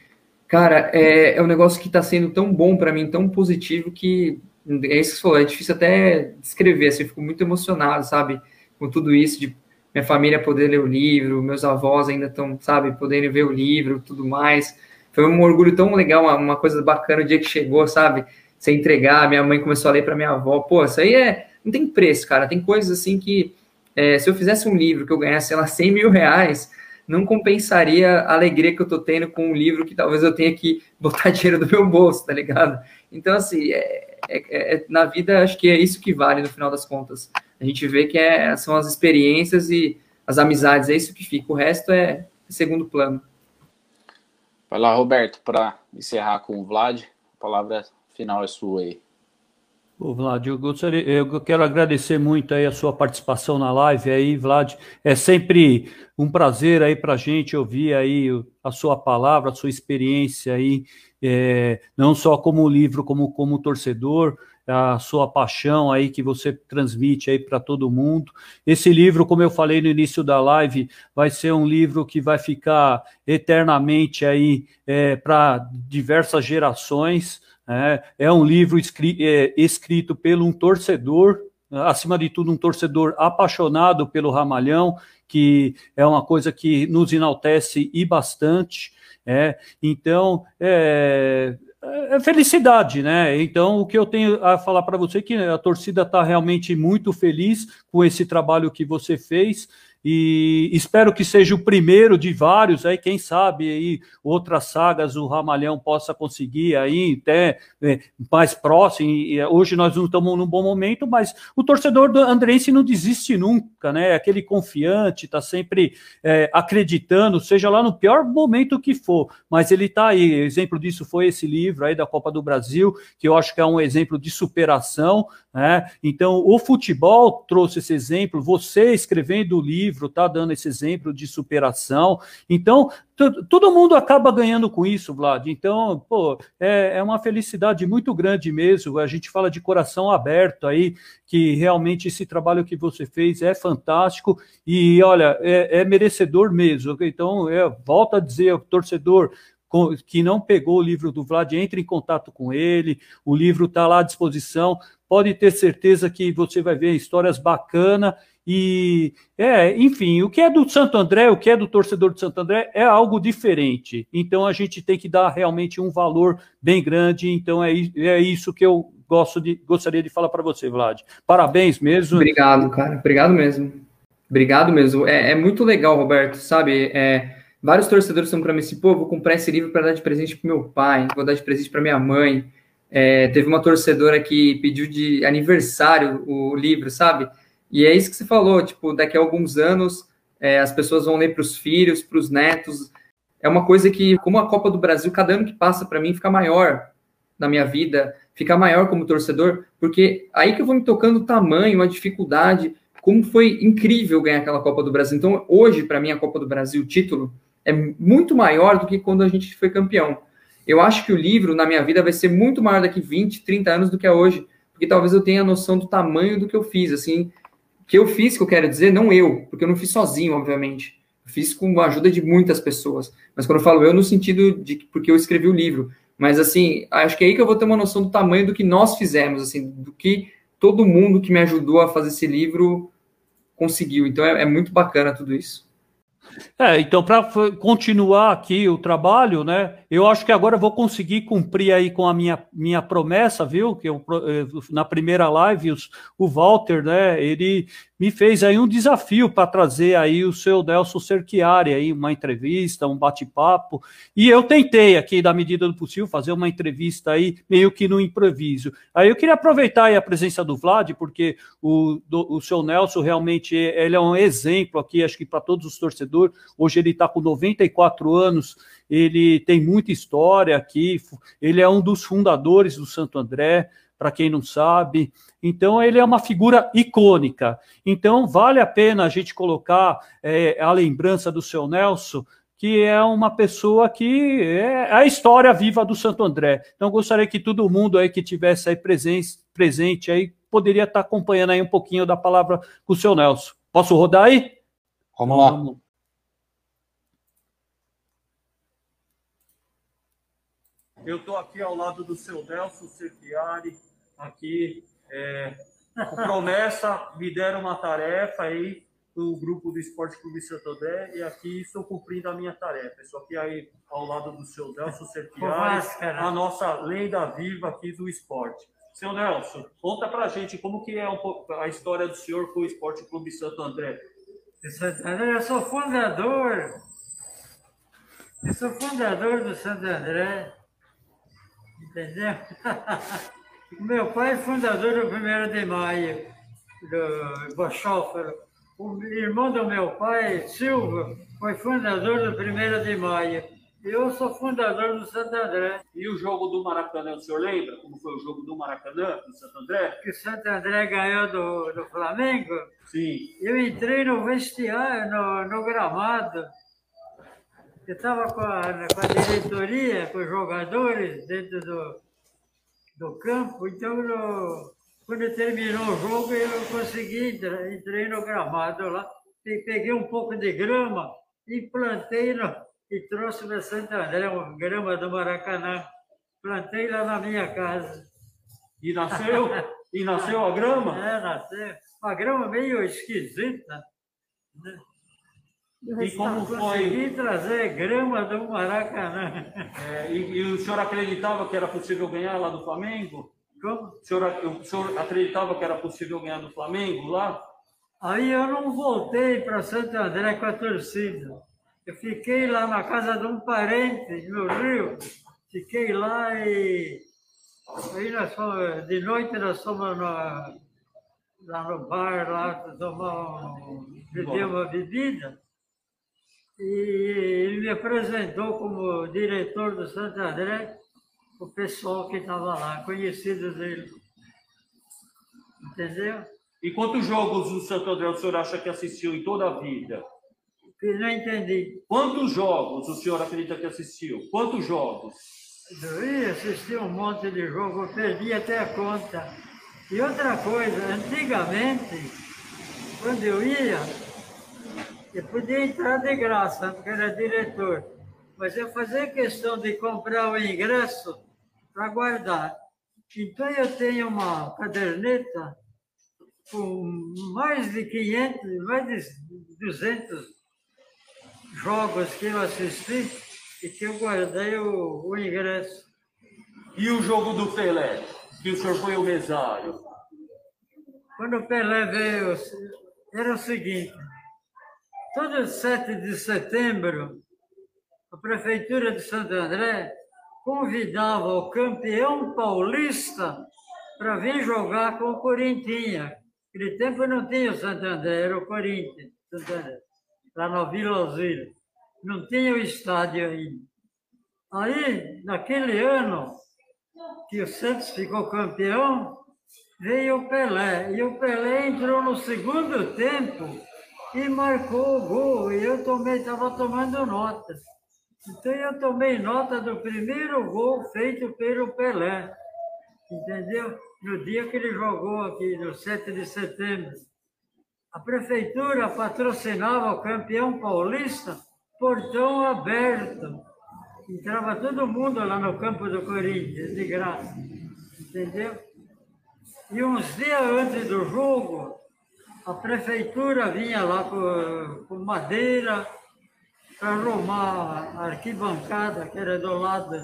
[SPEAKER 3] cara, é, é um negócio que está sendo tão bom para mim, tão positivo, que é isso que você falou, é difícil até descrever, assim, eu fico muito emocionado, sabe, com tudo isso, de minha família poder ler o livro, meus avós ainda estão, sabe, poderem ver o livro, tudo mais. Foi um orgulho tão legal, uma, uma coisa bacana o dia que chegou, sabe? Você entregar, minha mãe começou a ler para minha avó. Pô, isso aí é. Não tem preço, cara. Tem coisas assim que. É, se eu fizesse um livro que eu ganhasse, sei lá, 100 mil reais, não compensaria a alegria que eu tô tendo com um livro que talvez eu tenha que *laughs* botar dinheiro do meu bolso, tá ligado? Então, assim, é, é, é, na vida, acho que é isso que vale no final das contas. A gente vê que é, são as experiências e as amizades, é isso que fica. O resto é segundo plano.
[SPEAKER 4] Vai lá, Roberto, para encerrar com o Vlad, a palavra final é sua aí.
[SPEAKER 1] Ô, Vlad, eu gostaria, eu quero agradecer muito aí a sua participação na live aí, Vlad. É sempre um prazer aí para a gente ouvir aí a sua palavra, a sua experiência aí, é, não só como livro, como como torcedor a sua paixão aí que você transmite aí para todo mundo. Esse livro, como eu falei no início da live, vai ser um livro que vai ficar eternamente aí é, para diversas gerações. É, é um livro escrito, é, escrito pelo um torcedor, acima de tudo um torcedor apaixonado pelo Ramalhão, que é uma coisa que nos enaltece e bastante. É, então, é, é felicidade, né? Então, o que eu tenho a falar para você é que a torcida está realmente muito feliz com esse trabalho que você fez e espero que seja o primeiro de vários aí, quem sabe aí outras sagas o Ramalhão possa conseguir aí até é, mais próximo. E, hoje nós não estamos num bom momento, mas o torcedor do Andrense não desiste nunca, né? Aquele confiante, está sempre é, acreditando, seja lá no pior momento que for, mas ele está aí. Exemplo disso foi esse livro aí da Copa do Brasil, que eu acho que é um exemplo de superação, né? Então, o futebol trouxe esse exemplo, você escrevendo o livro está dando esse exemplo de superação. Então, todo mundo acaba ganhando com isso, Vlad. Então, pô, é, é, uma felicidade muito grande mesmo. A gente fala de coração aberto aí, que realmente esse trabalho que você fez é fantástico e, olha, é, é merecedor mesmo. Então, é, volto a dizer, torcedor, que não pegou o livro do Vlad, entre em contato com ele, o livro está lá à disposição, pode ter certeza que você vai ver histórias bacanas e, é, enfim, o que é do Santo André, o que é do torcedor do Santo André é algo diferente. Então a gente tem que dar realmente um valor bem grande. Então é, é isso que eu gosto de, gostaria de falar para você, Vlad. Parabéns mesmo.
[SPEAKER 3] Obrigado, cara. Obrigado mesmo. Obrigado mesmo. É, é muito legal, Roberto, sabe? É, vários torcedores estão para mim assim, pô, vou comprar esse livro para dar de presente para meu pai, vou dar de presente para minha mãe. É, teve uma torcedora que pediu de aniversário o livro, sabe? E é isso que você falou, tipo, daqui a alguns anos é, as pessoas vão ler para os filhos, para os netos. É uma coisa que, como a Copa do Brasil, cada ano que passa para mim fica maior na minha vida, fica maior como torcedor, porque aí que eu vou me tocando o tamanho, a dificuldade, como foi incrível ganhar aquela Copa do Brasil. Então, hoje, para mim, a Copa do Brasil, o título, é muito maior do que quando a gente foi campeão. Eu acho que o livro, na minha vida, vai ser muito maior daqui 20, 30 anos do que é hoje, porque talvez eu tenha a noção do tamanho do que eu fiz, assim, que eu fiz, que eu quero dizer, não eu, porque eu não fiz sozinho, obviamente. Eu fiz com a ajuda de muitas pessoas. Mas quando eu falo eu, no sentido de porque eu escrevi o livro. Mas, assim, acho que é aí que eu vou ter uma noção do tamanho do que nós fizemos, assim, do que todo mundo que me ajudou a fazer esse livro conseguiu. Então, é, é muito bacana tudo isso.
[SPEAKER 1] É, então, para continuar aqui o trabalho, né? Eu acho que agora vou conseguir cumprir aí com a minha, minha promessa, viu? Que eu, eh, na primeira live, os, o Walter, né? Ele me fez aí um desafio para trazer aí o seu Nelson Cerchiari aí uma entrevista, um bate-papo. E eu tentei aqui, da medida do possível, fazer uma entrevista aí meio que no improviso. Aí eu queria aproveitar aí a presença do Vlad, porque o, do, o seu Nelson realmente ele é um exemplo aqui, acho que para todos os torcedores. Hoje ele está com 94 anos, ele tem muita história aqui, ele é um dos fundadores do Santo André para quem não sabe. Então, ele é uma figura icônica. Então, vale a pena a gente colocar é, a lembrança do seu Nelson, que é uma pessoa que é a história viva do Santo André. Então, gostaria que todo mundo aí que tivesse aí presente, presente aí poderia estar acompanhando aí um pouquinho da palavra com o seu Nelson. Posso rodar aí?
[SPEAKER 2] Vamos lá. Vamos.
[SPEAKER 1] Eu estou aqui ao lado do seu Nelson Cerchiari, aqui. É, promessa, me deram uma tarefa aí do grupo do Esporte Clube Santander e aqui estou cumprindo a minha tarefa. Estou aqui aí ao lado do seu Nelson Serpiari, a nossa lenda viva aqui do esporte. Seu Nelson, conta pra gente como que é um pouco a história do senhor com o Esporte Clube Santo André.
[SPEAKER 5] Eu sou fundador, eu sou fundador do Santo André, entendeu? *laughs* Meu pai é fundador do 1 de maio, do Bochófero. o irmão do meu pai, Silva, foi fundador do 1 de Maio. Eu sou fundador do Santo André.
[SPEAKER 1] E o jogo do Maracanã, o senhor lembra como foi o jogo do Maracanã, do Santo André?
[SPEAKER 5] Que o Santo André ganhou do, do Flamengo.
[SPEAKER 1] Sim.
[SPEAKER 5] Eu entrei no vestiário, no, no gramado. Eu estava com a, com a diretoria, com os jogadores dentro do, do campo, então no, quando terminou o jogo eu consegui entrar, entrei no gramado lá, peguei um pouco de grama e plantei no, e trouxe para Santo André, uma grama do Maracanã. Plantei lá na minha casa.
[SPEAKER 1] E nasceu? e nasceu a grama? *laughs*
[SPEAKER 5] É, nasceu. Uma grama meio esquisita. Né?
[SPEAKER 1] E como foi?
[SPEAKER 5] Consegui trazer grama do Maracanã.
[SPEAKER 1] É, e, e, o senhor acreditava que era possível ganhar lá do Flamengo?
[SPEAKER 5] Como?
[SPEAKER 1] O senhor, o senhor acreditava que era possível ganhar do Flamengo lá?
[SPEAKER 5] Aí eu não voltei para Santo André com a torcida. Eu fiquei lá na casa de um parente no Rio. Fiquei lá e aí nós fomos, de noite nós fomos na, lá no bar lá tomar beber uma bebida. E ele me apresentou como diretor do Santo André, o pessoal que estava lá, conhecidos dele. Entendeu?
[SPEAKER 1] E quantos jogos do Santo André o senhor acha que assistiu em toda a vida?
[SPEAKER 5] Que não entendi.
[SPEAKER 1] Quantos jogos o senhor acredita que assistiu? Quantos jogos?
[SPEAKER 5] Eu ia assistir um monte de jogo, eu perdi até a conta. E outra coisa, antigamente, quando eu ia, eu podia entrar de graça, porque era diretor. Mas eu fazia questão de comprar o ingresso para guardar. Então eu tenho uma caderneta com mais de 500, mais de 200 jogos que eu assisti e que eu guardei o, o ingresso.
[SPEAKER 1] E o jogo do Pelé, que o senhor foi o mesário?
[SPEAKER 5] Quando o Pelé veio, era o seguinte, todo 7 de setembro, a Prefeitura de Santo André convidava o campeão paulista para vir jogar com o Corinthians. Naquele tempo não tinha o Santo André, era o Corinthians, André lá na Vila Osírio. Não tinha o estádio ainda. Aí, naquele ano que o Santos ficou campeão, veio o Pelé. E o Pelé entrou no segundo tempo e marcou o gol. E eu tomei, estava tomando nota. Então eu tomei nota do primeiro gol feito pelo Pelé. Entendeu? No dia que ele jogou aqui, no 7 de setembro. A prefeitura patrocinava o campeão paulista, portão aberto. Entrava todo mundo lá no campo do Corinthians, de graça. Entendeu? E uns dias antes do jogo, a prefeitura vinha lá com, madeira para arrumar a arquibancada, que era do lado.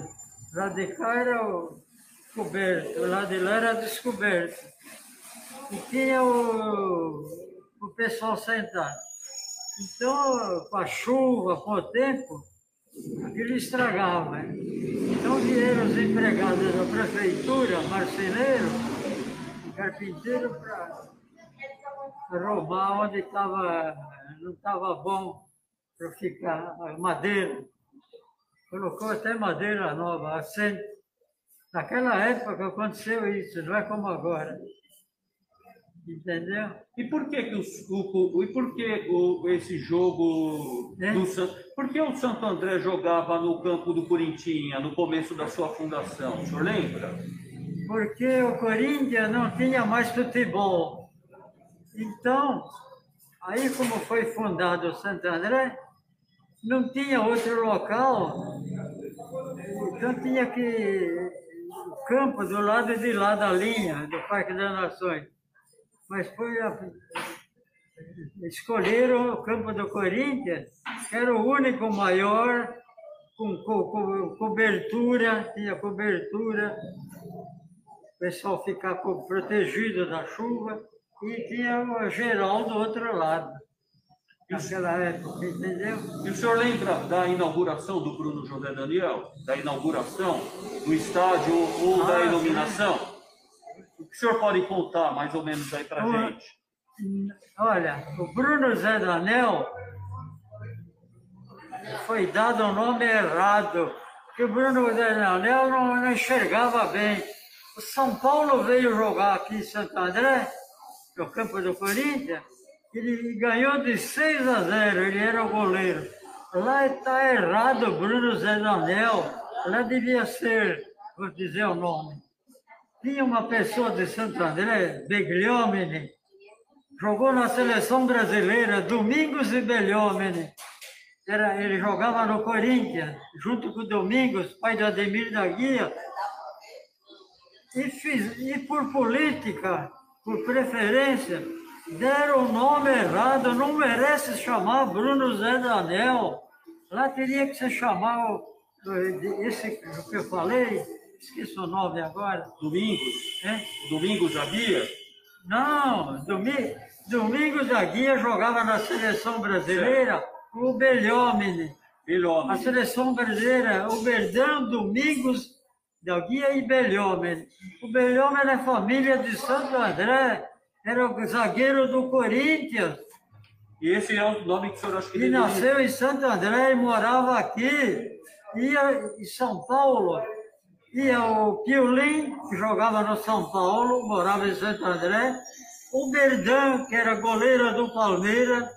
[SPEAKER 5] Lá de cá era coberto, lá de lá era descoberto. E tinha o, o pessoal sentar. Então, com a chuva, com o tempo, aquilo estragava. Então vieram os empregados da prefeitura, marceneiro, carpinteiro, para arrumar onde tava, não estava bom para ficar madeira. Colocou até madeira nova, assento. Naquela época aconteceu isso, não é como agora. Entendeu?
[SPEAKER 1] E por que, que, o, o, e por que o, esse jogo é? do Por que o Santo André jogava no campo do Corinthians no começo da sua fundação? O senhor lembra?
[SPEAKER 5] Porque o Corinthians não tinha mais futebol. Então, aí como foi fundado o Santo André, não tinha outro local. Então tinha que o campo do lado de lá da linha do Parque das Nações. Mas foi a, escolheram o campo do Corinthians, que era o único maior, com, com, com cobertura, tinha cobertura, o pessoal ficava protegido da chuva, e tinha o geral do outro lado. Naquela época, entendeu?
[SPEAKER 1] E o senhor lembra da inauguração do Bruno José Daniel? Da inauguração do estádio ou ah, da iluminação? Sim. O que o senhor pode contar mais ou menos aí para a gente?
[SPEAKER 5] Olha, o Bruno Zé Danel foi dado o um nome errado, porque o Bruno Zé Danel não, não enxergava bem. O São Paulo veio jogar aqui em Santo André, no campo do Corinthians, ele ganhou de 6 a 0, ele era o goleiro. Lá está errado Bruno Zé Danel, lá devia ser, vou dizer o nome. Tinha uma pessoa de Santo André, Begliomini, jogou na seleção brasileira, Domingos e Begliomini. Era, ele jogava no Corinthians, junto com o Domingos, pai do Ademir da Guia. E, fiz, e por política, por preferência, deram o nome errado, não merece chamar Bruno Zé Daniel. Lá teria que se chamar esse que eu falei, esqueci o nome agora.
[SPEAKER 1] Domingos? É? Domingos Guia?
[SPEAKER 5] Não, Domingo, Domingos Guia jogava na seleção brasileira o. Belhomene. A seleção brasileira, o Verdão, Domingos Guia e Belhomene. O Belhomene é família de Santo André era o zagueiro do Corinthians.
[SPEAKER 1] E esse é o nome que o senhor acha que
[SPEAKER 5] ele nasceu em Santo André e morava aqui. Ia em São Paulo. Ia o Piolin, que jogava no São Paulo, morava em Santo André. O Berdan, que era goleiro do Palmeiras.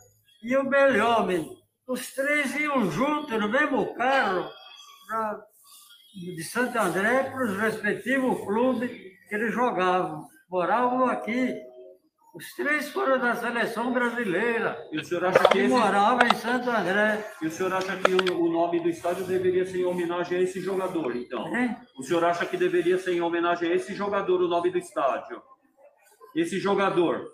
[SPEAKER 5] E o Belhome. Os três iam juntos no mesmo carro pra, de Santo André para os respectivos clubes que eles jogavam. Moravam aqui. Os três foram da seleção brasileira.
[SPEAKER 1] E o senhor acha que esse...
[SPEAKER 5] morava em Santo André.
[SPEAKER 1] E o senhor acha que o, o, nome do estádio deveria ser em homenagem a esse jogador, então? É? O senhor acha que deveria ser em homenagem a esse jogador o nome do estádio? Esse jogador.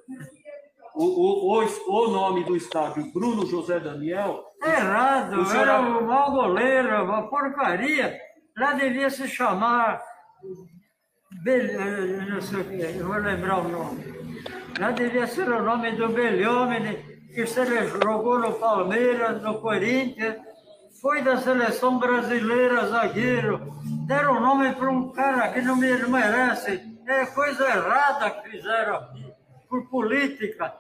[SPEAKER 1] O, o, o, o nome do estádio, Bruno José Daniel.
[SPEAKER 5] É errado, o senhor... era um mau goleiro, uma porcaria. Lá devia se chamar. Não sei o que, eu vou lembrar o nome. Lá devia ser o nome do Belhomene, que se jogou no Palmeiras, no Corinthians, foi da seleção brasileira, zagueiro. Deram nome para um cara que não merece. É coisa errada que fizeram aqui, por política.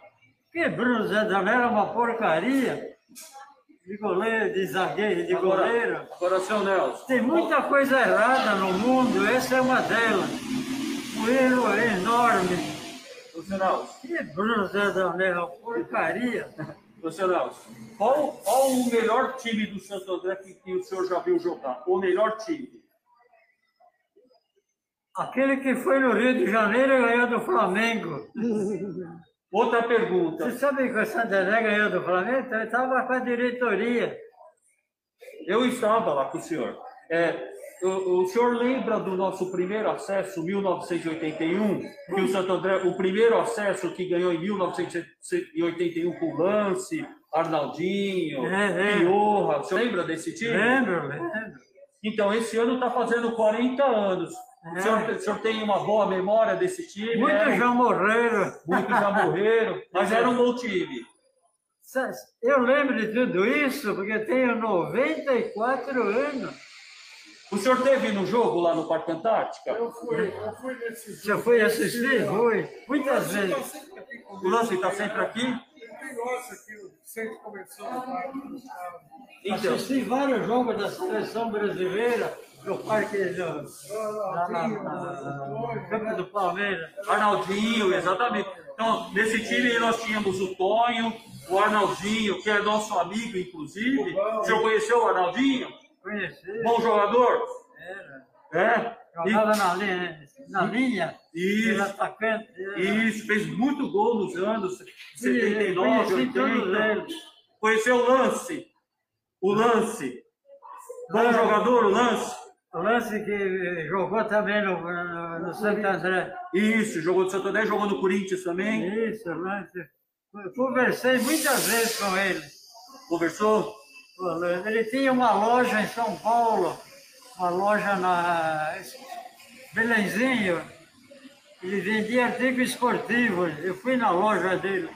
[SPEAKER 5] Que Bruno Zé Danero é uma porcaria de goleiro, de zagueiro, de agora, goleiro.
[SPEAKER 1] Agora, seu Nelson.
[SPEAKER 5] Tem muita coisa errada no mundo, essa é uma delas. Um erro enorme.
[SPEAKER 1] Luciano
[SPEAKER 5] Que Bruno Zé Danel, porcaria.
[SPEAKER 1] Luciano qual, qual o melhor time do Santo André que, que o senhor já viu jogar? O melhor time?
[SPEAKER 5] Aquele que foi no Rio de Janeiro e ganhou do Flamengo. *laughs*
[SPEAKER 1] Outra pergunta.
[SPEAKER 5] Você sabe que o Santo André ganhou do Flamengo? Então, ele estava com a diretoria.
[SPEAKER 1] Eu estava lá com o senhor. É, o, o, senhor lembra do nosso primeiro acesso, 1981? Que o Santo André, o primeiro acesso que ganhou em 1981 com o Lance, Arnaldinho, é, é. Piorra. O senhor lembra desse time?
[SPEAKER 5] Lembro, lembro.
[SPEAKER 1] Então, esse ano está fazendo 40 anos. É. O, senhor, o, senhor, tem uma boa memória desse time?
[SPEAKER 5] Muitos é? já morreram.
[SPEAKER 1] Muitos já morreram, mas era um bom time.
[SPEAKER 5] Eu lembro de tudo isso porque eu tenho 94 anos.
[SPEAKER 1] O senhor teve no jogo lá no Parque Antártica?
[SPEAKER 6] Eu fui, eu fui nesse
[SPEAKER 5] jogo. Já foi assistir? Foi. Muitas vezes.
[SPEAKER 1] O lance está sempre aqui?
[SPEAKER 6] Tem lance aqui, sempre começou.
[SPEAKER 5] Então, assisti vários jogos da seleção brasileira no Parque do, na, na, na, Campo do Palmeiras.
[SPEAKER 1] Arnaldinho, exatamente. Então, nesse time nós tínhamos o Tonho, o Arnaldinho, que é nosso amigo, inclusive. O senhor conheceu o Arnaldinho?
[SPEAKER 5] Conheci.
[SPEAKER 1] Bom jogador?
[SPEAKER 5] Era.
[SPEAKER 1] É?
[SPEAKER 5] Jogava e, na linha. Na linha
[SPEAKER 1] isso,
[SPEAKER 5] atacante.
[SPEAKER 1] Isso, fez muito gol nos anos 79, 80. Conheceu o Lance. O Lance. Bom jogador, o Lance.
[SPEAKER 5] Lance que jogou também no, no, no Santo André.
[SPEAKER 1] Isso, jogou no Santo André, jogou no Corinthians também.
[SPEAKER 5] Isso, Lance. Conversei muitas vezes com ele.
[SPEAKER 1] Conversou?
[SPEAKER 5] Ele tinha uma loja em São Paulo, uma loja na Belenzinho. Ele vendia artigos esportivos. Eu fui na loja dele.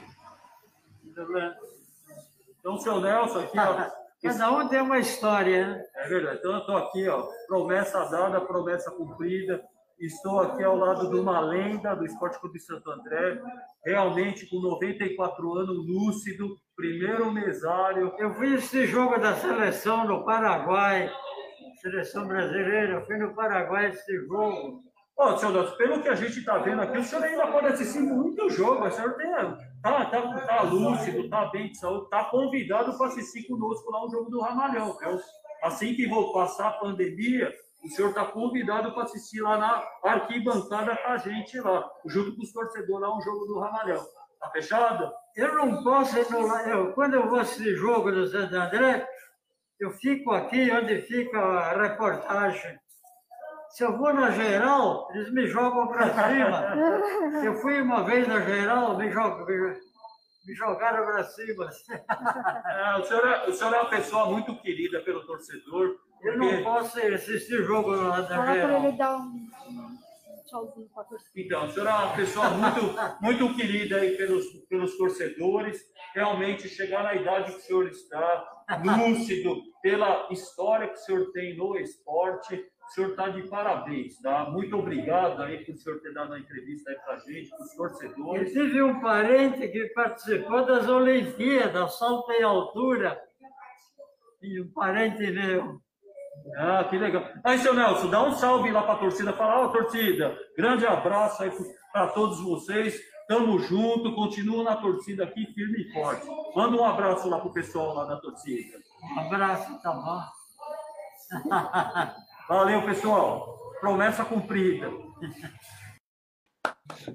[SPEAKER 1] Então, o seu Nelson aqui, ó. *laughs*
[SPEAKER 5] Cada um tem uma história, né?
[SPEAKER 1] É verdade. Então, eu estou aqui, ó. Promessa dada, promessa cumprida. Estou aqui ao lado de uma lenda do Esporte Clube Santo André, realmente com 94 anos, lúcido, primeiro mesário.
[SPEAKER 5] Eu vi esse jogo da seleção no Paraguai, seleção brasileira, fui no Paraguai esse jogo.
[SPEAKER 1] Ó, oh, senhor Nelson, pelo que a gente está vendo aqui, o senhor ainda pode assistir muito jogo. O senhor tem, tá, tá, tá lúcido, tá bem de saúde, tá convidado para assistir conosco lá o jogo do Ramalhão. Assim que vou passar a pandemia, o senhor está convidado para assistir lá na arquibancada com a gente lá, junto com os torcedores lá, um jogo do Ramalhão. Tá fechado?
[SPEAKER 5] Eu não posso no, eu, quando eu vou assistir jogo do Santo André, eu fico aqui onde fica a reportagem. Se eu vou na geral, eles me jogam para cima. *laughs* Eu fui uma vez na geral, me, jogam, me jogaram para cima. *laughs*
[SPEAKER 1] É, o, senhor é, o senhor é uma pessoa muito querida pelo torcedor.
[SPEAKER 5] Eu não posso assistir jogo na Fala geral. ele dar um
[SPEAKER 1] tchauzinho para a torcida. Então, o senhor é uma pessoa muito, *laughs* muito querida aí pelos, pelos torcedores. Realmente, chegar na idade que o senhor está, lúcido, pela história que o senhor tem no esporte, o senhor está de parabéns, tá? Muito obrigado aí por o senhor ter dado a entrevista aí para a gente, para os torcedores.
[SPEAKER 5] Eu tive um parente que participou das Olimpíadas, salto em altura, e um parente meu.
[SPEAKER 1] Ah, que legal. Aí, seu Nelson, dá um salve lá para a torcida. Fala, ó, oh, torcida, grande abraço aí para todos vocês. Tamo junto, continua na torcida aqui, firme e forte. Manda um abraço lá pro pessoal lá da torcida.
[SPEAKER 5] Um abraço, tá bom? *laughs*
[SPEAKER 1] Valeu, pessoal. Promessa cumprida.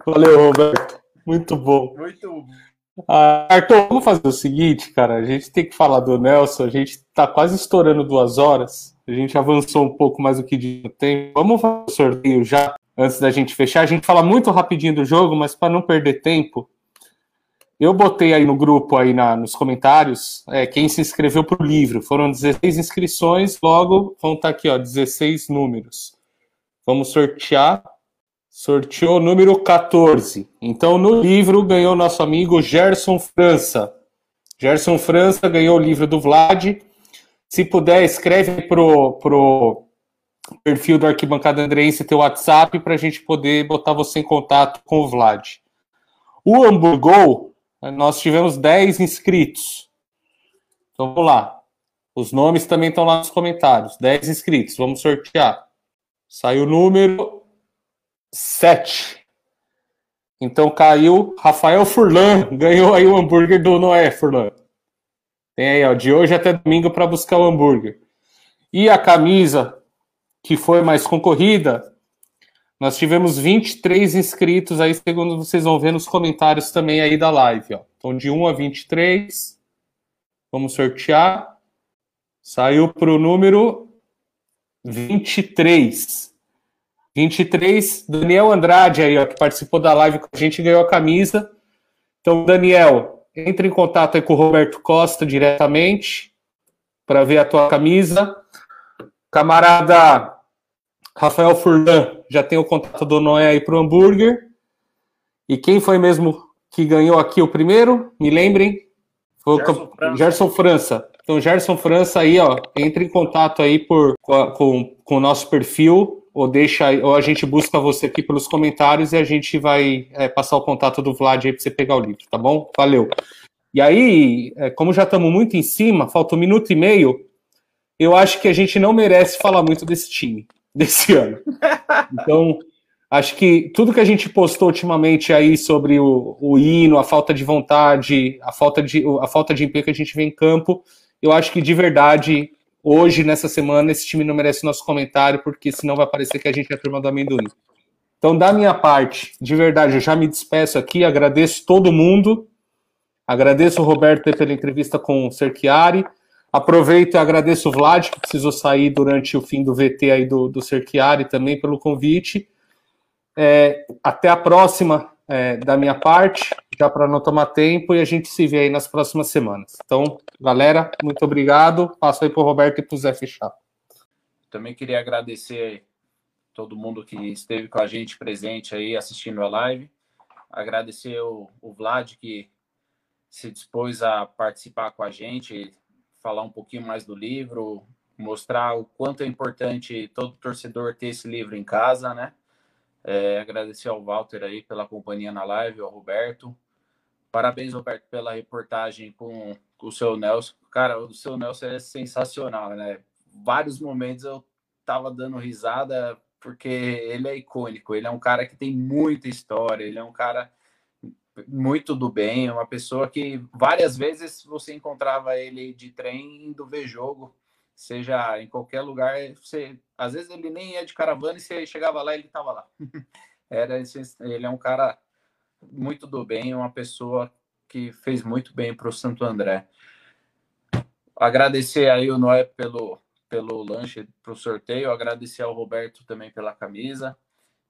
[SPEAKER 2] Valeu, Roberto. Muito bom. Muito bom. Ah, Arthur, vamos fazer o seguinte, cara. A gente tem que falar do Nelson. A gente tá quase estourando duas horas. A gente avançou um pouco mais do que de tempo. Vamos fazer o sorteio já, antes da gente fechar. A gente fala muito rapidinho do jogo, mas para não perder tempo, eu botei aí no grupo, aí na, nos comentários, é, quem se inscreveu para o livro. Foram 16 inscrições, logo vão estar tá aqui, ó, 16 números. Vamos sortear. Sorteou o número 14. Então, no livro, ganhou nosso amigo Gerson França. Gerson França ganhou o livro do Vlad. Se puder, escreve pro, pro perfil do Arquibancada Andrense teu WhatsApp para a gente poder botar você em contato com o Vlad. O Hamburgol nós tivemos 10 inscritos. Então vamos lá. Os nomes também estão lá nos comentários. 10 inscritos. Vamos sortear. Saiu o número 7. Então caiu Rafael Furlan. Ganhou aí o hambúrguer do Noé, Furlan. Tem aí, ó, de hoje até domingo para buscar o hambúrguer. E a camisa que foi mais concorrida nós tivemos 23 inscritos aí, segundo vocês vão ver nos comentários também aí da live, ó. Então, de 1 a 23, vamos sortear. Saiu para o número 23. 23, Daniel Andrade aí, ó, que participou da live com a gente, ganhou a camisa. Então, Daniel, entre em contato aí com o Roberto Costa diretamente para ver a tua camisa. Camarada Rafael Furlan já tem o contato do Noé aí para o hambúrguer. E quem foi mesmo que ganhou aqui o primeiro? Me lembrem. Foi Gerson o França. Gerson França. Então, Gerson França aí, ó, entre em contato aí por, com, com o nosso perfil, ou deixa, ou a gente busca você aqui pelos comentários e a gente vai é, passar o contato do Vlad aí para você pegar o livro, tá bom? Valeu. E aí, é, como já estamos muito em cima, falta um minuto e meio, eu acho que a gente não merece falar muito desse time desse ano. Então, acho que tudo que a gente postou ultimamente aí sobre o, o hino, a falta de vontade, a falta de, a falta de empenho que a gente vê em campo, eu acho que de verdade, hoje, nessa semana, esse time não merece nosso comentário, porque senão vai parecer que a gente é a turma do amendoim. Então, da minha parte, de verdade, eu já me despeço aqui, agradeço todo mundo, agradeço o Roberto pela entrevista com o Cerchiari, Aproveito e agradeço o Vlad, que precisou sair durante o fim do VT aí do, do Cerchiari também pelo convite. É, até a próxima é, da minha parte, já para não tomar tempo, e a gente se vê aí nas próximas semanas. Então, galera, muito obrigado. Passo aí para o Roberto e para o Zé fechar.
[SPEAKER 4] Também queria agradecer todo mundo que esteve com a gente presente aí assistindo a live. Agradecer o, o Vlad que se dispôs a participar com a gente, falar um pouquinho mais do livro, mostrar o quanto é importante todo torcedor ter esse livro em casa, né? É, agradecer ao Walter aí pela companhia na live, ao Roberto. Parabéns, Roberto, pela reportagem com, com o seu Nelson. Cara, o seu Nelson é sensacional, né? Vários momentos eu tava dando risada porque ele é icônico. Ele é um cara que tem muita história, ele é um cara muito do bem, uma pessoa que várias vezes você encontrava ele de trem indo ver jogo, seja em qualquer lugar. Você, às vezes ele nem ia de caravana e você chegava lá ele estava lá. *laughs* Era ele é um cara muito do bem, uma pessoa que fez muito bem para o Santo André. Agradecer aí o Noé pelo pelo lanche para o sorteio, agradecer ao Roberto também pela camisa.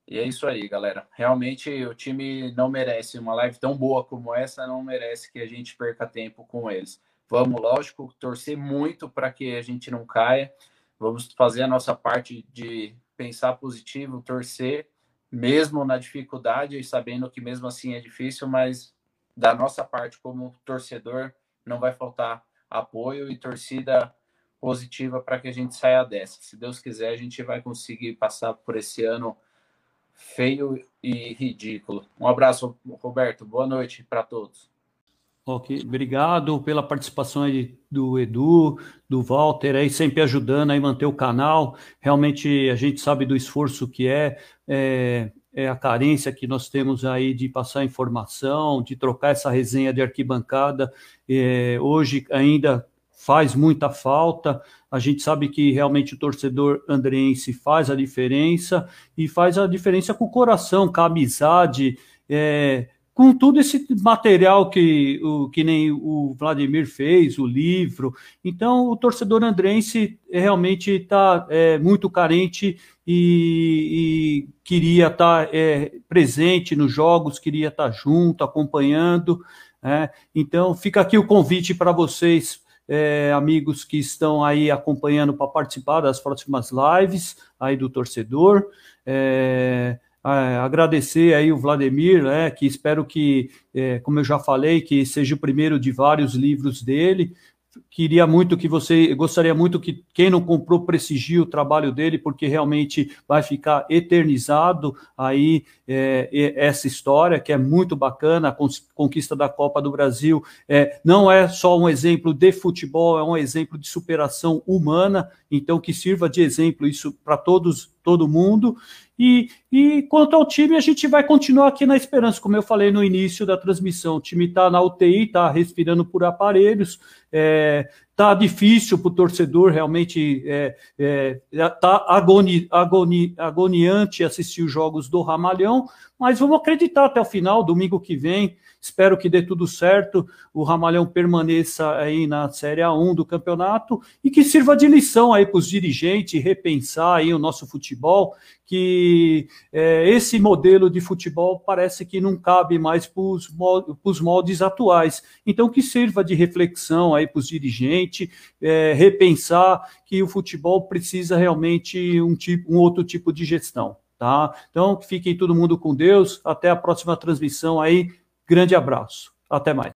[SPEAKER 4] E é isso aí, galera. Realmente o time não merece uma live tão boa como essa, não merece que a gente perca tempo com eles. Vamos, lógico, torcer muito para que a gente não caia. Vamos fazer a nossa parte de pensar positivo, torcer, mesmo na dificuldade, e sabendo que mesmo assim é difícil, mas da nossa parte como torcedor não vai faltar apoio e torcida positiva para que a gente saia dessa. Se Deus quiser, a gente vai conseguir passar por esse ano feio e ridículo. Um abraço, Roberto. Boa noite para todos.
[SPEAKER 1] Ok, obrigado pela participação aí do Edu, do Walter, aí sempre ajudando a manter o canal. Realmente a gente sabe do esforço que é, é, é, a carência que nós temos aí de passar informação, de trocar essa resenha de arquibancada. É, hoje ainda faz muita falta. A gente sabe que realmente o torcedor andrense faz a diferença e faz a diferença com o coração, com a amizade, é, com todo esse material que, o, que nem o Vladimir fez, o livro. Então, o torcedor andrense realmente está é, muito carente e, e queria estar tá, é, presente nos jogos, queria estar tá junto, acompanhando. É. Então, fica aqui o convite para vocês é, amigos que estão aí acompanhando para participar das próximas lives aí do torcedor. É, agradecer aí o Vladimir, né, que espero que, é, como eu já falei, que seja o primeiro de vários livros dele queria muito que você, gostaria muito que quem não comprou prestigie o trabalho dele, porque realmente vai ficar eternizado aí é, essa história, que é muito bacana, a conquista da Copa do Brasil. É, não é só um exemplo de futebol, é um exemplo de superação humana, então que sirva de exemplo isso para todos, todo mundo. E, e quanto ao time, a gente vai continuar aqui na esperança, como eu falei no início da transmissão. O time está na UTI, está respirando por aparelhos, é, tá difícil para o torcedor realmente é, é, tá agoni, agoni, agoniante assistir os jogos do Ramalhão, mas vamos acreditar até o final, domingo que vem. Espero que dê tudo certo, o Ramalhão permaneça aí na Série A1 do campeonato e que sirva de lição aí para os dirigentes repensar aí o nosso futebol, que é, esse modelo de futebol parece que não cabe mais para os moldes atuais. Então, que sirva de reflexão aí para os dirigentes, é, repensar que o futebol precisa realmente um, tipo, um outro tipo de gestão. Tá? Então, fiquem todo mundo com Deus. Até a próxima transmissão aí. Grande abraço. Até mais.